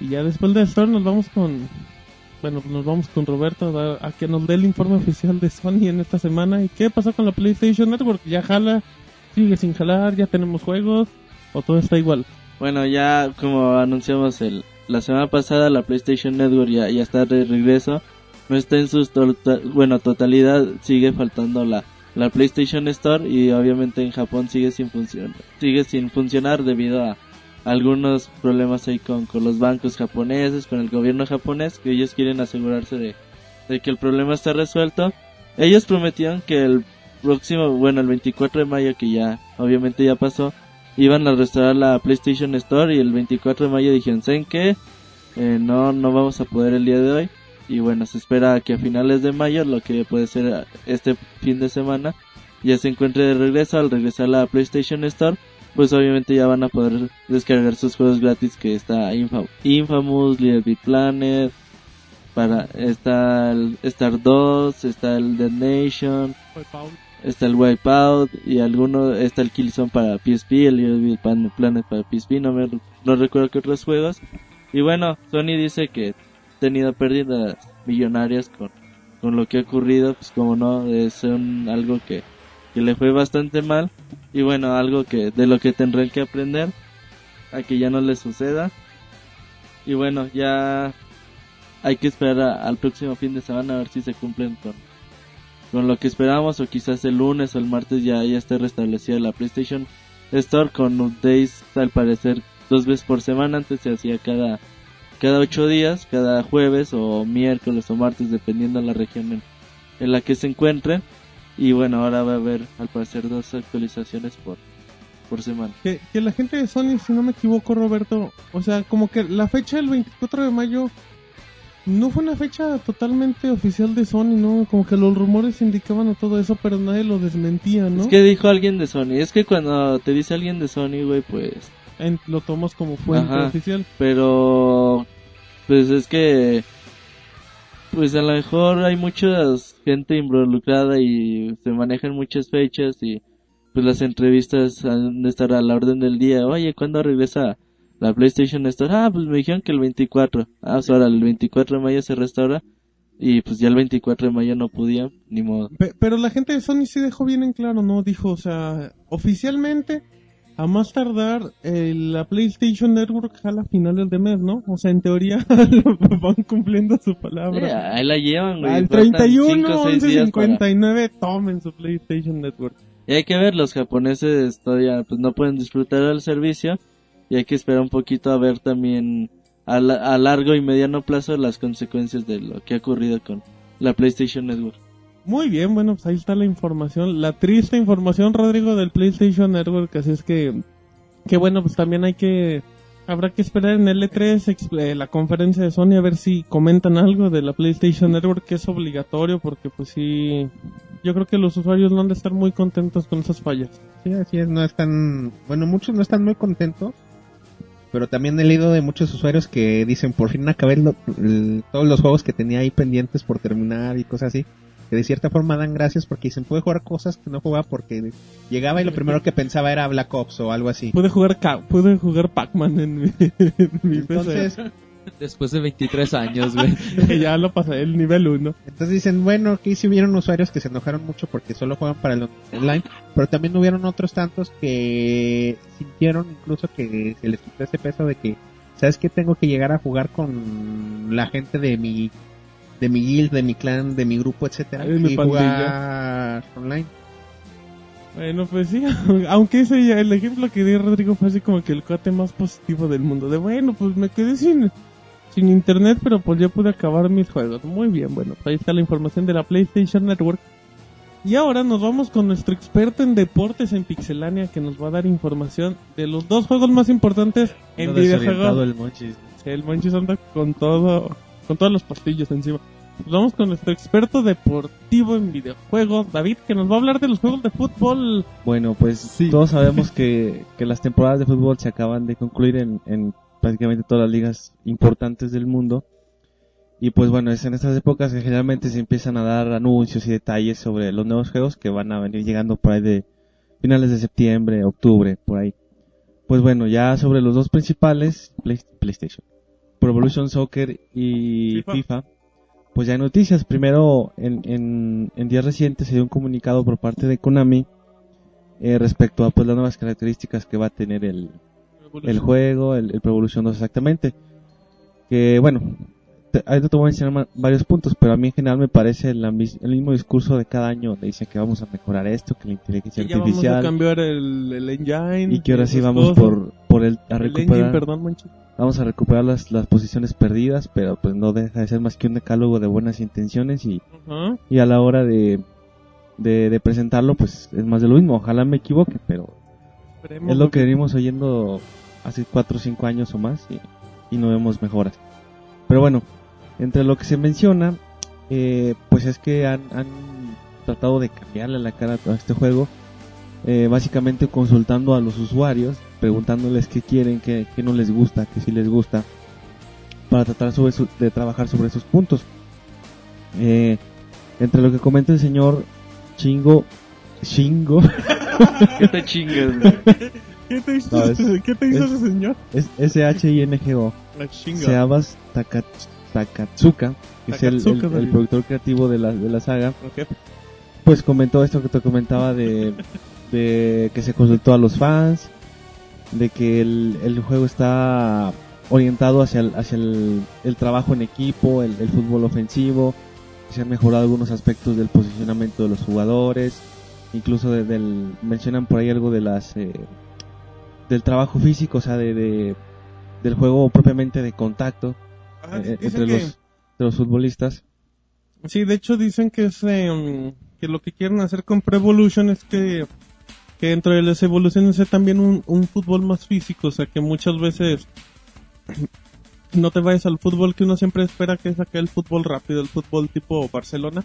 Y ya después de esto nos vamos con. Bueno, nos vamos con Roberto a, que nos dé el informe oficial de Sony en esta semana. ¿Y qué pasó con la PlayStation Network? ¿Ya jala? ¿Sigue sin jalar? ¿Ya tenemos juegos? ¿O todo está igual? Bueno, ya como anunciamos el, la semana pasada, la PlayStation Network ya, ya está de regreso. No está en su tota- bueno, totalidad, sigue faltando la, la PlayStation Store y obviamente en Japón sigue sin sigue sin funcionar debido a algunos problemas ahí con, con los bancos japoneses, con el gobierno japonés, que ellos quieren asegurarse de, que el problema está resuelto. Ellos prometieron que el próximo, bueno, el 24 de mayo, que ya obviamente ya pasó, iban a restaurar la PlayStation Store y el 24 de mayo dijeron, ¿saben qué? Eh, no, no vamos a poder el día de hoy. Y bueno, se espera que a finales de mayo, lo que puede ser este fin de semana, ya se encuentre de regreso. Al regresar a la PlayStation Store, pues obviamente ya van a poder descargar sus juegos gratis que está Infa- Infamous, Little Big Planet, para, está el Star 2, está el Dead Nation, está el Wipeout y alguno está el Killzone para PSP, el Little Big Planet para PSP, no me no recuerdo qué otros juegos. Y bueno, Sony dice que ha tenido pérdidas millonarias con, con lo que ha ocurrido, pues como no, es un, algo que, que le fue bastante mal y bueno, algo que de lo que tendrán que aprender a que ya no les suceda. Y bueno, ya hay que esperar al próximo fin de semana a ver si se cumplen con, con lo que esperamos o quizás el lunes o el martes ya, ya esté restablecida la PlayStation Store con updates al parecer dos veces por semana antes se hacía cada cada ocho días cada jueves o miércoles o martes dependiendo de la región en, en la que se encuentren y bueno ahora va a haber al parecer dos actualizaciones por por semana Que, que la gente de Sony, si no me equivoco, Roberto, o sea, como que la fecha del 24 de mayo no fue una fecha totalmente oficial de Sony, ¿no? Como que los rumores indicaban a todo eso, pero nadie lo desmentía, ¿no? es que dijo alguien de Sony es que cuando te dice alguien de Sony güey pues En- lo tomas como fuente Ajá. oficial. pero pues es que pues a lo mejor hay mucha gente involucrada y se manejan muchas fechas y pues las entrevistas han de estar a la orden del día oye ¿cuándo regresa la PlayStation Store? ah pues me dijeron que el 24 ah pues ahora el 24 de mayo se restaura y pues ya el 24 de mayo no podía ni modo Pe- pero la gente de Sony sí dejó bien en claro, ¿no? Dijo, o sea, oficialmente, a más tardar, eh, la PlayStation Network jala a finales de mes, ¿no? O sea, en teoría van cumpliendo su palabra. ahí la llevan güey Al faltan 31, cinco o seis 11, días para- 59, tomen su PlayStation Network. Y hay que ver, los japoneses todavía pues no pueden disfrutar del servicio y hay que esperar un poquito a ver también a, la- a largo y mediano plazo las consecuencias de lo que ha ocurrido con la PlayStation Network. Muy bien, bueno, pues ahí está la información, la triste información, Rodrigo, del PlayStation Network, así es que, que bueno, pues también hay que, habrá que esperar en el E3, ex- eh, la conferencia de Sony, a ver si comentan algo de la PlayStation Network, que es obligatorio, porque pues sí, yo creo que los usuarios no han de estar muy contentos con esas fallas. Sí, así es, no están, bueno, muchos no están muy contentos, pero también he leído de muchos usuarios que dicen, por fin acabé todos los juegos que tenía ahí pendientes por terminar y cosas así. Que de cierta forma dan gracias porque dicen puede jugar cosas que no jugaba porque llegaba y lo primero que pensaba era Black Ops o algo así. Pude jugar, ca- pude jugar Pac-Man en mi, en mi Entonces, Después de 23 años, güey. PC. ya lo pasé el nivel 1. entonces dicen, bueno, aquí sí hubieron usuarios que se enojaron mucho porque solo juegan para el online, pero también hubieron otros tantos que sintieron incluso que se les quitó ese peso de que, ¿sabes qué? Tengo que llegar a jugar con la gente de mi de mi guild, de mi clan, de mi grupo, etcétera, De mi y pandilla. jugar online. Bueno, pues sí, aunque ese ya- el ejemplo que dio Rodrigo fue así como que el cuate más positivo del mundo. De bueno, pues me quedé sin, sin internet, pero pues ya pude acabar mis juegos. Muy bien, bueno, pues ahí está la información de la PlayStation Network. Y ahora nos vamos con nuestro experto en deportes en Pixelania que nos va a dar información de los dos juegos más importantes en desorientado videojuegos. el Monchis. Sí, el Monchis anda con todo, con todos los pastillos encima. Vamos con nuestro experto deportivo en videojuegos, David, que nos va a hablar de los juegos de fútbol. Bueno, pues todos sabemos que, que las temporadas de fútbol se acaban de concluir en, en prácticamente todas las ligas importantes del mundo. Y pues bueno, es en estas épocas que generalmente se empiezan a dar anuncios y detalles sobre los nuevos juegos que van a venir llegando por ahí de finales de septiembre, octubre, por ahí. Pues bueno, ya sobre los dos principales, Play- PlayStation, Pro Evolution Soccer y FIFA. FIFA, pues ya hay noticias. Primero, en, en, en días recientes se dio un comunicado por parte de Konami eh, respecto a pues las nuevas características que va a tener el, el juego, el, el Pro Evolution 2 exactamente. Que bueno, te, ahorita te voy a ma- varios puntos, pero a mí en general me parece el mismo discurso de cada año donde dicen que vamos a mejorar esto, que la inteligencia Que ya vamos a artificial cambiar el, el engine. y que ahora sí vamos cosas. por, por el, a engine, recuperar, perdón, vamos a recuperar las, las posiciones perdidas, pero pues no deja de ser más que un decálogo de buenas intenciones y, y a la hora de, de, de presentarlo pues es más de lo mismo, ojalá me equivoque, pero Esperemos. es lo que venimos oyendo hace 4 o 5 años o más y, y no vemos mejoras. Pero bueno, entre lo que se menciona, eh, pues es que han, han tratado de cambiarle la cara a este juego, eh, básicamente consultando a los usuarios, preguntándoles qué quieren, qué, qué no les gusta, qué sí les gusta, para tratar sobre su- de trabajar sobre esos puntos. Eh, entre lo que comenta el señor Chingo, Chingo, ¿Qué te chingas? ¿Qué te hizo, No, es- ¿qué te hizo es- ese señor? es S-H-I-N-G-O. La chinga. Seabas Taka- Takatsuka, que es el, el- el productor creativo de la, de la saga, pues comentó esto que te comentaba de, de que se consultó a los fans, de que el, el juego está orientado hacia el, hacia el, el trabajo en equipo, el, el fútbol ofensivo, se han mejorado algunos aspectos del posicionamiento de los jugadores, incluso de- del, mencionan por ahí algo de las eh, del trabajo físico, o sea, de, de- del juego propiamente de contacto Ajá, eh, entre que- los, los futbolistas. Sí, de hecho dicen que es eh, que lo que quieren hacer con Pro Evolution es que, que dentro de las evoluciones sea también un, un fútbol más físico, o sea que muchas veces no te vayas al fútbol que uno siempre espera que es acá el fútbol rápido, el fútbol tipo Barcelona,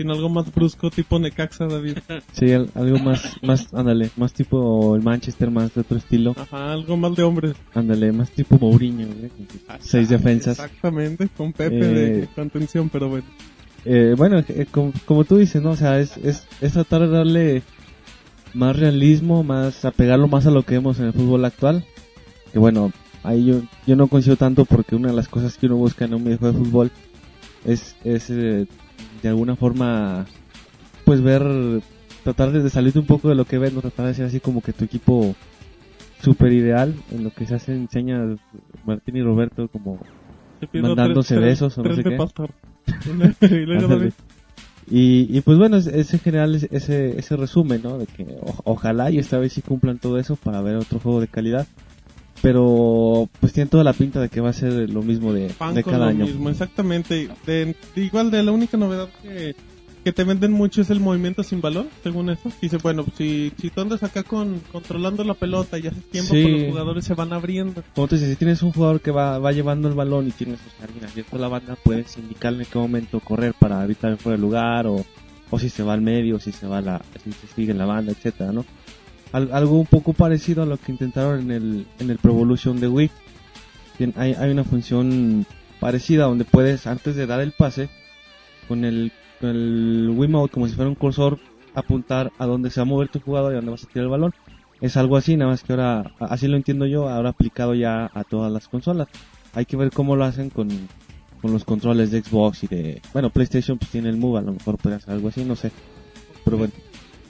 sino algo más brusco tipo Necaxa, David. Sí, al- algo más, más, ándale, más tipo el Manchester, más de otro estilo. Ajá, algo más de hombres. Ándale, más tipo Mourinho, sus seis defensas. Exactamente, con Pepe Eh, de contención, pero bueno. Eh, bueno, eh, como, como tú dices, ¿no? O sea, es, es, es tratar de darle más realismo, más apegarlo más a lo que vemos en el fútbol actual. Que bueno, ahí yo, yo no coincido tanto porque una de las cosas que uno busca en un videojuego de fútbol es, es eh, de alguna forma, pues ver, tratar de salirte un poco de lo que ves, no tratar de ser así como que tu equipo super ideal, en lo que se hace enseña Martín y Roberto como mandándose tres- besos o no sé qué. y. Y, y pues bueno, es, es en general es- ese, ese resumen, ¿no? De que o- ojalá y esta vez sí cumplan todo eso para ver otro juego de calidad. Pero pues tiene toda la pinta de que va a ser lo mismo de, Pan de con cada lo año. mismo, exactamente. De, igual de la única novedad que, que te venden mucho es el movimiento sin balón, según eso. Dice, bueno, si, si tú andas acá con, controlando la pelota y haces tiempo, Sí. pues los jugadores se van abriendo. Como tú dices, si tienes un jugador que va, va llevando el balón y tienes pues, alguien abierto a la banda, puedes indicarle en qué momento correr para evitar fuera de lugar o, o si se va al medio, o si se va la, si se sigue en la banda, etcétera, ¿no? Al- algo un poco parecido a lo que intentaron en el, en el Pro Evolution de Wii. Hay, hay una función parecida donde puedes, antes de dar el pase, con el con el como si fuera un cursor apuntar a dónde se va a mover tu jugador y a dónde vas a tirar el balón. Es algo así, nada más que ahora, así lo entiendo yo, ahora aplicado ya a todas las consolas. Hay que ver cómo lo hacen con, con los controles de Xbox y de... Bueno, PlayStation pues tiene el Move, a lo mejor puede hacer algo así, no sé. Pero bueno,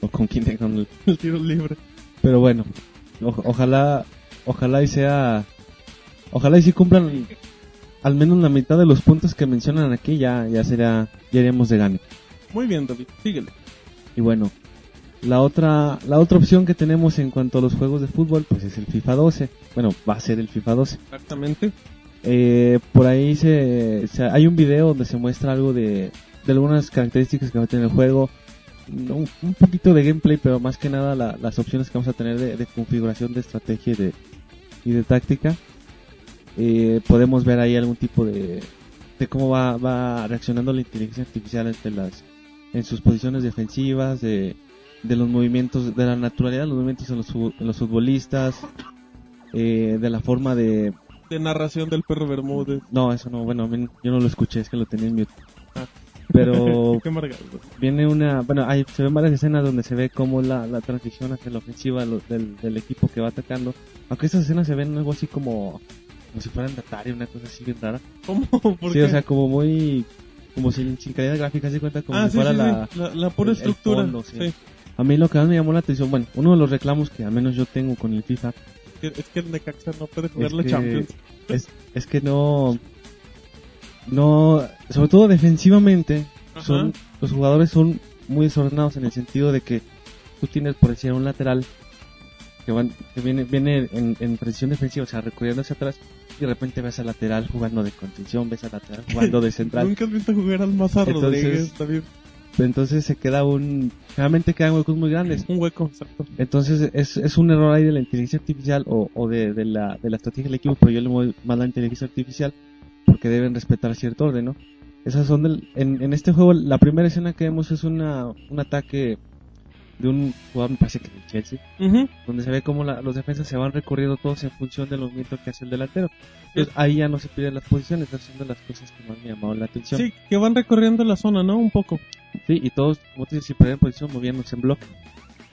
o con Kinect, con el- El tiro libre. Pero bueno, o- ojalá, ojalá y sea, ojalá y si cumplan al menos la mitad de los puntos que mencionan aquí, ya, ya será, ya iremos de gane. Muy bien, David. Síguele. Y bueno, la otra, la otra opción que tenemos en cuanto a los juegos de fútbol, pues es el FIFA 12. Bueno, va a ser el FIFA 12. Exactamente. Eh, por ahí se, se- hay un video donde se muestra algo de, de algunas características que va a tener el juego, un, un poquito de gameplay, pero más que nada la- las opciones que vamos a tener de, de configuración de estrategia y de, y de táctica. Eh, podemos ver ahí algún tipo de, de cómo va, va reaccionando la inteligencia artificial entre las, en sus posiciones defensivas, de, de los movimientos, de la naturalidad de los movimientos en los, fu- en los futbolistas, eh, de la forma de, De narración del perro Bermúdez. no, eso no, bueno, yo no lo escuché, es que lo tenía en mute. Ah. Pero viene una, bueno, hay, se ven varias escenas donde se ve cómo la, la transición hacia la ofensiva lo- del, del equipo que va atacando. Aunque estas escenas se ven algo así como, como si fueran de Atari, una cosa así bien rara. ¿Cómo? ¿Por Sí, qué? o sea, como muy, como si sin calidad gráfica se cuenta como ah, si sí, fuera sí, la. La, la pura el- el estructura. fondo, sí. sí. A mí lo que más me llamó la atención, bueno, uno de los reclamos que al menos yo tengo con el FIFA Que- Es que el Necaxa no puede jugar es la que, Champions. es, es que no, no, sobre todo defensivamente, Ajá. son, los jugadores son muy desordenados en el sentido de que tú tienes, por decir, un lateral que, van, que viene, viene en, en presión defensiva, o sea, recorriendo hacia atrás, y de repente ves al lateral jugando de contención, ves al lateral jugando de central. Nunca has visto jugar al Maza Entonces- Rodríguez, David. Entonces se queda un, generalmente quedan huecos muy grandes. Un hueco, exacto. Entonces es, es un error ahí de la inteligencia artificial o, o de, de la, de la estrategia del equipo, pero yo le voy más la inteligencia artificial porque deben respetar cierto orden, ¿no? Esas son del, en, en este juego, la primera escena que vemos es una, un ataque de un jugador, me parece que de Chelsea, donde se ve cómo la- los defensas se van recorriendo todos en función del movimiento que hace el delantero. Entonces ahí ya no se pierden las posiciones, esas son de las cosas que más me llamaron la atención. Sí, que van recorriendo la zona, ¿no? Un poco. Sí, y todos, como te dices, si perdían posición, moviéndose en bloque.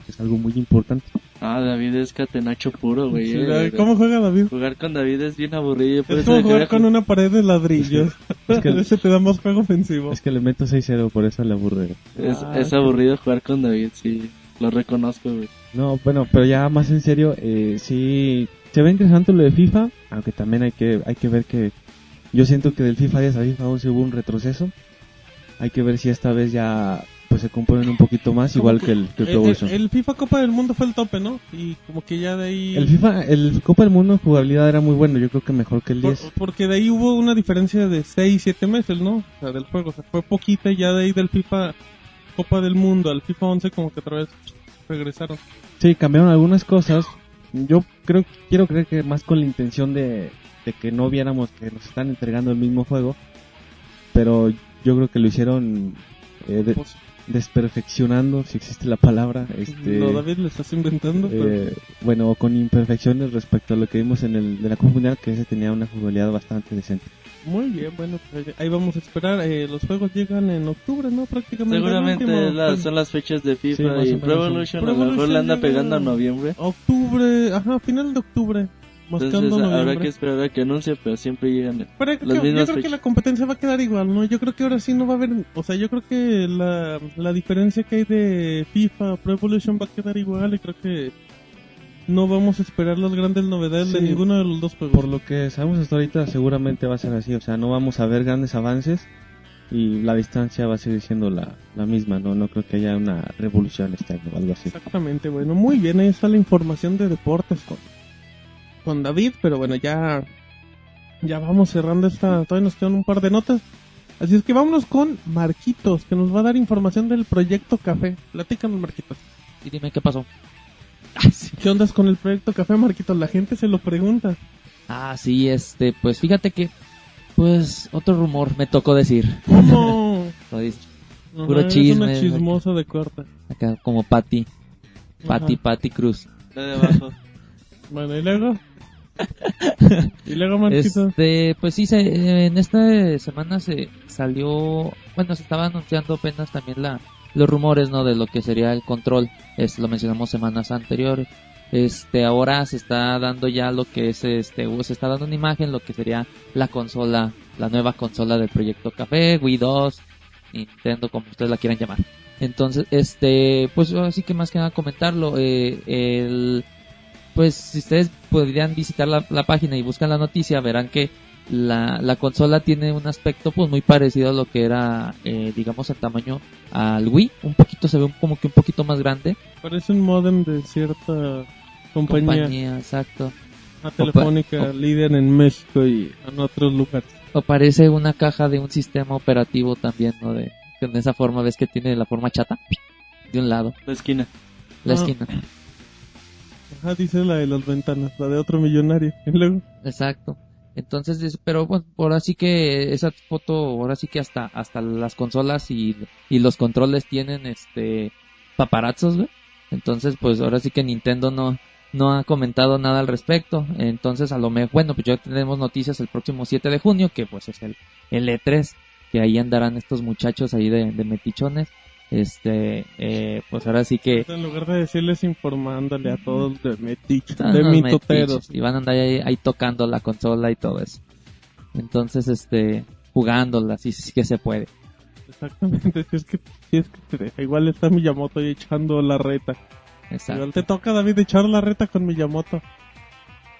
Que Es algo muy importante. Ah, David es catenacho puro, güey. Sí, eh, ¿Cómo juega David? Jugar con David es bien aburrido. Es como jugar con una pared de ladrillos. Es que- Ese te da más juego ofensivo. Es que le meto 6-0, por eso le aburre. Es, Ah, es aburrido jugar con David, sí. Lo reconozco, güey. No, bueno, pero ya más en serio, eh, sí, se ve interesante lo de FIFA, aunque también hay que, hay que ver que yo siento que del FIFA 10 a FIFA 11 hubo un retroceso. Hay que ver si esta vez ya pues se componen un poquito más, Como igual que que el, que el FIFA Copa del Mundo fue el tope, ¿no? Y como que ya de ahí... El FIFA, el Copa del Mundo en jugabilidad era muy bueno, yo creo que mejor que el Por- 10. porque de ahí hubo una diferencia de 6, 7 meses, ¿no? O sea, del juego. O sea, fue poquita y ya de ahí del FIFA Copa del Mundo al FIFA 11 como que otra vez regresaron. Sí, cambiaron algunas cosas. Yo creo, quiero creer que más con la intención de, de que no viéramos que nos están entregando el mismo juego. Pero yo creo que lo hicieron eh, de- Pues, desperfeccionando, si existe la palabra. Este, no, David, le estás inventando. pero- eh, bueno, con imperfecciones respecto a lo que vimos en el de la Copa Mundial, que ese tenía una jugabilidad bastante decente. Muy bien, bueno, pues ahí vamos a esperar. Eh, los juegos llegan en octubre, ¿no? Prácticamente. Seguramente la- son las fechas de Sí, FIFA más y Pro Evolution a lo mejor le anda pegando a noviembre. Octubre, ajá, final de octubre. Entonces habrá que esperar a que anuncie, pero siempre llegan. Pero yo creo, las que, yo creo que la competencia va a quedar igual, ¿no? Yo creo que ahora sí no va a haber... O sea, yo creo que la, la diferencia que hay de FIFA Pro Evolution va a quedar igual y creo que no vamos a esperar las grandes novedades de ninguno de los dos juegos. Por lo que sabemos hasta ahorita, seguramente va a ser así. O sea, no vamos a ver grandes avances y la distancia va a seguir siendo la, la misma. No no creo que haya una revolución este año o algo así. Exactamente, bueno, muy bien, ahí está la información de deportes con, con David, pero bueno, ya, ya vamos cerrando esta, todavía nos quedan un par de notas. Así es que vámonos con Marquitos, que nos va a dar información del proyecto Café. Platícanos, Marquitos. Y dime qué pasó. ¿Qué ondas con el proyecto Café, Marquitos? La gente se lo pregunta. Ah, sí, este, pues fíjate que, pues, otro rumor me tocó decir. ¿Cómo? Lo dice Ajá, Puro eres chisme. una chismosa de corta. acá como Patty. Patty, Ajá. Patty Cruz. La de abajo. Bueno, y luego, y luego, Marquito. Este, pues sí, se, en esta semana se salió, bueno, se estaba anunciando apenas también la, los rumores, ¿no? De lo que sería el control. Es, lo mencionamos semanas anteriores. Este, ahora se está dando ya lo que es, este, se está dando una imagen, lo que sería la consola, la nueva consola del proyecto Café, Wii 2, Nintendo, como ustedes la quieran llamar. Entonces, este, pues así que más que nada comentarlo, eh, el, pues si ustedes podrían visitar la, la, página y buscan la noticia, verán que la, la consola tiene un aspecto pues muy parecido a lo que era, eh, digamos, el tamaño al Wii, un poquito, se ve como que un poquito más grande. Parece un modem de cierta compañía. Compañía, exacto. Una telefónica líder en México y en otros lugares. O parece una caja de un sistema operativo también, ¿no? De, en esa forma, ves que tiene la forma chata de un lado. La esquina. La Ah. esquina. Ajá, dice la de las ventanas, la de otro millonario. Luego, Exacto. Entonces, es- pero bueno, por así que esa foto, ahora sí que hasta hasta las consolas y, y los controles tienen este paparazzos, güey. Entonces, pues ahora sí que Nintendo no no ha comentado nada al respecto. Entonces, a lo mejor, bueno, pues ya tenemos noticias el próximo 7 de junio, que pues es el, el E3, que ahí andarán estos muchachos ahí de, de metichones. Este, eh, pues ahora sí que en lugar de decirles informándole a todos de metiche, Ah, de mitoteros. Y van a andar ahí, ahí tocando la consola y todo eso. Entonces, este, jugándola, sí, sí que se puede. Exactamente, si es que, si es que te deja. Igual está Miyamoto ahí echando la reta. Exacto. Igual te toca, David, echar la reta con Miyamoto.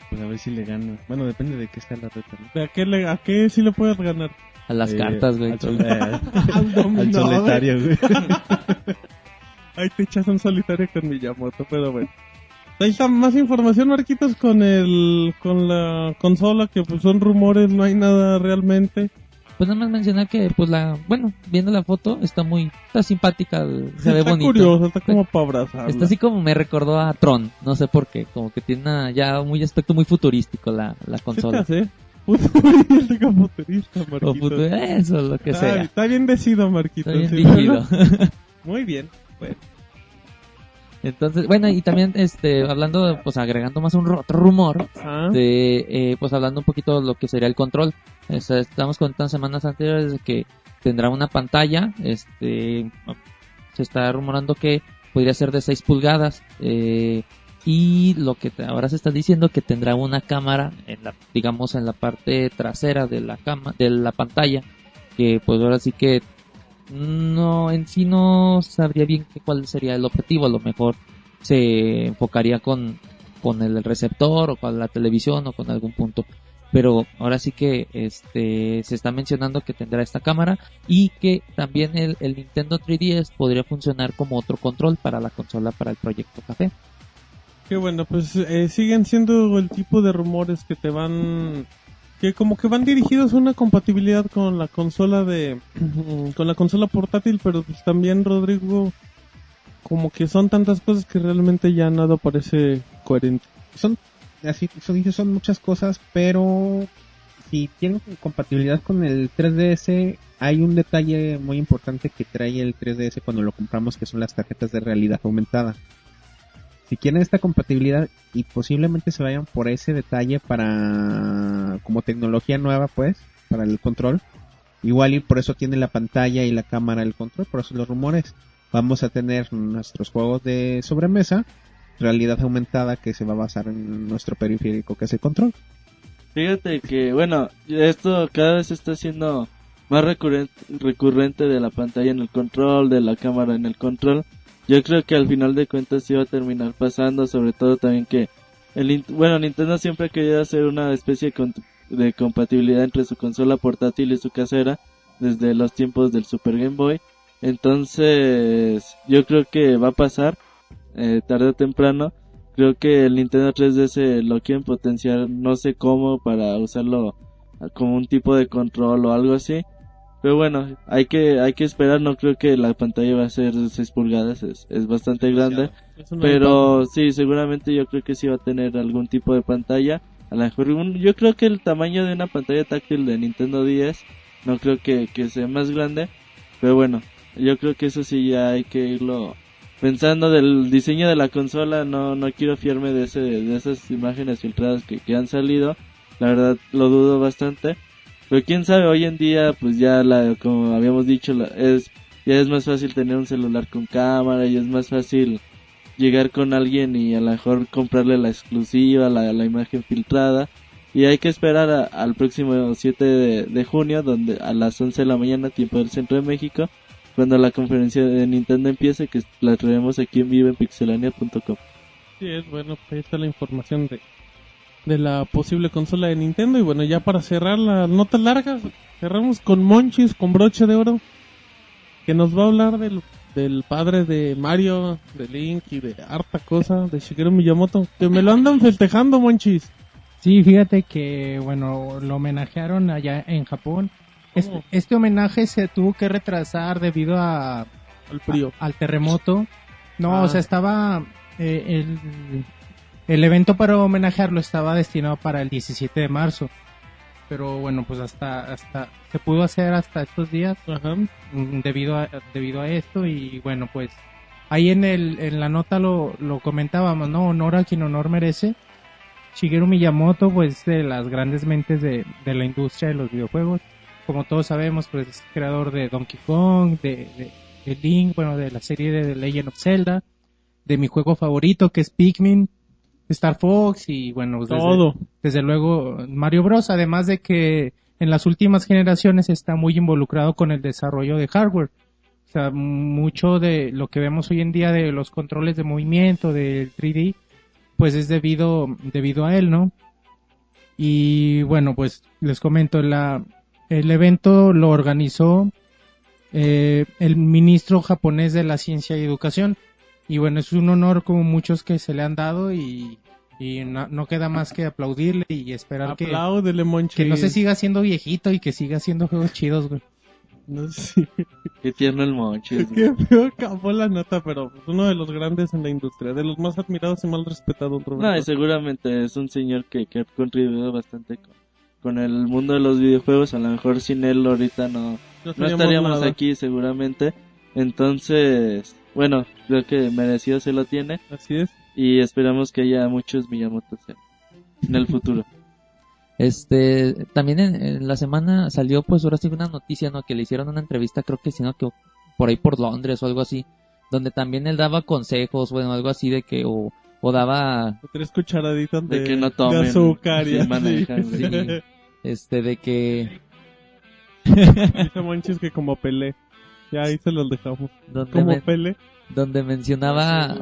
Pues a ver si le gano. Bueno, depende de qué sea la reta, ¿no? ¿De a qué, le, a qué sí le puedes ganar? A las Eh, cartas, güey. Al, eh, Al dominó, al solitario, güey. Ahí te echas un solitario con Miyamoto, pero bueno. Ahí está más información, Marquitos, con el, con la consola, que pues son rumores, no hay nada realmente. Pues nada más mencionar que, pues la, bueno, viendo la foto, está muy, está simpática, se ve está bonito. curioso, está como para abrazar. Está así como me recordó a Tron, no sé por qué, como que tiene una, ya muy aspecto muy futurístico la, la consola. ¿Sí Futurista, futurista, O Marquitos. futu- eso, lo que sea. está bien decido, Marquitos. Está bien ¿sí? Muy bien. Bueno, Entonces, bueno, y también, este, hablando, pues agregando más un otro rumor, ah, de, eh, pues hablando un poquito de lo que sería el control. O sea, estamos contando semanas anteriores de que tendrá una pantalla, este, se está rumorando que podría ser de 6 pulgadas, eh, y lo que ahora se está diciendo que tendrá una cámara en la, digamos, en la parte trasera de la cama, de la pantalla, que pues ahora sí que no, en sí no sabría bien qué- cuál sería el objetivo, a lo mejor se enfocaría con, con el receptor o con la televisión o con algún punto. Pero ahora sí que este se está mencionando que tendrá esta cámara y que también el, el Nintendo 3DS podría funcionar como otro control para la consola para el proyecto Café. Qué bueno, pues eh, siguen siendo el tipo de rumores que te van... Que como que van dirigidos a una compatibilidad con la consola de... con la consola portátil, pero pues también, Rodrigo, como que son tantas cosas que realmente ya nada parece coherente. Son, así, son, son muchas cosas, pero si tienen compatibilidad con el 3DS, hay un detalle muy importante que trae el 3DS cuando lo compramos, que son las tarjetas de realidad aumentada. Si quieren esta compatibilidad y posiblemente se vayan por ese detalle para como tecnología nueva, pues, para el control. Igual y por eso tiene la pantalla y la cámara el control, por eso los rumores. Vamos a tener nuestros juegos de sobremesa, realidad aumentada que se va a basar en nuestro periférico que es el control. Fíjate que, bueno, esto cada vez está siendo más recurrente, recurrente de la pantalla en el control, de la cámara en el control. Yo creo que al final de cuentas va a terminar pasando, sobre todo también que el bueno, Nintendo siempre ha querido hacer una especie de compatibilidad entre su consola portátil y su casera desde los tiempos del Super Game Boy. Entonces, yo creo que va a pasar eh, tarde o temprano. Creo que el Nintendo 3DS lo quieren potenciar, no sé cómo, para usarlo como un tipo de control o algo así. Pero bueno, hay que, hay que esperar, no creo que la pantalla va a ser de 6 pulgadas, es, es bastante grande. Es Pero sí, seguramente yo creo que sí va a tener algún tipo de pantalla. A lo mejor un- yo creo que el tamaño de una pantalla táctil de Nintendo 10 no creo que, que sea más grande. Pero bueno, yo creo que eso sí ya hay que irlo pensando del diseño de la consola, no, no quiero fiarme de, ese, de esas imágenes filtradas que, que han salido. La verdad lo dudo bastante. Pero quién sabe, hoy en día, pues ya la, como habíamos dicho, la, es, ya es más fácil tener un celular con cámara y es más fácil llegar con alguien y a lo mejor comprarle la exclusiva, la, imagen filtrada. Y hay que esperar a- al próximo 7 de, de junio, donde a las 11 de la mañana, tiempo del centro de México, cuando la conferencia de Nintendo empiece, que la traemos aquí en vivo en pixelania.com. Sí, es bueno, pues ahí está la información de, de la posible consola de Nintendo. Y bueno, ya para cerrar las notas largas, cerramos con Monchis, con broche de oro, que nos va a hablar del, del padre de Mario, de Link y de harta cosa, de Shigeru Miyamoto, que me lo andan festejando, Monchis. Sí, fíjate que, bueno, lo homenajearon allá en Japón. Este, este homenaje se tuvo que retrasar debido a, Al frío. al terremoto. No, Ah. o sea, estaba eh, el, el evento para homenajearlo estaba destinado para el 17 de marzo. Pero bueno, pues hasta hasta se pudo hacer hasta estos días Ajá. mm, debido a debido a esto y bueno, pues ahí en el en la nota lo lo comentábamos, ¿no? Honor a quien honor merece. Shigeru Miyamoto, pues de las grandes mentes de, de la industria de los videojuegos. Como todos sabemos, pues es creador de Donkey Kong, de, de, de Link, bueno, de la serie de The Legend of Zelda, de mi juego favorito que es Pikmin, Star Fox y bueno, pues, desde- luego Mario Bros. Además de que en las últimas generaciones está muy involucrado con el desarrollo de hardware. O sea, mucho de lo que vemos hoy en día de los controles de movimiento, del 3D, pues es debido, debido a él, ¿no? Y bueno, pues les comento, la, el evento lo organizó eh, el ministro japonés de la ciencia y educación. Y bueno, es un honor como muchos que se le han dado y, y no, no queda más que aplaudirle y esperar que, que no se siga siendo viejito y que siga haciendo juegos chidos, güey. No sé. Qué tierno el Monchis. Qué feo acabó la nota, pero pues, uno de los grandes en la industria, de los más admirados y mal respetados, Roberto. No, y seguramente es un señor que, que ha contribuido bastante con, con el mundo de los videojuegos. A lo mejor sin él ahorita no, No estaríamos nada. aquí seguramente. Entonces, bueno, creo que merecido se lo tiene. Así es. Y esperamos que haya muchos Miyamotos en, en el futuro. Este, también en, en la semana salió pues ahora sí una noticia, ¿no? Que le hicieron una entrevista, creo que sino que por ahí por Londres o algo así, donde también él daba consejos, bueno, algo así de que, o, o daba, Tres cucharaditas de, De que no tomen, de azúcar y sí, así. sí, este, de que, Dice Monchis que como Pelé. Ya ahí se los dejamos. donde, Como Pelé. donde mencionaba,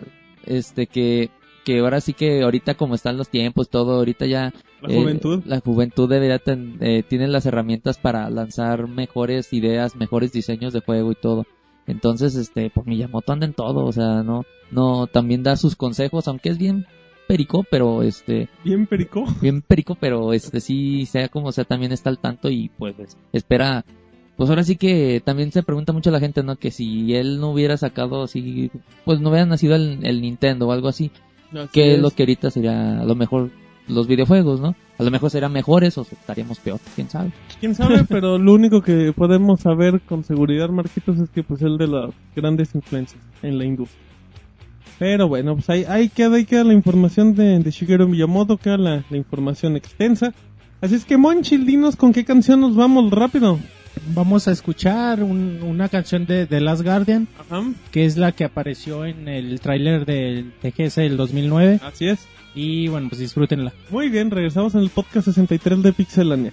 este, que, que ahora sí que ahorita como están los tiempos, todo, ahorita ya La eh, juventud. la juventud debería ten- eh, tiene las herramientas para lanzar mejores ideas, mejores diseños de juego y todo. Entonces, este, pues Miyamoto anda en todo, o sea, no, no, también da sus consejos, aunque es bien perico, pero este, Bien perico. bien perico, pero este sí, sea como sea, también está al tanto y pues es- espera, pues ahora sí que también se pregunta mucho la gente, ¿no? Que si él no hubiera sacado así, pues no hubiera nacido el, el Nintendo o algo así, Así que es lo que ahorita sería a lo mejor los videojuegos, ¿no? A lo mejor serían mejores o estaríamos peor, quién sabe. Quién sabe, pero lo único que podemos saber con seguridad, Marquitos, es que pues él de las grandes influencias en la industria. Pero bueno, pues ahí, ahí queda, ahí queda la información de, de Shigeru Miyamoto, queda la, la información extensa. Así es que Monchil, dinos con qué canción nos vamos rápido. Vamos a escuchar un- una canción de The Last Guardian, Ajá, que es la que apareció en el tráiler del TGS del 2009. así es. Y bueno, pues disfrútenla. Muy bien, regresamos en el podcast 63 de Pixelania.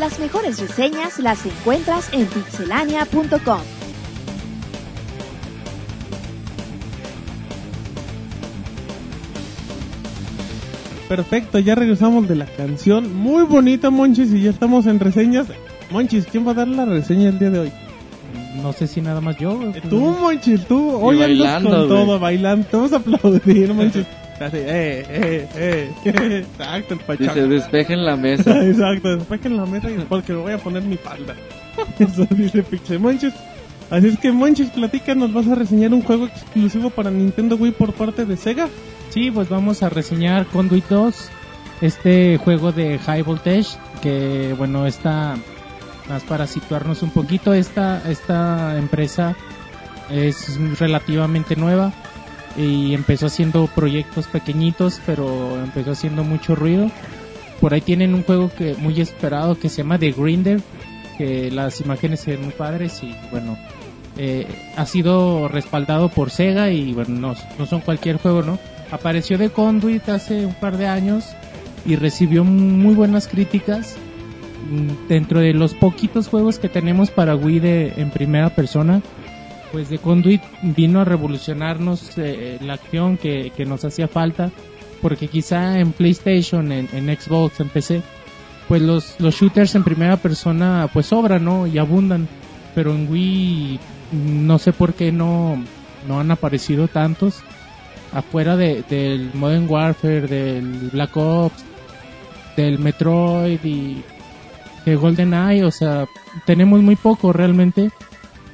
Las mejores reseñas las encuentras en pixelania.com. Perfecto, ya regresamos de la canción. Muy bonita, Monchis, y ya estamos en reseñas. Monchis, ¿quién va a dar la reseña el día de hoy? No sé si nada más yo. Tú, Monchis, tú. Hoy andas bailando, con todo, bailando. Te vamos a aplaudir, Monchis. Así, eh, eh, eh, Exacto, el pachaco. Dice, despejen la mesa. Exacto, después que en la mesa y porque me voy a poner mi falda. Eso dice Pixel Monchis. Así es que Monchis, platícanos, vas a reseñar un juego exclusivo para Nintendo Wii por parte de Sega. Sí, pues vamos a reseñar Conduit 2, este juego de High Voltage, que bueno, está más para situarnos un poquito, esta, esta empresa es relativamente nueva y empezó haciendo proyectos pequeñitos, pero empezó haciendo mucho ruido. Por ahí tienen un juego que muy esperado que se llama The Grinder, que las imágenes se ven muy padres y bueno, eh, ha sido respaldado por Sega y bueno, no, no son cualquier juego, ¿no? Apareció de Conduit hace un par de años y recibió muy buenas críticas. Mm, Dentro de los poquitos juegos que tenemos para Wii de, en primera persona, pues de Conduit vino a revolucionarnos eh, la acción que, que nos hacía falta, porque quizá en PlayStation, en, Xbox, en PC, pues los, los shooters en primera persona pues sobran, ¿no? Y abundan, pero en Wii no sé por qué no, no han aparecido tantos afuera de, del Modern Warfare, del Black Ops, del Metroid y de GoldenEye, o sea, tenemos muy poco realmente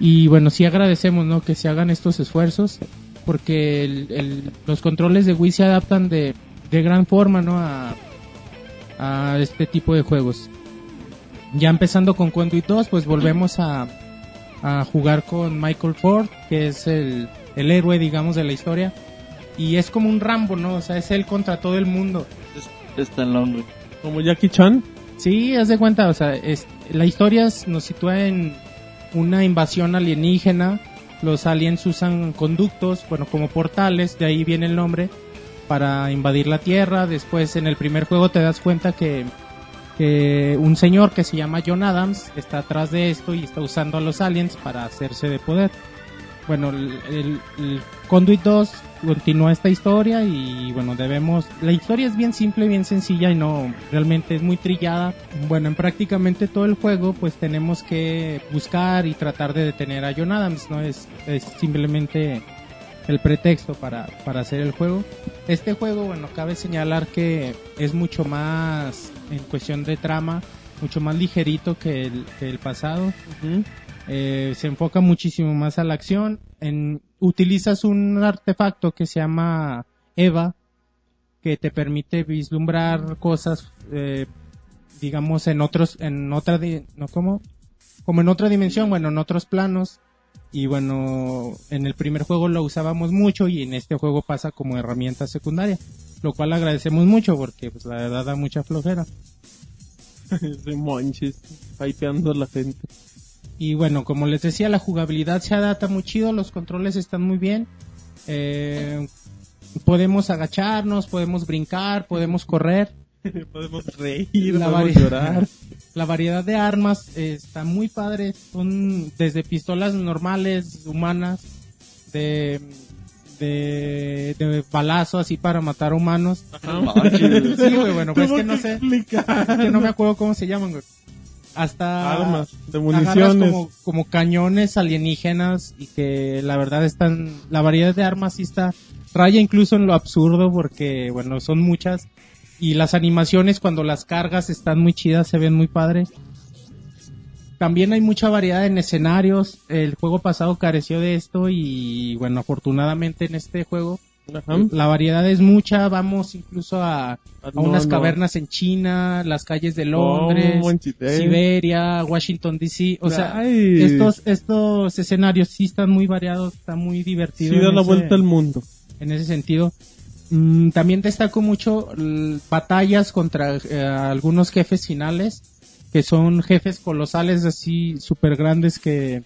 y bueno, sí agradecemos, ¿no? Que se hagan estos esfuerzos porque el- el- los controles de Wii se adaptan de, de gran forma, ¿no? A, a este tipo de juegos. ya empezando con Conduit 2, pues volvemos a, a jugar con Michael Ford, que es el, el héroe, digamos, de la historia. Y es como un Rambo, ¿no? O sea, es él contra todo el mundo. Está en Londres. Como Jackie Chan. Sí, haz de cuenta, o sea, es, la historia es- nos sitúa en una invasión alienígena. Los aliens usan conductos, bueno, como portales, de ahí viene el nombre, para invadir la Tierra. Después, en el primer juego te das cuenta que, un señor que se llama John Adams está atrás de esto y está usando a los aliens para hacerse de poder. Bueno, el, el- el Conduit 2 continúa esta historia y bueno, debemos... La historia es bien simple, bien sencilla y no, realmente es muy trillada. Bueno, en prácticamente todo el juego pues tenemos que buscar y tratar de detener a John Adams, ¿no? Es, es simplemente el pretexto para, para hacer el juego. Este juego, bueno, cabe señalar que es mucho más en cuestión de trama, mucho más ligerito que el, que el pasado. Eh, se enfoca muchísimo más a la acción. En, utilizas un artefacto que se llama Eva, que te permite vislumbrar cosas, eh, digamos, en otros, en otra, no como, como en otra dimensión, bueno, en otros planos. Y bueno, en el primer juego lo usábamos mucho y en este juego pasa como herramienta secundaria, lo cual agradecemos mucho porque pues la verdad da mucha flojera. Ese monchis, hypeando a la gente. Y bueno, como les decía, la jugabilidad se adapta muy chido, los controles están muy bien. Eh, podemos agacharnos, podemos brincar, podemos correr. podemos reír, la, podemos llorar. la variedad de armas eh, está muy padre. Son desde pistolas normales, humanas, de, de, de balazo así para matar humanos. Sí, güey, bueno, pues es que no sé. es que no me acuerdo cómo se llaman, güey. Hasta Armas, de municiones. como, como cañones alienígenas y que la verdad están, la variedad de armas sí está, raya incluso en lo absurdo porque, bueno, son muchas y las animaciones cuando las cargas están muy chidas, se ven muy padres. También hay mucha variedad en escenarios. El juego pasado careció de esto y bueno, afortunadamente en este juego Ajá. la variedad es mucha. Vamos incluso a, a No, unas no. cavernas en China, las calles de Londres, Oh, Monchite. Siberia, Washington DC. O sea, Ay. estos estos escenarios sí están muy variados, está muy divertido. Sí, da la ese- vuelta al mundo. en ese sentido. Mm, también destaco mucho batallas contra eh, algunos jefes finales, que son jefes colosales así súper grandes que,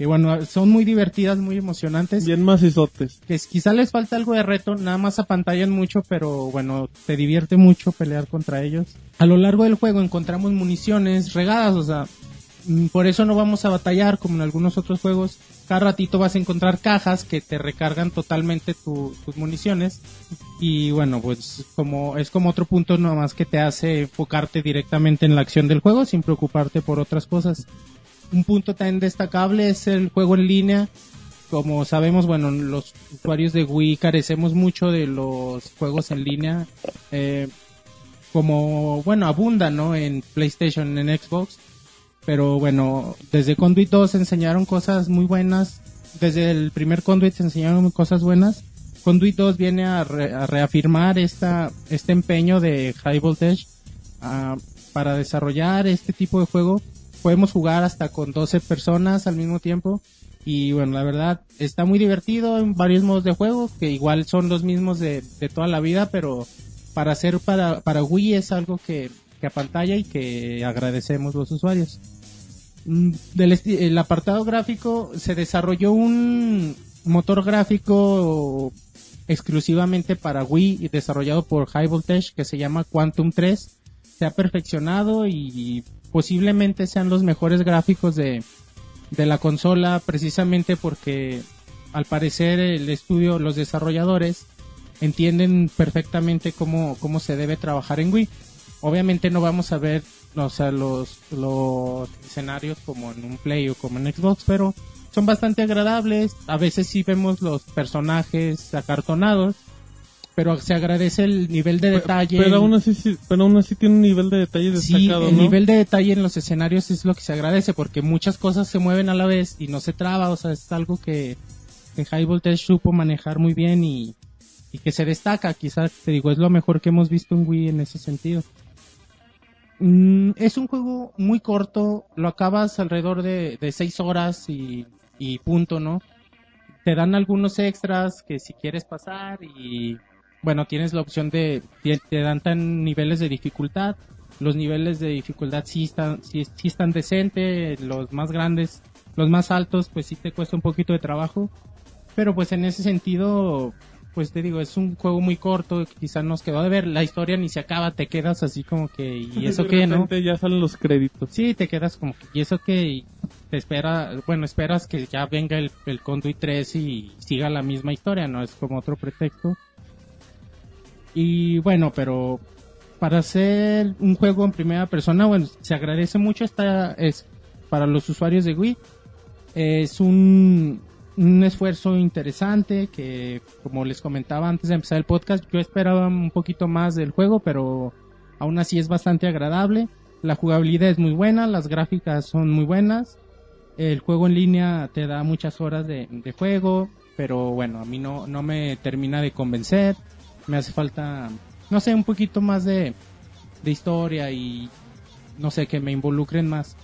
que bueno, son muy divertidas, muy emocionantes. Bien macizotes. Que quizá les falta algo de reto, nada más apantallan mucho, pero bueno, te divierte mucho pelear contra ellos. A lo largo del juego encontramos municiones regadas, o sea, mm, por eso no vamos a batallar como en algunos otros juegos. Cada ratito vas a encontrar cajas que te recargan totalmente tu- tus municiones. Y bueno, pues como es como otro punto nomás que te hace enfocarte directamente en la acción del juego sin preocuparte por otras cosas. Un punto también destacable es el juego en línea. Como sabemos, bueno, los usuarios de Wii carecemos mucho de los juegos en línea. Eh, como, bueno, abundan, ¿no? En PlayStation, en Xbox. Pero bueno, desde Conduit 2 enseñaron cosas muy buenas. Desde el primer Conduit se enseñaron cosas buenas. Conduit 2 viene a, re- a reafirmar esta, este empeño de High Voltage ah, para desarrollar este tipo de juego. Podemos jugar hasta con 12 personas al mismo tiempo. Y bueno, la verdad está muy divertido en varios modos de juego, que igual son los mismos de, toda la vida, pero para hacer para, para Wii es algo que, que apantalla y que agradecemos los usuarios. Mm, Del el apartado gráfico se desarrolló un motor gráfico exclusivamente para Wii y desarrollado por High Voltage que se llama Quantum 3. Se ha perfeccionado y posiblemente sean los mejores gráficos de, de la consola precisamente porque al parecer el estudio, los desarrolladores entienden perfectamente cómo, cómo se debe trabajar en Wii. Obviamente no vamos a ver o sea, los, los escenarios como en un Play o como en Xbox, pero son bastante agradables. A veces sí vemos los personajes acartonados, pero se agradece el nivel de detalle. Pero aún así, sí- pero aún así tiene un nivel de detalle Sí, destacado, el ¿no? nivel de detalle en los escenarios es lo que se agradece porque muchas cosas se mueven a la vez y no se traba, o sea, es algo que, que High Voltage supo manejar muy bien y, y que se destaca, quizás te digo, es lo mejor que hemos visto en Wii en ese sentido. Mm, es un juego muy corto, lo acabas alrededor de, de seis horas y, y punto, ¿no? Te dan algunos extras que si quieres pasar y bueno, tienes la opción de, te dan tan niveles de dificultad. Los niveles de dificultad sí están, sí, sí están decentes, los más grandes, los más altos, pues sí te cuesta un poquito de trabajo. Pero pues en ese sentido, pues te digo, es un juego muy corto, quizás nos quedó de ver, la historia ni se acaba, te quedas así como que, ¿y eso qué, no? ya salen los créditos. Sí, te quedas como que, ¿y eso qué? Y te espera, bueno, esperas que ya venga el, el Conduit 3 y siga la misma historia, ¿no? Es como otro pretexto. Y bueno, pero para hacer un juego en primera persona, bueno, se agradece mucho esta, es para los usuarios de Wii. Es un, un esfuerzo interesante que, como les comentaba antes de empezar el podcast, yo esperaba un poquito más del juego, pero aún así es bastante agradable. La jugabilidad es muy buena, las gráficas son muy buenas. El juego en línea te da muchas horas de, juego, pero bueno, a mí no, no me termina de convencer. Me hace falta, no sé, un poquito más de, de historia y no sé, que me involucren más.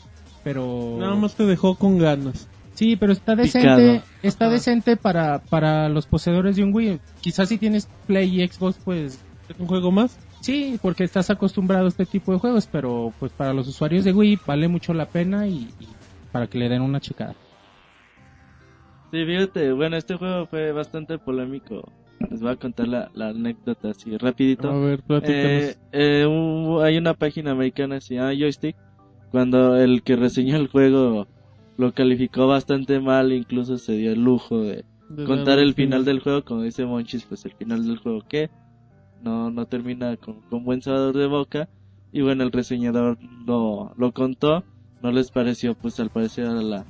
Pero Nada más te dejó con ganas. Sí, pero está Picado. decente, está decente para, para los poseedores de un Wii. Quizás si tienes Play y Xbox, pues ¿Es un juego más? sí, porque estás acostumbrado a este tipo de juegos, pero pues para los usuarios de Wii vale mucho la pena y, y para que le den una checada. Sí, fíjate, bueno, este juego fue bastante polémico. Les voy a contar la, la anécdota así rapidito. A ver. Eh, eh, hay una página americana se llama Joystick. Cuando el que reseñó el juego lo calificó bastante mal, incluso se dio el lujo de De contar el final del juego. Como dice Monchis, pues el final del juego que no, no termina con, con buen sabor de boca. Y bueno, el reseñador lo, lo contó. No les pareció, pues al parecer a la,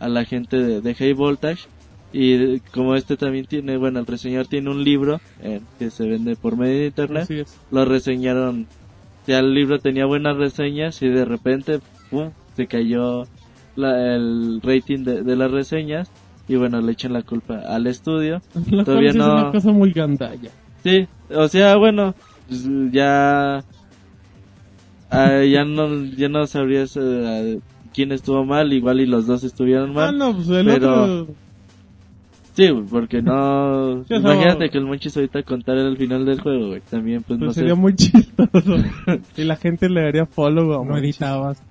a la gente de, de High Voltage. Y como este también tiene, bueno, el reseñador tiene un libro eh, que se vende por medio de internet lo reseñaron. Ya el libro tenía buenas reseñas y de repente, pum, se cayó la- el rating de, de las reseñas. Y bueno, le echan la culpa al estudio. Lo Todavía sí es no- una cosa muy gandalla. Sí, o sea, bueno, pues, ya. ah, ya no ya no sabrías eh, quién estuvo mal, igual y los dos estuvieron Ah, mal. no, pues el pero- otro... Sí, porque no. Imagínate que el Monchis ahorita contara el final del juego, güey. También, pues, pues, no sé. sería muy chistoso. y la gente le daría follow a No editabas.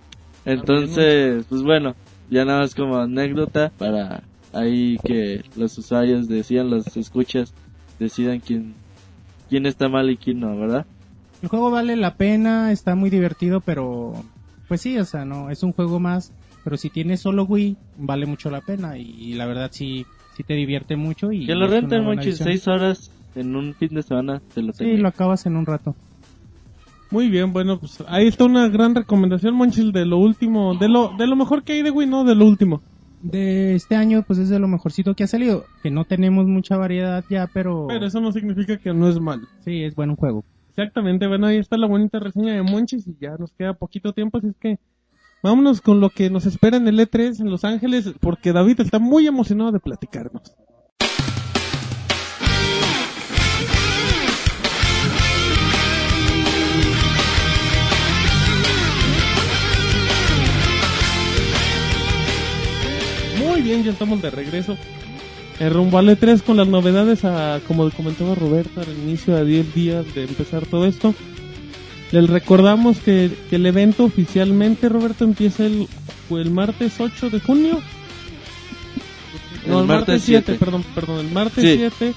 Entonces, pues bueno, ya nada más como anécdota para ahí que los usuarios decidan, los escuchas, decidan quién, quién está mal y quién no, ¿verdad? El juego vale la pena, está muy divertido, pero pues sí, o sea, no, es un juego más, pero si tienes solo Wii, vale mucho la pena y, y la verdad sí, sí te divierte mucho y que lo Monchis, adición. seis horas en un fin de semana, te lo Sí, lo acabas en un rato. Muy bien, bueno, pues ahí está una gran recomendación, Monchil, de lo último, de lo, de lo mejor que hay de Wii, ¿no? De lo último. De este año, pues es de lo mejorcito que ha salido, que no tenemos mucha variedad ya, pero, Pero eso no significa que no es malo. sí, es buen juego. Exactamente, bueno, ahí está la bonita reseña de Monchis y ya nos queda poquito tiempo, así es que vámonos con lo que nos espera en el E3 en Los Ángeles, porque David está muy emocionado de platicarnos. Muy bien, ya estamos de regreso. En rumbo al E3 con las novedades, a, como comentaba Roberto al inicio, a 10 días de empezar todo esto. Les recordamos que, que el evento oficialmente, Roberto, empieza el, el martes 8 de junio. El martes 7. perdón, perdón, el martes Sí. 7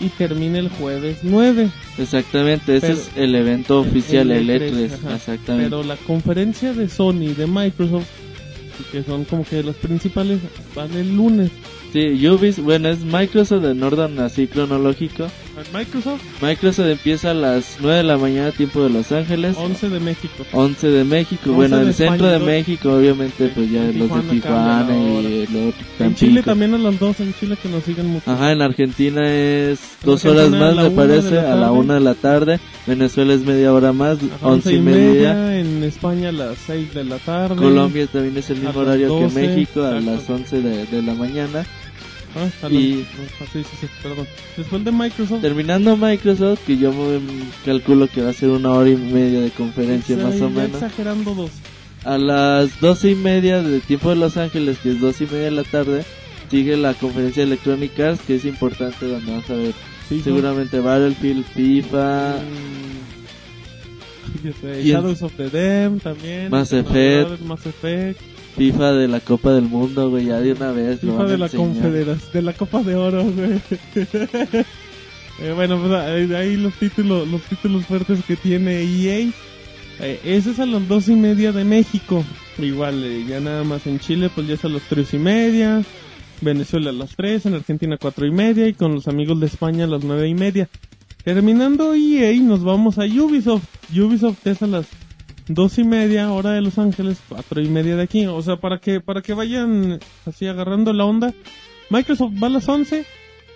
y termina el jueves 9. Exactamente, ese Pero- es el evento oficial, el el E3, ajá. exactamente. Pero la conferencia de Sony y de Microsoft, que son como que los principales, van el lunes. Sí, Ubisoft, bueno, es Microsoft en orden así cronológico. Microsoft, Microsoft empieza a las 9 de la mañana, tiempo de Los Ángeles. 11 de México. 11 de México, 11 bueno, de el España, centro de México, obviamente, pues ya En los de Tijuana Tijuana y otro. En. Chile también a las 2, en Chile que nos siguen mucho. Ajá, en Argentina es En dos horas Argentina a más, me parece, a la tarde. una de la tarde. Venezuela es media hora más, Ajá, 11 y media. En España a las 6 de la tarde. Colombia también es el mismo horario 12, que México, a exacto. las 11 de, de la mañana. Ah, Y- ah, sí, sí, sí, perdón. Después de Microsoft, Terminando Microsoft, que yo calculo que va a ser una hora y media de conferencia más o menos. exagerando dos. A las doce y media de tiempo de Los Ángeles, que es doce y media de la tarde, sigue la conferencia de Electronic Arts, que es importante donde vamos a ver FIFA. seguramente Battlefield, FIFA, Mm, yo sé, Shadows of the Dam también. Mass Effect. Mass Effect. FIFA de la Copa del Mundo, güey, ya de una vez. FIFA a de la. Confederación, de la Copa de Oro, güey. Eh, bueno, pues ahí, ahí los títulos, los títulos fuertes que tiene EA. Eh, ese es a las dos y media de México. Igual, eh, ya nada más en Chile, pues ya es a las tres y media. Venezuela a las tres, en Argentina cuatro y media y con los amigos de España a las nueve y media. Terminando EA, nos vamos a Ubisoft. Ubisoft es a las dos y media hora de Los Ángeles, cuatro y media de aquí. O sea, para que para que vayan así agarrando la onda. Microsoft va a las 11,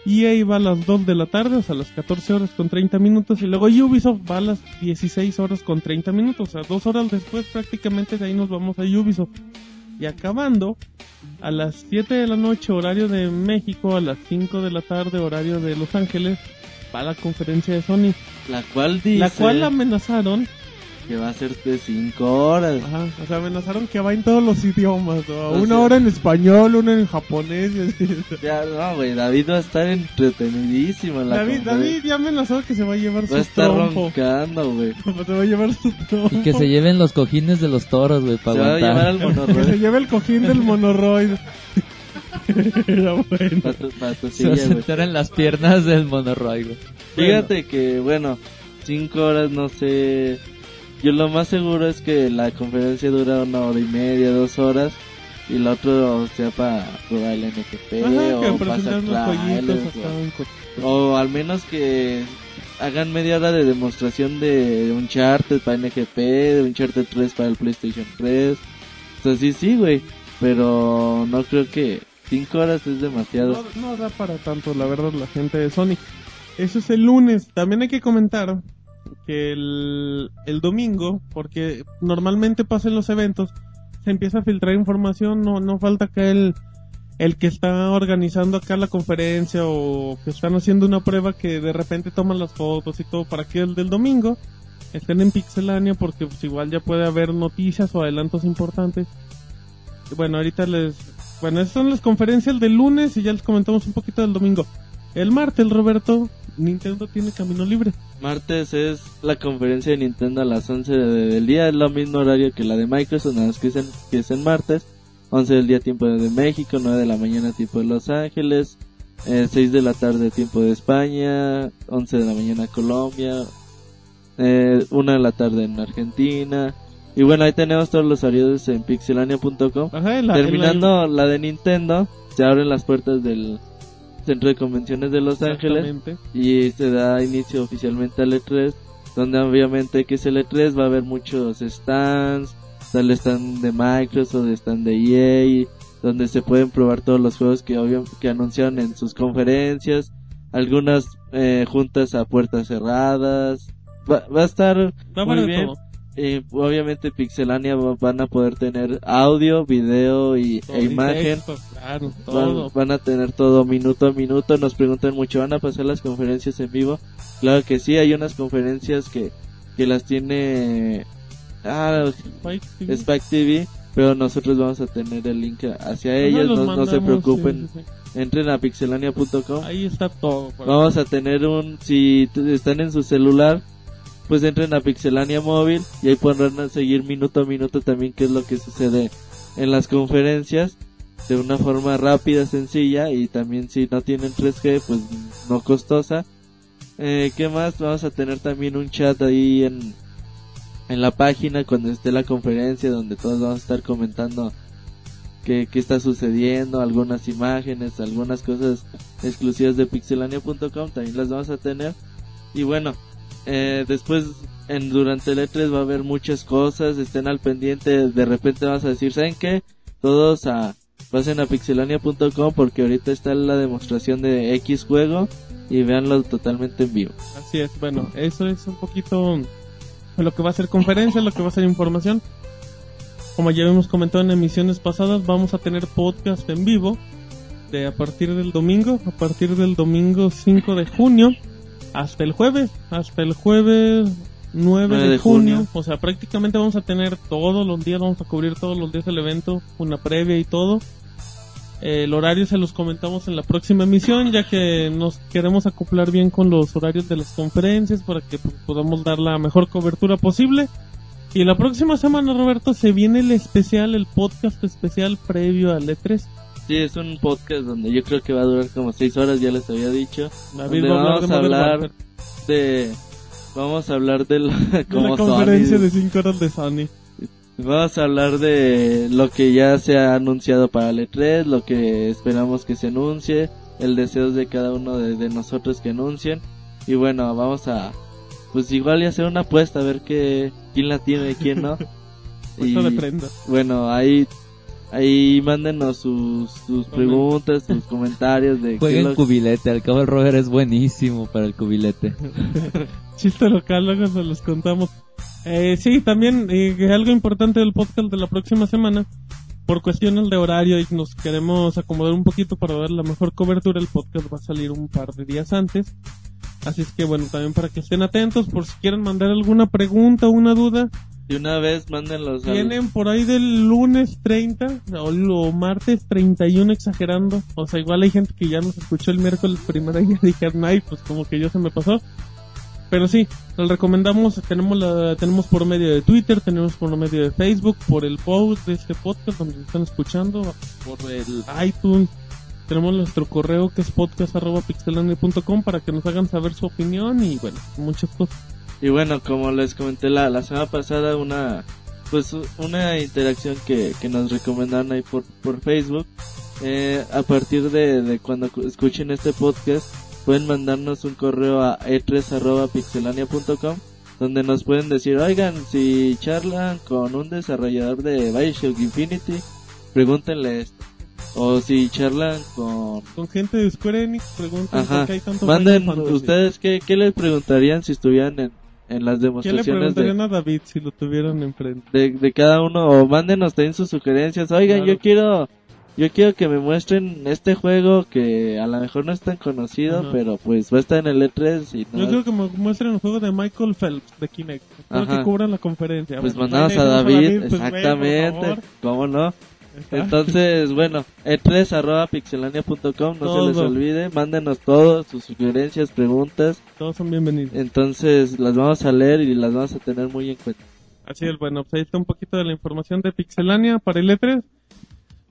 EA va a las 2 de la tarde, o sea, a las 14 horas con 30 minutos, y luego Ubisoft va a las 16 horas con 30 minutos, o sea, dos horas después prácticamente de ahí nos vamos a Ubisoft. Y acabando, a las 7 de la noche, horario de México, a las 5 de la tarde, horario de Los Ángeles, va la conferencia de Sony, La cual dice la cual amenazaron que va a ser de 5 horas. Ajá, o sea, amenazaron que va en todos los idiomas, ¿no? O una sea- hora en español, una en japonés y así. Ya, no, güey, David va a estar entretenidísimo en la David. David ya amenazó que se va a llevar Va a su estar trompo. roncando, güey. Se va a llevar su trompo. Y que se lleven los cojines de los toros, güey, Se para va a llevar aguantar. al Que se monorroid. lleve el cojín del monoroid. Ya bueno. Para tu, pa' tu Se va a sentar en las piernas del monorroid, güey. Fíjate que, bueno, 5 horas, no sé. Yo lo más seguro es que la conferencia dura una hora y media, dos horas. Y la otra sea para probar el NFP Ajá, o presentar pasar trailers, o, o al menos que hagan media hora de demostración de Uncharted para NGP, de Uncharted 3 para el PlayStation 3. O sea, sí, sí, güey. Pero no creo que 5 horas es demasiado. No, no da para tanto, la verdad, la gente de Sony. Eso es el lunes. También hay que comentar que el, el domingo, porque normalmente pasan los eventos, se empieza a filtrar información, no, no falta que el, el que está organizando acá la conferencia o que están haciendo una prueba que de repente toman las fotos y todo para que el del domingo estén en Pixelania porque pues igual ya puede haber noticias o adelantos importantes. Bueno, ahorita les... Bueno, esas son las conferencias del lunes y ya les comentamos un poquito del domingo. El martes, Roberto, Nintendo tiene camino libre. Martes es la conferencia de Nintendo a las 11 de- del día, es lo mismo horario que la de Microsoft, nada más que es en, que es en martes. 11 del día tiempo de México, 9 de la mañana tiempo de Los Ángeles, eh, 6 de la tarde tiempo de España, 11 de la mañana Colombia, eh, 1 de la tarde en Argentina. Y bueno, ahí tenemos todos los horarios en pixelania.com. Ajá, en la- Terminando la de Nintendo, se abren las puertas del Centro de Convenciones de Los Ángeles y se da inicio oficialmente al E3, donde obviamente que es el E3 va a haber muchos stands, está el stand de Microsoft, stand de EA, donde se pueden probar todos los juegos que obvio, que anunciaron en sus conferencias, algunas eh, juntas a puertas cerradas, va, va a estar Va muy bien. todo. Y obviamente Pixelania va- van a poder tener audio, video y, Todo, e imagen. texto, claro, Van, todo. van a tener todo minuto a minuto. Nos preguntan mucho, ¿van a pasar las conferencias en vivo? Claro que sí, hay unas conferencias que, que las tiene ah, Spike TV. Spike TV, pero nosotros vamos a tener el link hacia ellas, no, no se preocupen. sí, sí, sí. Entren a pixelania.com. Ahí está todo. Vamos a tener un, si están en su celular, pues entren a Pixelania Móvil y ahí podrán seguir minuto a minuto también qué es lo que sucede en las conferencias de una forma rápida, sencilla y también si no tienen 3G, pues no costosa. Eh, ¿Qué más? Vamos a tener también un chat ahí en, en la página cuando esté la conferencia donde todos vamos a estar comentando qué, qué está sucediendo, algunas imágenes, algunas cosas exclusivas de pixelania.com también las vamos a tener. Y bueno, eh, después en durante el E3 va a haber muchas cosas, estén al pendiente, de repente vas a decir, ¿saben qué? Todos a pasen a pixelania.com porque ahorita está la demostración de X juego y véanlo totalmente en vivo. Así es, bueno, eso es un poquito lo que va a ser conferencia, lo que va a ser información. Como ya hemos comentado en emisiones pasadas, vamos a tener podcast en vivo este, a partir del domingo, a partir del domingo 5 de junio, hasta el jueves, hasta el jueves 9 de, de junio. junio. O sea, prácticamente vamos a tener todos los días, vamos a cubrir todos los días el evento, una previa y todo. Eh, el horario se los comentamos en la próxima emisión, ya que nos queremos acoplar bien con los horarios de las conferencias para que pues, podamos dar la mejor cobertura posible. Y la próxima semana, Roberto, se viene el especial, el podcast especial previo al E E3. Sí, es un podcast donde yo creo que va a durar como seis horas, ya les había dicho. Donde vamos a hablar de... Vamos a hablar de la, De como la conferencia Sony. de 5 horas de Sony. Vamos a hablar de lo que ya se ha anunciado para el E3, lo que esperamos que se anuncie, el deseo de cada uno de, de nosotros que anuncien. Y bueno, vamos a, pues igual y hacer una apuesta a ver qué, quién la tiene y quién no. Puesta de prenda. bueno, ahí, ahí mándenos sus, sus preguntas, sus comentarios de Jueguen lo- cubilete, al cabo el Roger es buenísimo para el cubilete. Chiste local, luego se los contamos. Eh, sí, también eh, que algo importante del podcast de la próxima semana, por cuestiones de horario y nos queremos acomodar un poquito para dar la mejor cobertura, el podcast va a salir un par de días antes. Así es que bueno, también para que estén atentos, por si quieren mandar alguna pregunta o una duda, De una vez mándenlos tienen por ahí del lunes 30 o, o martes 31 exagerando. O sea, igual hay gente que ya nos escuchó el miércoles primero y dijeron, ay, pues como que yo se me pasó. Pero sí, les recomendamos, tenemos la, tenemos por medio de Twitter, tenemos por medio de Facebook, por el post de este podcast donde nos están escuchando, por el iTunes, tenemos nuestro correo que es podcast.pixelania.com para que nos hagan saber su opinión y bueno, muchas cosas. Y bueno, como les comenté la, la semana pasada, una pues una interacción que, que nos recomendaron ahí por, por Facebook. Eh, a partir de, de cuando cu- escuchen este podcast, pueden mandarnos un correo a e e3.pixelania.com donde nos pueden decir, oigan, si charlan con un desarrollador de Bioshock Infinity, pregúntenle esto. O si charlan con Con gente de Square Enix, preguntan Ajá. por qué hay tanto Manden ustedes qué, qué les preguntarían si estuvieran en, en las ¿Qué le demostraciones preguntarían de, a David si lo tuvieran enfrente? de, de cada uno o mándenos también sus sugerencias. Oigan, Claro. yo quiero yo quiero que me muestren este juego que a lo mejor no es tan conocido, Ajá. pero pues va a estar en el E3 y no, Yo creo que me muestren el juego de Michael Phelps de Kinect. Espero que cubran la conferencia. pues Bueno, mandamos a David, pues, ve, por exactamente, cómo no. Entonces, bueno, e3 arroba pixelania.com, no se les Todo. olvide, mándenos todo, sus sugerencias, preguntas. Todos son bienvenidos. Entonces las vamos a leer y las vamos a tener muy en cuenta. Así es, bueno, pues ahí está un poquito de la información de Pixelania para el E3.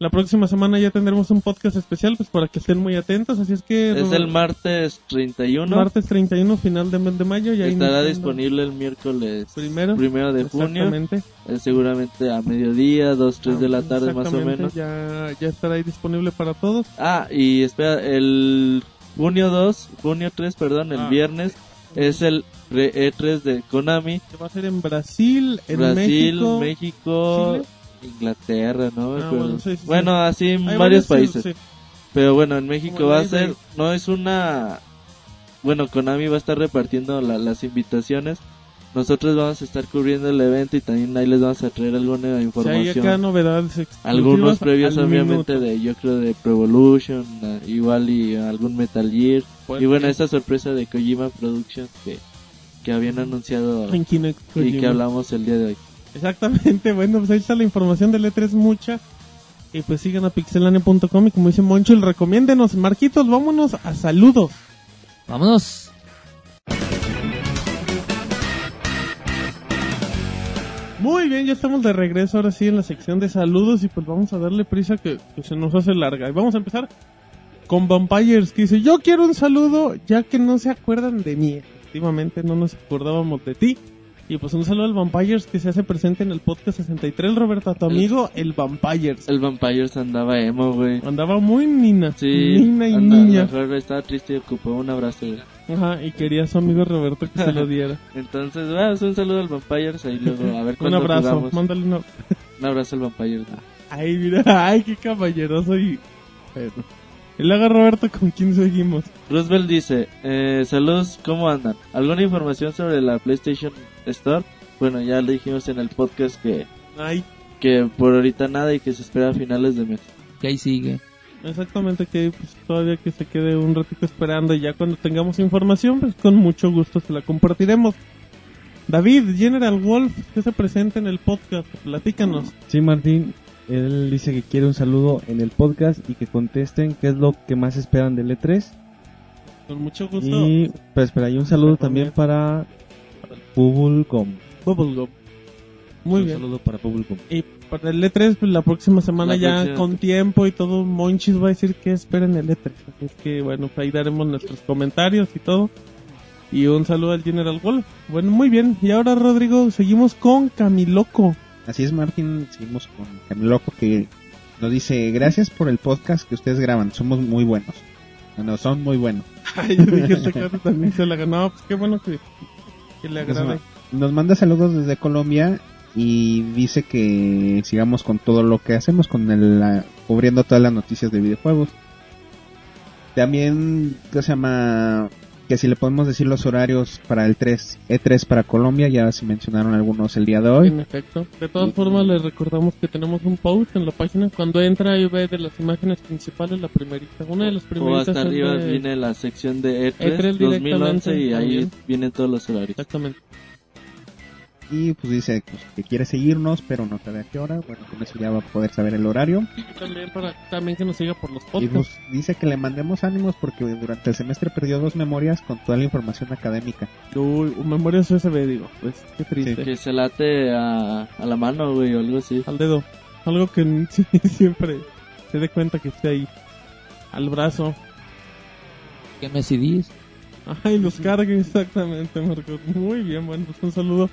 La próxima semana ya tendremos un podcast especial, pues para que estén muy atentos. Así es que. Es Robert, el martes 31. martes 31, final de mes de mayo. Ya Estará disponible el miércoles Primero. primero de junio. Exactamente. Eh, seguramente a mediodía, 2, 3 de la tarde más o menos. Ya, ya estará ahí disponible para todos. Ah, y espera, el junio 2, junio 3, perdón, el Ah. viernes es el re- E3 de Konami. Que va a ser en Brasil, en Brasil, México. México, Chile. Inglaterra, ¿no? Ah, bueno, sí, sí, Bueno, sí. así en Hay varios países. sí. Pero bueno, en México Como va a ser, no es una, bueno, Konami va a estar repartiendo la- las invitaciones. Nosotros vamos a estar cubriendo el evento y también ahí les vamos a traer alguna información. acá novedades exclusivas algunos previos al obviamente minuto. de, yo creo de Pro Evolution, eh, igual y algún Metal Gear. Pues y bueno, sí. esta sorpresa de Kojima Productions que, que habían anunciado En Kinect, y Kojima. que hablamos el día de hoy. Exactamente, bueno, pues ahí está la información del E3 mucha. Y pues sigan a pixelania.com y como dice Moncho, el recomiéndenos. Marquitos, vámonos a saludos. Vámonos. Muy bien, ya estamos de regreso ahora sí en la sección de saludos y pues vamos a darle prisa que, que se nos hace larga. Y vamos a empezar con Vampires que dice, yo quiero un saludo ya que no se acuerdan de mí. Efectivamente no nos acordábamos de ti. Y pues un saludo al Vampires que se hace presente en el podcast 63, Roberto, a tu El- amigo el Vampires. El Vampires andaba emo, güey. Andaba muy nina, Sí, nina y anda- niña. mejor estaba triste y ocupó un abrazo. Ajá, y quería a su amigo Roberto que se lo diera. Entonces, bueno, un saludo al Vampires ahí luego, a ver un abrazo, jugamos. mándale un ab- Un abrazo al Vampires. Ay, mira, ay, qué caballeroso y... Pero... Y luego Roberto, ¿con quién seguimos? Roosevelt dice, eh, saludos, ¿cómo andan? ¿Alguna información sobre la PlayStation Store? Bueno, ya le dijimos en el podcast que, Ay, que por ahorita nada y que se espera a finales de mes. Que ahí sigue. Exactamente, que pues, todavía que se quede un ratito esperando y ya cuando tengamos información, pues con mucho gusto se la compartiremos. David, General Wolf, que se presenta en el podcast, platícanos. Sí, Martín, él dice que quiere un saludo en el podcast y que contesten qué es lo que más esperan del E3. Con mucho gusto. Y, pues, espera, hay un saludo también para Bubblegum. Bubblegum. Muy un bien. saludo para Bubblegum. Y para el E3, pues la próxima semana La ya próxima. con tiempo y todo, Monchis va a decir que esperen el E3. Así es que, bueno, pues ahí daremos nuestros comentarios y todo. Y un saludo al General Wolf. Bueno, muy bien. Y ahora, Rodrigo, seguimos con Camiloco. Así es, Martín. Seguimos con Camiloco que nos dice: Gracias por el podcast que ustedes graban. Somos muy buenos. Bueno, son muy buenos. Ay, yo dije, este también se la ganó. Pues qué bueno que, que le agrade. Nos manda saludos desde Colombia y dice que sigamos con todo lo que hacemos, con el, la- cubriendo todas las noticias de videojuegos. También, ¿qué se llama? Que si le podemos decir los horarios para el 3, E3 para Colombia, ya se mencionaron algunos el día de hoy. En efecto. De todas formas, les recordamos que tenemos un post en la página. Cuando entra y ve de las imágenes principales, la primerita. Una de las O primeritas hasta es arriba de- viene la sección de E3, E3 2011 y ahí vienen todos los horarios. Exactamente. Y pues dice pues, que quiere seguirnos, pero no sabe a qué hora. Bueno, con eso ya va a poder saber el horario. También para también que nos siga por los Y podcasts. pues dice que le mandemos ánimos porque durante el semestre perdió dos memorias con toda la información académica. Uy, memorias USB, digo. Pues qué triste. Que se late a, a la mano, güey, o algo así. Al dedo. Algo que sí, siempre se dé cuenta que esté ahí. Al brazo. ¿Qué me CDs? Ajá, y los cargue exactamente, Marcos. Muy bien, bueno, pues un saludo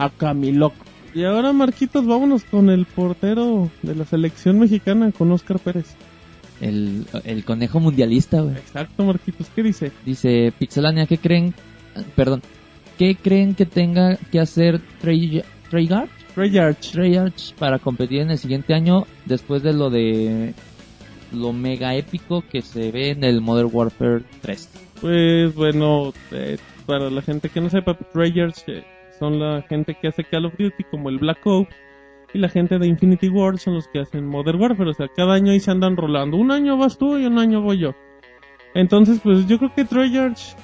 a Camiloco. Y ahora, Marquitos, vámonos con el portero de la selección mexicana, con Oscar Pérez. El, el conejo mundialista, güey. Exacto, Marquitos, ¿qué dice? Dice Pixelania, ¿qué creen? Perdón. ¿Qué creen que tenga que hacer Trey- Treyarch? Treyarch. Treyarch para competir en el siguiente año después de lo de lo mega épico que se ve en el Modern Warfare 3. Pues bueno, eh, para la gente que no sepa, Treyarch eh, son la gente que hace Call of Duty como el Black Ops y la gente de Infinity Ward son los que hacen Modern Warfare, o sea, cada año ahí se andan rolando. Un año vas tú y un año voy yo. Entonces, pues yo creo que Treyarch,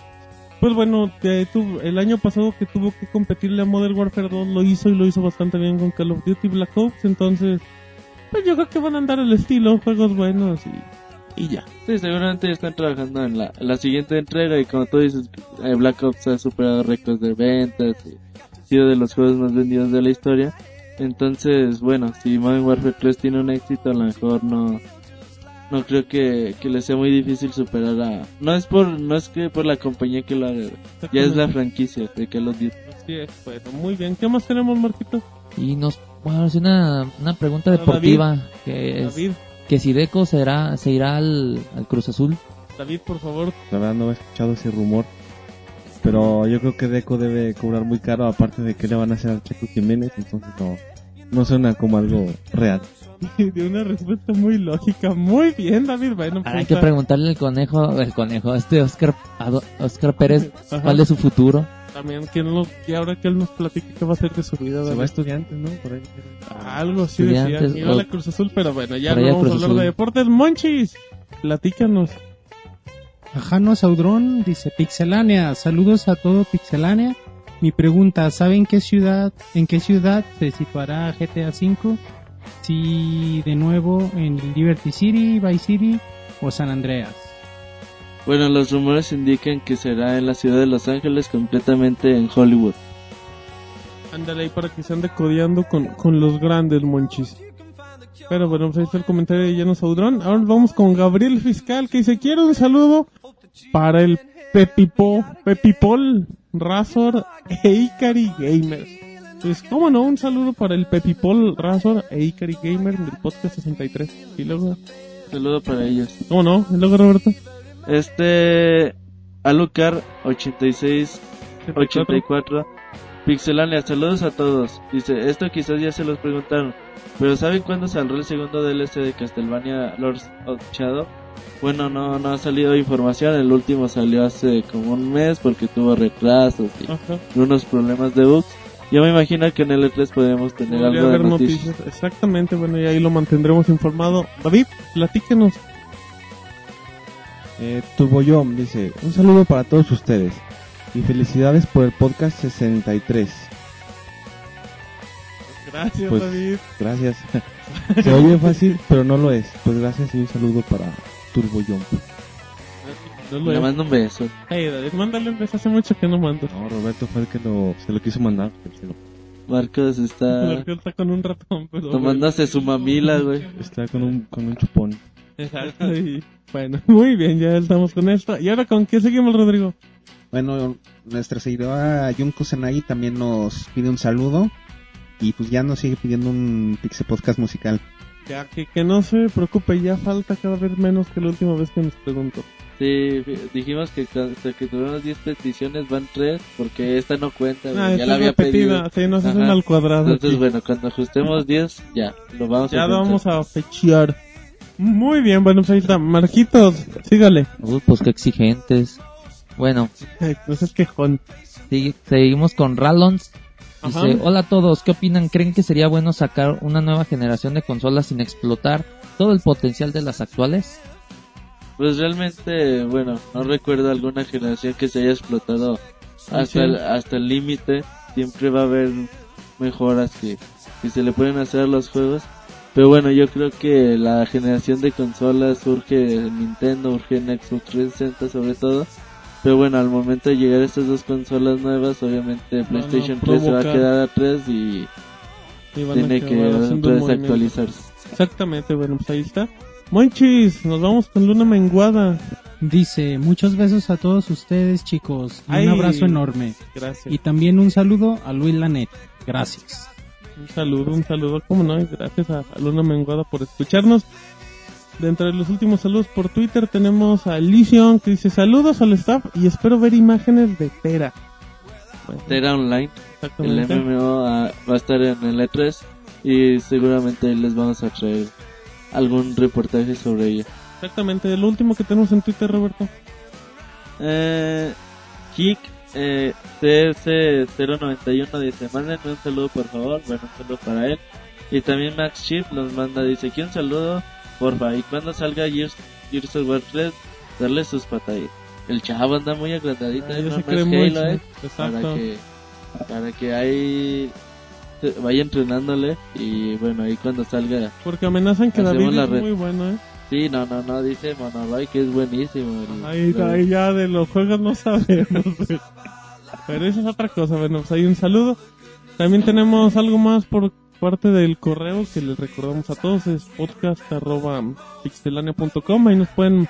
pues bueno, el año pasado que tuvo que competirle a Modern Warfare 2 lo hizo y lo hizo bastante bien con Call of Duty Black Ops, entonces, pues yo creo que van a andar el estilo, juegos buenos y, y ya. Sí, seguramente están trabajando en la, la siguiente entrega y como tú dices, eh, Black Ops ha superado récords de ventas y sido de los juegos más vendidos de la historia. Entonces, bueno, si Modern Warfare 3 tiene un éxito, a lo mejor no no creo que, que le sea muy difícil superar a... No es por no es que por la compañía que lo haga, ya es la franquicia de Call of Duty. Así es, bueno, muy bien. ¿Qué más tenemos, Marquito? Y nos bueno, es una, una pregunta deportiva que es David, que si Deco será se irá al, al Cruz Azul. David, por favor. La verdad no he escuchado ese rumor. Pero yo creo que Deco debe cobrar muy caro, aparte de que le van a hacer a Checo Jiménez, entonces no, no suena como algo real. De una respuesta muy lógica. Muy bien, David. Bueno, pues, Hay que ah, preguntarle al conejo, el conejo, este Oscar, Oscar Pérez, Ajá. ¿cuál es su futuro? También que, que ahora que él nos platique qué va a hacer de su vida. Se va a estudiantes, ¿no? Por ahí. Algo así decía. Iba a la Cruz Azul, pero bueno, ya no vamos a hablar Azul. de deportes. Monchis, platícanos. Ajano Saudrón dice Pixelánea, saludos a todo Pixelánea. Mi pregunta, ¿saben qué ciudad, en qué ciudad se situará GTA V? Si de nuevo en Liberty City, Vice City o San Andreas. Bueno, los rumores indican que será en la ciudad de Los Ángeles, completamente en Hollywood. Ándale ahí para que se ande codeando con, con los grandes monchis. Pero bueno, pues ahí está el comentario de Llano Saudrón. Ahora vamos con Gabriel Fiscal que dice, quiero un saludo para el Pepipo, Pepipol, Razor e Ikari Gamers. Pues, cómo no, un saludo para el Pepipol, Razor e Ikari Gamer del podcast 63. Y luego, Saludo para ellos. ¿cómo no? Y luego, Roberto. Este Alucar 86 84 Pixelania, saludos a todos. Dice, esto quizás ya se los preguntaron, pero ¿saben cuándo saldrá el segundo DLC de Castlevania Lords of Shadow? Bueno, no no ha salido información, el último salió hace como un mes porque tuvo retrasos y Ajá. unos problemas de bugs. Yo me imagino que en el E3 podemos tener Podría algo de haber noticias. noticias. Exactamente, bueno, y ahí lo mantendremos informado. David, platíquenos. Eh, Turboyom dice, un saludo para todos ustedes y felicidades por el podcast 63. Gracias, Pues, David. Gracias. Se oye fácil, pero no lo es. Pues gracias y un saludo para Turboyom. No lo Le es. mando un beso. Hey, David, mándale un beso. Hace mucho que no mando. No, Roberto fue el que lo, se lo quiso mandar. pero se lo- Marcos está él está con un ratón, pero... tomándose su mamila, güey. Está con un, con un chupón. Exacto, y bueno, muy bien, ya estamos con esto. ¿Y ahora con qué seguimos, Rodrigo? Bueno, nuestra seguidora Jun Kusanagi también nos pide un saludo y pues ya nos sigue pidiendo un Pixel Podcast musical. Ya que, que no se preocupe, ya falta cada vez menos que la última vez que nos preguntó. Sí, dijimos que hasta que tuviéramos 10 peticiones van 3, porque esta no cuenta, Ah, ya la había repetida, pedido. sí, nos hacen al cuadrado. Entonces, aquí. bueno, cuando ajustemos 10, ya, lo vamos ya a lo contar. vamos a fechear. Muy bien, bueno, pues ahí está. Marquitos, sígale. Uy, pues qué exigentes. Bueno, quejón. sigue- seguimos con Rallons. Dice, Ajá. hola a todos, ¿qué opinan? ¿Creen que sería bueno sacar una nueva generación de consolas sin explotar todo el potencial de las actuales? Pues realmente, bueno, no recuerdo alguna generación que se haya explotado hasta el hasta el límite. Siempre va a haber mejoras que, que se le pueden hacer a los juegos. Pero bueno, yo creo que la generación de consolas surge en Nintendo, urge en Xbox 360 sobre todo. Pero bueno, al momento de llegar a estas dos consolas nuevas, obviamente PlayStation 3 se va a quedar atrás y Y van a tiene que acabar haciendo otra un vez movimiento. actualizarse. Exactamente, bueno, pues ahí está. Monchis, nos vamos con Luna Menguada. Dice, muchos besos a todos ustedes, chicos. y Ay. Un abrazo enorme. Gracias. Y también un saludo a Luis Lanet. Gracias. Un saludo, un saludo, como no, y gracias a, a Luna Menguada por escucharnos. Dentro de los últimos saludos por Twitter tenemos a Lision que dice saludos al staff y espero ver imágenes de Tera. Bueno, Tera Online. El. MMO ah, va a estar en el E3 y seguramente les vamos a traer algún reportaje sobre ella. Exactamente, lo último que tenemos en Twitter, Roberto. Eh, Kik eh, CS091 dice, mándenme un saludo por favor, bueno, un saludo para él. Y también Max Chip nos manda, dice, que un saludo, porfa, y cuando salga Gears, Gears of War 3, darle sus pataditas. El chavo anda muy agrandadito, Ah, no, es mucho. Halo, eh, para que, para que ahí vaya entrenándole y bueno, ahí cuando salga Porque amenazan que David la es red. muy bueno, ¿eh? Sí, no, no, no, dice Monoroy que es buenísimo. el- Ahí, el- ahí ya de los juegos no sabemos. güey. Pero eso es otra cosa. Bueno, pues ahí un saludo. También tenemos algo más por parte del correo que les recordamos a todos. Es podcast.pixelania.com. Ahí nos pueden...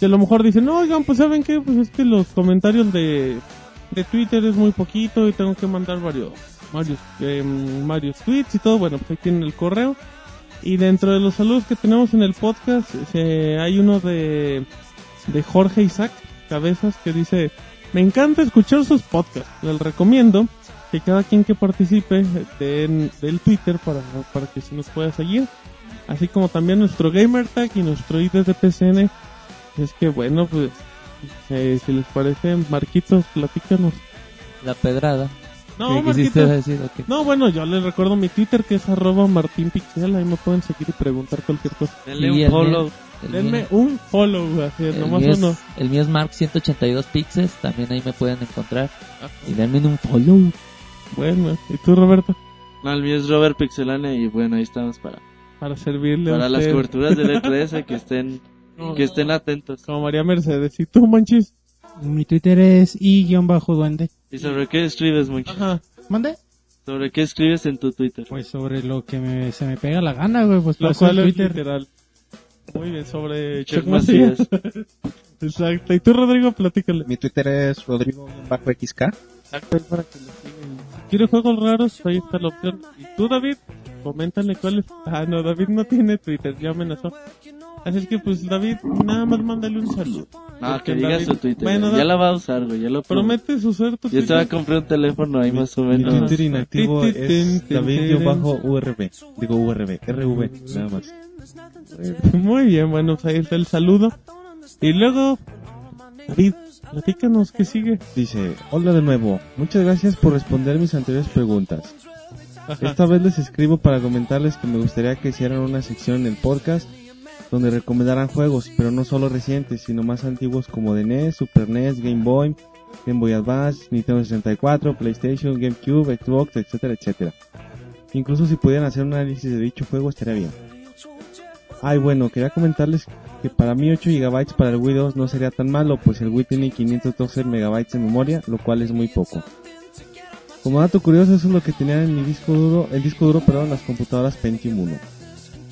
Que a lo mejor dicen, no, oigan, pues saben que pues es que los comentarios de, de Twitter es muy poquito y tengo que mandar varios, varios, em, varios tweets y todo. Bueno, pues ahí tienen el correo. Y dentro de los saludos que tenemos en el podcast, eh, hay uno de, de Jorge Isaac Cabezas que dice, me encanta escuchar sus podcasts, les recomiendo que cada quien que participe den del Twitter para, para que se nos pueda seguir, así como también nuestro Gamer Tag y nuestro ID de PCN. Es que bueno, pues, eh, si les parece, Marquitos, platícanos. La pedrada. No, ¿Qué quisiste Marquitos. decir? No, bueno, yo les recuerdo mi Twitter que es arroba martinpixel, ahí me pueden seguir y preguntar cualquier cosa. Denle Y un follow. el Denme mío- un follow, así es, el nomás mío es- uno. el mío es Mark 182 Pixels, también ahí me pueden encontrar. Y denme un follow. Bueno, ¿y tú, Roberto? No, el mío es Robert Pixelania y bueno, ahí estamos para, Para servirle a para las usted. coberturas del E3 que estén, que estén atentos. Como María Mercedes. ¿Y tú, Manchis? Mi Twitter es i-duende. ¿Y sobre qué escribes mucho? Ajá. ¿Mande? ¿Sobre qué escribes en tu Twitter? Pues sobre lo que me- se me pega la gana, güey. Pues Lo cual es Twitter. literal. Muy bien, sobre Chuck Macías. Macías. Exacto. ¿Y tú, Rodrigo? Platícale. Mi Twitter es Rodrigo-XK. Exacto, es para que lo sigan. Si quiere juegos raros, ahí está la opción. ¿Y tú, David? Coméntale cuál es. Ah, no, David no tiene Twitter, ya amenazó. Así es que, pues, David, nada más mándale un saludo. No, que diga David- su Twitter. Bueno, ya la va a usar, güey. Ya lo prometo. Promete su ser tu Yo te voy a comprar un teléfono ahí más o Mi menos. Twitter inactivo es David-URB. Digo URB, RV, nada más. Muy bien, bueno, pues ahí está el saludo. Y luego, David, platícanos qué sigue. Dice, hola de nuevo, muchas gracias por responder mis anteriores preguntas. Esta vez les escribo para comentarles que me gustaría que hicieran una sección en el podcast donde recomendarán juegos, pero no solo recientes, sino más antiguos como de NES, Super NES, Game Boy, Game Boy Advance, Nintendo 64, PlayStation, GameCube, Xbox, etcétera, etcétera. Incluso si pudieran hacer un análisis de dicho juego estaría bien. Ay, bueno, quería comentarles que para mí 8 GB para el Wii 2 no sería tan malo, pues el Wii tiene 512 MB de memoria, lo cual es muy poco. Como dato curioso, eso es lo que tenían en mi disco duro, el disco duro, perdón, las computadoras Pentium 1.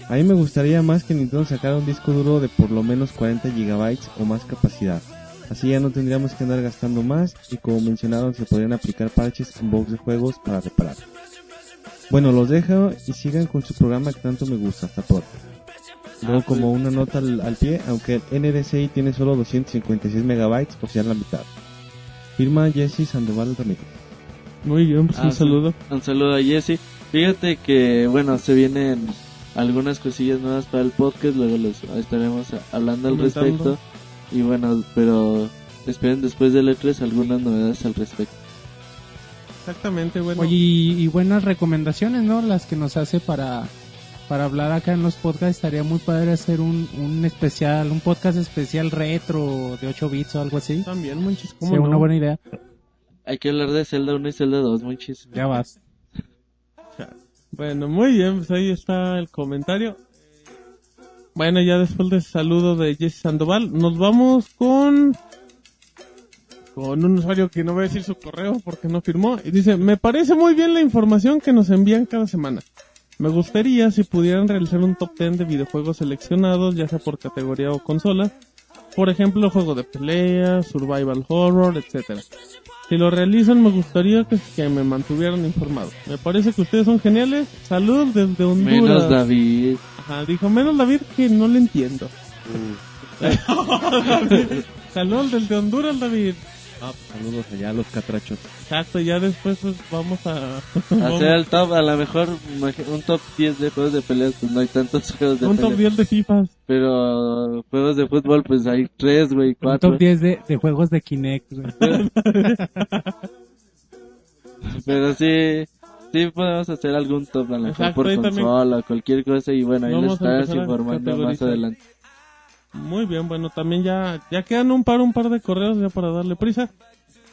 A mí me gustaría más que Nintendo sacara un disco duro de por lo menos 40 GB o más capacidad. Así ya no tendríamos que andar gastando más y como mencionaron se podrían aplicar parches en box de juegos para reparar. Bueno, los dejo y sigan con su programa que tanto me gusta, hasta pronto. Luego como una nota al, al pie, aunque el NDCI tiene solo 256 megabytes, por si la mitad. Firma Jesse Sandoval Ramírez. Muy bien, pues Ah, un sí. saludo. Un saludo a Jesse. Fíjate que, bueno, se vienen algunas cosillas nuevas para el podcast, luego les estaremos hablando al respecto. Y bueno, pero esperen después del E3 algunas novedades al respecto. Exactamente, bueno. Oye, y, y buenas recomendaciones, ¿no? Las que nos hace para, para hablar acá en los podcasts. Estaría muy padre hacer un, un especial, un podcast especial retro de 8 bits o algo así. También, manches, ¿cómo Sería no? una buena idea. Hay que hablar de Zelda 1 y Zelda 2, muchísimo. Ya vas. Bueno, muy bien, pues ahí está el comentario. Bueno, ya después del saludo de Jesse Sandoval, nos vamos con con un usuario que no voy a decir su correo porque no firmó y dice, "Me parece muy bien la información que nos envían cada semana. Me gustaría si pudieran realizar un top 10 de videojuegos seleccionados, ya sea por categoría o consola, por ejemplo, juego de pelea, survival horror, etcétera. Si lo realizan, me gustaría que, que me mantuvieran informado. Me parece que ustedes son geniales. Saludos desde Honduras. Menos David. Ajá, dijo menos David que no le entiendo. David, Saludos desde Honduras, David. Ah, saludos allá a los catrachos. Exacto, ya después pues, vamos a... Hacer el top, a lo mejor un top 10 de juegos de peleas, pues no hay tantos juegos de un top peleas. 10 de FIFA. Pero juegos de fútbol, pues hay 3, güey, Un 4. top 10 de, de juegos de Kinect, güey. Pero sí, sí podemos hacer algún top, a lo mejor Exacto, por también. consola, cualquier cosa, y bueno, ahí a estarás informando más adelante. Muy bien, bueno, también ya, ya quedan un par, un par de correos ya para darle prisa.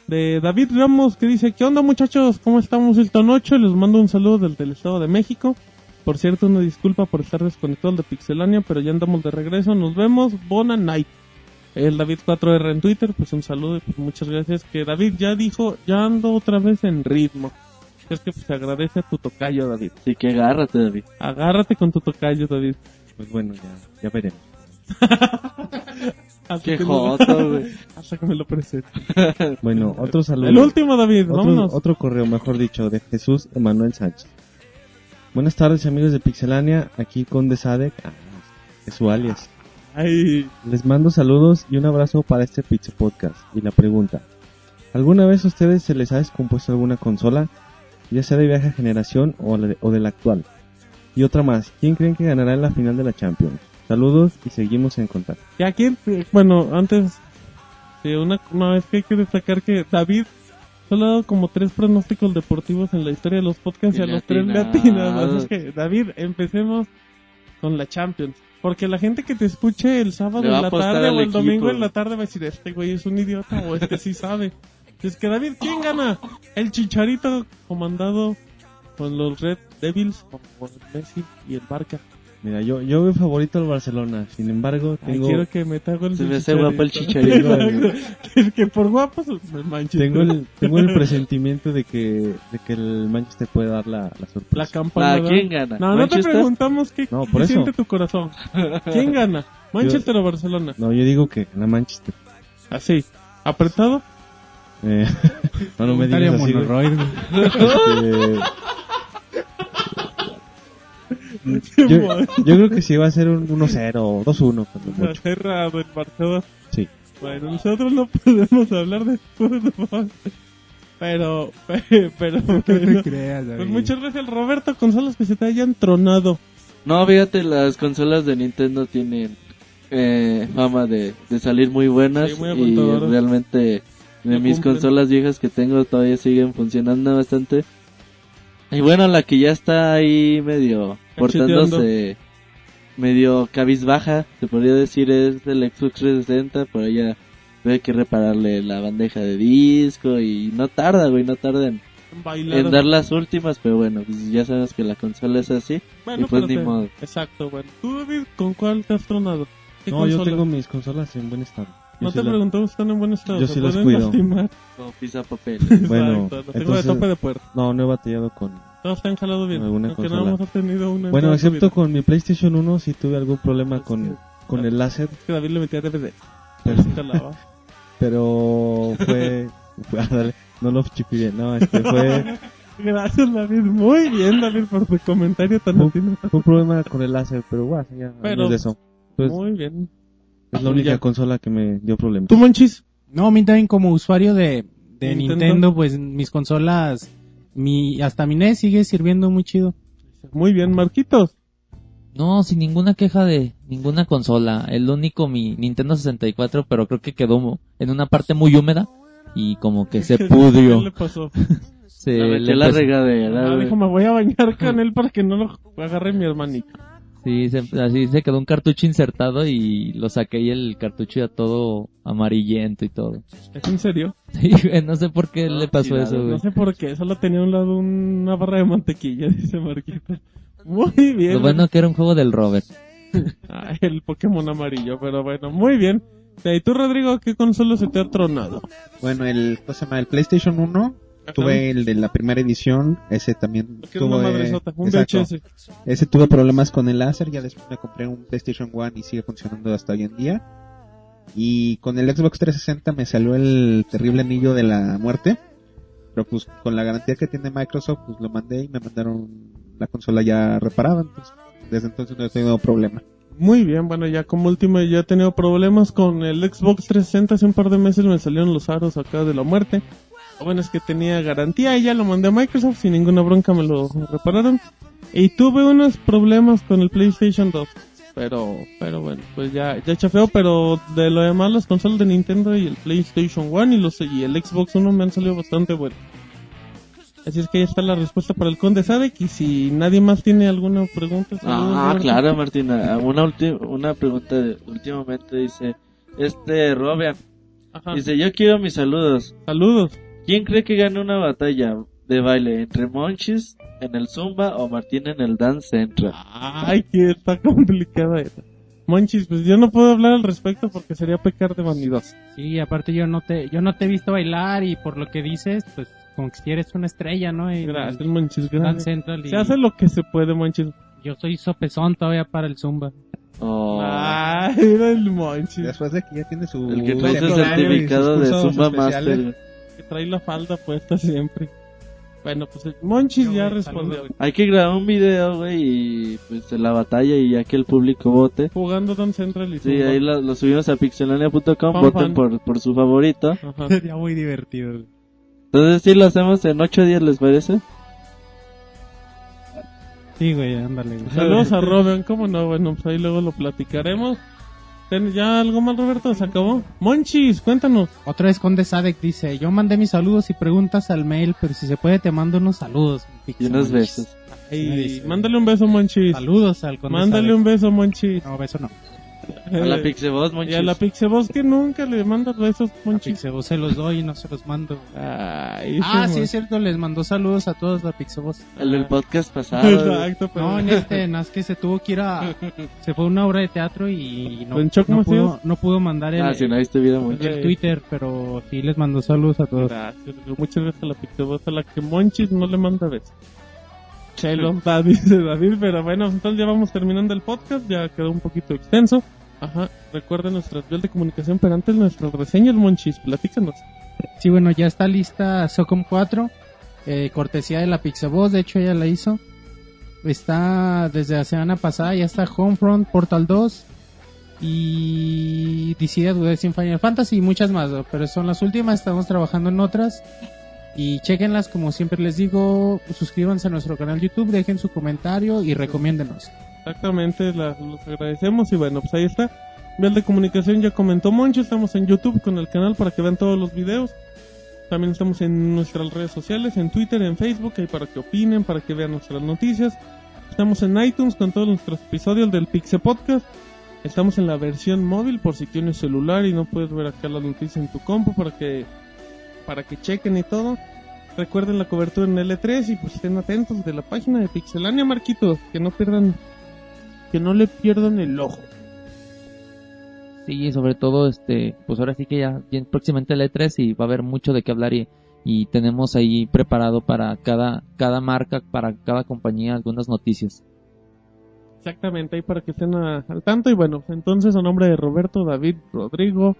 De David Ramos que dice, ¿qué onda muchachos? ¿Cómo estamos? Hilton 8, les mando un saludo desde el Estado de México. Por cierto, una disculpa por estar desconectado de Pixelania, pero ya andamos de regreso. Nos vemos, bona night. El David 4R en Twitter, pues un saludo y pues muchas gracias. Que David ya dijo, ya ando otra vez en ritmo. Es que pues agradece a tu tocayo, David. Así que agárrate, David. Agárrate con tu tocayo, David. Pues bueno, ya, ya veremos. Hasta Qué que joto, güey. Hasta que me lo presente. Bueno, otro saludo. El último, David, Otro, vámonos. otro correo, mejor dicho, de Jesús Emanuel Sánchez. Buenas tardes, amigos de Pixelania. Aquí con Desadec. Ah, es su alias. Ay, Les mando saludos y un abrazo para este Pizza Podcast. Y la pregunta: ¿Alguna vez a ustedes se les ha descompuesto alguna consola, ya sea de vieja generación o de la actual? Y otra más: ¿quién creen que ganará en la final de la Champions? Saludos y seguimos en contacto. y aquí, bueno, antes de una, no, es que hay que destacar que David solo ha dado como tres pronósticos deportivos en la historia de los podcasts y, Y a los tres latinos. Así es que, David, empecemos con la Champions. Porque la gente que te escuche el sábado en la tarde o el domingo en la tarde va a decir, este güey es un idiota o este sí sabe. Es que David, ¿quién gana? El Chicharito comandado con los Red Devils o por Messi y el Barca. Mira, yo, yo veo favorito al Barcelona, sin embargo, Ay, tengo, quiero que me el Se me hace guapo el Chicharito. Que, que por guapos me manches. tengo el, tengo el presentimiento de que, de que el Manchester puede dar la, la La sorpresa. campana. Ah, ¿verdad? ¿quién gana? No, no te ¿Manchester? preguntamos qué, No, qué por eso. siente tu corazón. ¿Quién gana? ¿Manchester o Barcelona? No, yo digo que gana Manchester. Así. ¿Apretado? Eh, no, no me digas así. Monoroid. Este, yo, yo creo que sí va a ser un 1-0 o 2-1 cuando mucho. Cerrado el marcador. Sí. Bueno, nosotros no podemos hablar de fútbol. Pero, pe- pero, No te bueno. creas, Pues muchas gracias, Roberto. Consolas que se te hayan tronado. No, fíjate, las consolas de Nintendo tienen eh, fama de, de salir muy buenas Sí, muy y realmente de mis cumplen. consolas viejas que tengo todavía siguen funcionando bastante. Y bueno, la que ya está ahí medio. portándose medio cabizbaja, se podría decir, es del Xbox 360, por allá hay que repararle la bandeja de disco y no tarda, güey, no tarda en, dar las últimas, pero bueno, pues ya sabes que la consola es así Bueno, y pues pero ni te- modo. Exacto, bueno. ¿Tú, David, con cuál te has tronado? ¿Qué No, yo tengo mis consolas en buen estado. Yo No sí te la- preguntamos si están en buen estado. Yo ¿se sí las cuido. lastimar? Como pisa papel. Bueno, Exacto, lo tengo de entonces- tope de puerta. No, no he batallado con... Todos te han jalado bien. Alguna Aunque consola. no hemos tenido una en Bueno, excepto con mi PlayStation 1 sí tuve algún problema con, con el láser, Es que David le metía DVD. Pero- Pero fue... fue ah, dale, no lo chipiré, no, este fue... Gracias, David. Muy bien, David, por tu comentario tan Fue, un problema con el láser, pero bueno, ya Pero- de eso. Pues, Muy bien. es la única Ya. consola que me dio problemas. ¿Tú, Monchis? No, a mí también como usuario de, de Nintendo. Nintendo. pues mis consolas, mi hasta mi NES sigue sirviendo muy chido. Muy bien, Marquitos. No, sin ninguna queja de ninguna consola. El único mi Nintendo 64, pero creo que quedó en una parte muy húmeda y como que se ¿Qué pudrió. le pasó? Se La le la regadera, Ah, dijo, me voy a bañar con él para que no lo agarre mi hermanito. Sí, se- así se quedó un cartucho insertado y lo saqué y el cartucho ya todo amarillento y todo. ¿Es en serio? Sí, güey, no sé por qué le pasó eso, No güey. sé por qué, solo tenía a un lado una barra de mantequilla, dice Marquitos. Muy bien. Lo bueno que era un juego del Robert. Ay, el Pokémon amarillo, pero bueno, muy bien. ¿Y tú, Rodrigo, qué consola se te ha tronado? Bueno, el, ¿cómo se llama? El PlayStation 1, tuve el de la primera edición, ese también un exacto. Ese tuvo problemas con el láser, ya después me compré un PlayStation 1 y sigue funcionando hasta hoy en día. Y con el Xbox 360 me salió el terrible anillo de la muerte. Pero pues con la garantía que tiene Microsoft, pues lo mandé y me mandaron la consola ya reparada. Entonces, desde entonces no he tenido problema. Muy bien, bueno, ya como último ya he tenido problemas con el Xbox 360. Hace un par de meses me salieron los aros acá de la muerte. Bueno es que tenía garantía y ya lo mandé a Microsoft sin ninguna bronca me lo repararon. Y tuve unos problemas con el PlayStation 2. Pero, pero bueno, pues ya, ya chafeo, pero de lo demás las consolas de Nintendo y el PlayStation 1 y los y el Xbox 1 me han salido bastante buenos. Así es que ahí está la respuesta para el Conde Sadek y si nadie más tiene alguna pregunta. Ah, claro, Martina. Una, ulti- una pregunta de- últimamente dice, este Robian, Ajá. dice, yo quiero mis saludos. Saludos. ¿Quién cree que gane una batalla de baile entre Monchis en el Zumba o Martín en el Dance Central? Ay, que está complicada esa. Monchis, pues yo no puedo hablar al respecto porque sería pecar de vanidoso. Sí, aparte yo no te, yo no te he visto bailar y por lo que dices, pues como que si eres una estrella, ¿no? Y- Gracias, Monchis, Dance gracias. Central y Se hace lo que se puede, Monchis. yo soy sopezón todavía para el Zumba. Oh, Ay, era el Monchis. Después de que ya tiene su... el que sus certificado de Zumba. Master. Trae la falda puesta siempre. Bueno, pues el Monchis ya respondió. Hay que grabar un video, güey, y pues de la batalla y ya que el público vote. Jugando Dance Central y Sí, ahí lo, lo subimos a pixelania.com, voten fan. por, por su favorito. Ajá. Sería muy divertido. Entonces sí lo hacemos en ocho días, ¿les parece? Sí, güey, ándale. güey. Saludos a Robin, ¿cómo no? Bueno, pues ahí luego lo platicaremos. ¿Ten- ¿Ya algo más, Roberto? ¿Se acabó? Monchis, cuéntanos. Otra vez Conde Sadek dice, yo mandé mis saludos y preguntas al mail, pero si se puede te mando unos saludos. Y unos besos. Mándale un beso, Monchis. Saludos al Conde Mándale Sadek. un beso, Monchis. No, beso no. A la Eh, Pixeboss, Y Monchis. a la Pixeboss que nunca le mandas besos, A Monchis. Pixeboss se los doy y no se los mando. Ay, Ah, sí es cierto, les mandó saludos a todos la Pixeboss. El del podcast pasado. Exacto, pero... No, en este, no, es que se tuvo que ir a... Se fue a una obra de teatro y no, ¿En no, pudo, no pudo mandar el, Ah, si no el Twitter, pero sí les mandó saludos a todos. Gracias, muchas gracias a la Pixeboss, a la que Monchis no le manda besos. Chelo, dice David, pero bueno, entonces ya vamos terminando el podcast, ya quedó un poquito extenso. Ajá, recuerden nuestras vías de comunicación, pero antes nuestras reseñas, Monchis, platícanos. Sí, bueno, ya está lista Socom 4, eh, cortesía de la Pixaboss, de hecho ella la hizo. Está desde la semana pasada, ya está Homefront, Portal 2 y DC Advance in Final Fantasy y muchas más, pero son las últimas, estamos trabajando en otras. Y chequenlas, como siempre les digo, suscríbanse a nuestro canal YouTube, dejen su comentario y recomiéndenos. Exactamente, los agradecemos y bueno, pues ahí está. Vías de comunicación ya comentó Moncho, estamos en YouTube con el canal para que vean todos los videos. También estamos en nuestras redes sociales, en Twitter, en Facebook, ahí para que opinen, para que vean nuestras noticias. estamos en iTunes con todos nuestros episodios del Pixel Podcast. Estamos en la versión móvil por si tienes celular y no puedes ver acá la noticia en tu compu para que para que chequen y todo. Recuerden la cobertura en L3 y pues estén atentos de la página de Pixelania, Marquitos, que no pierdan que no le pierdan el ojo. Sí, sobre todo, este, pues ahora sí que ya viene próximamente el E3 y va a haber mucho de qué hablar y, y tenemos ahí preparado para cada, cada marca, para cada compañía algunas noticias. Exactamente, ahí para que estén a- al tanto. Y bueno, entonces a nombre de Roberto, David, Rodrigo,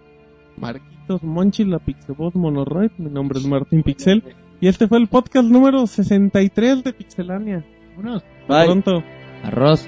Marquitos, Monchi, la Pixelbot, Monoroid, mi nombre es Martín Pixel. Y este fue el podcast número 63 de Pixelania. Bye. pronto. Arroz.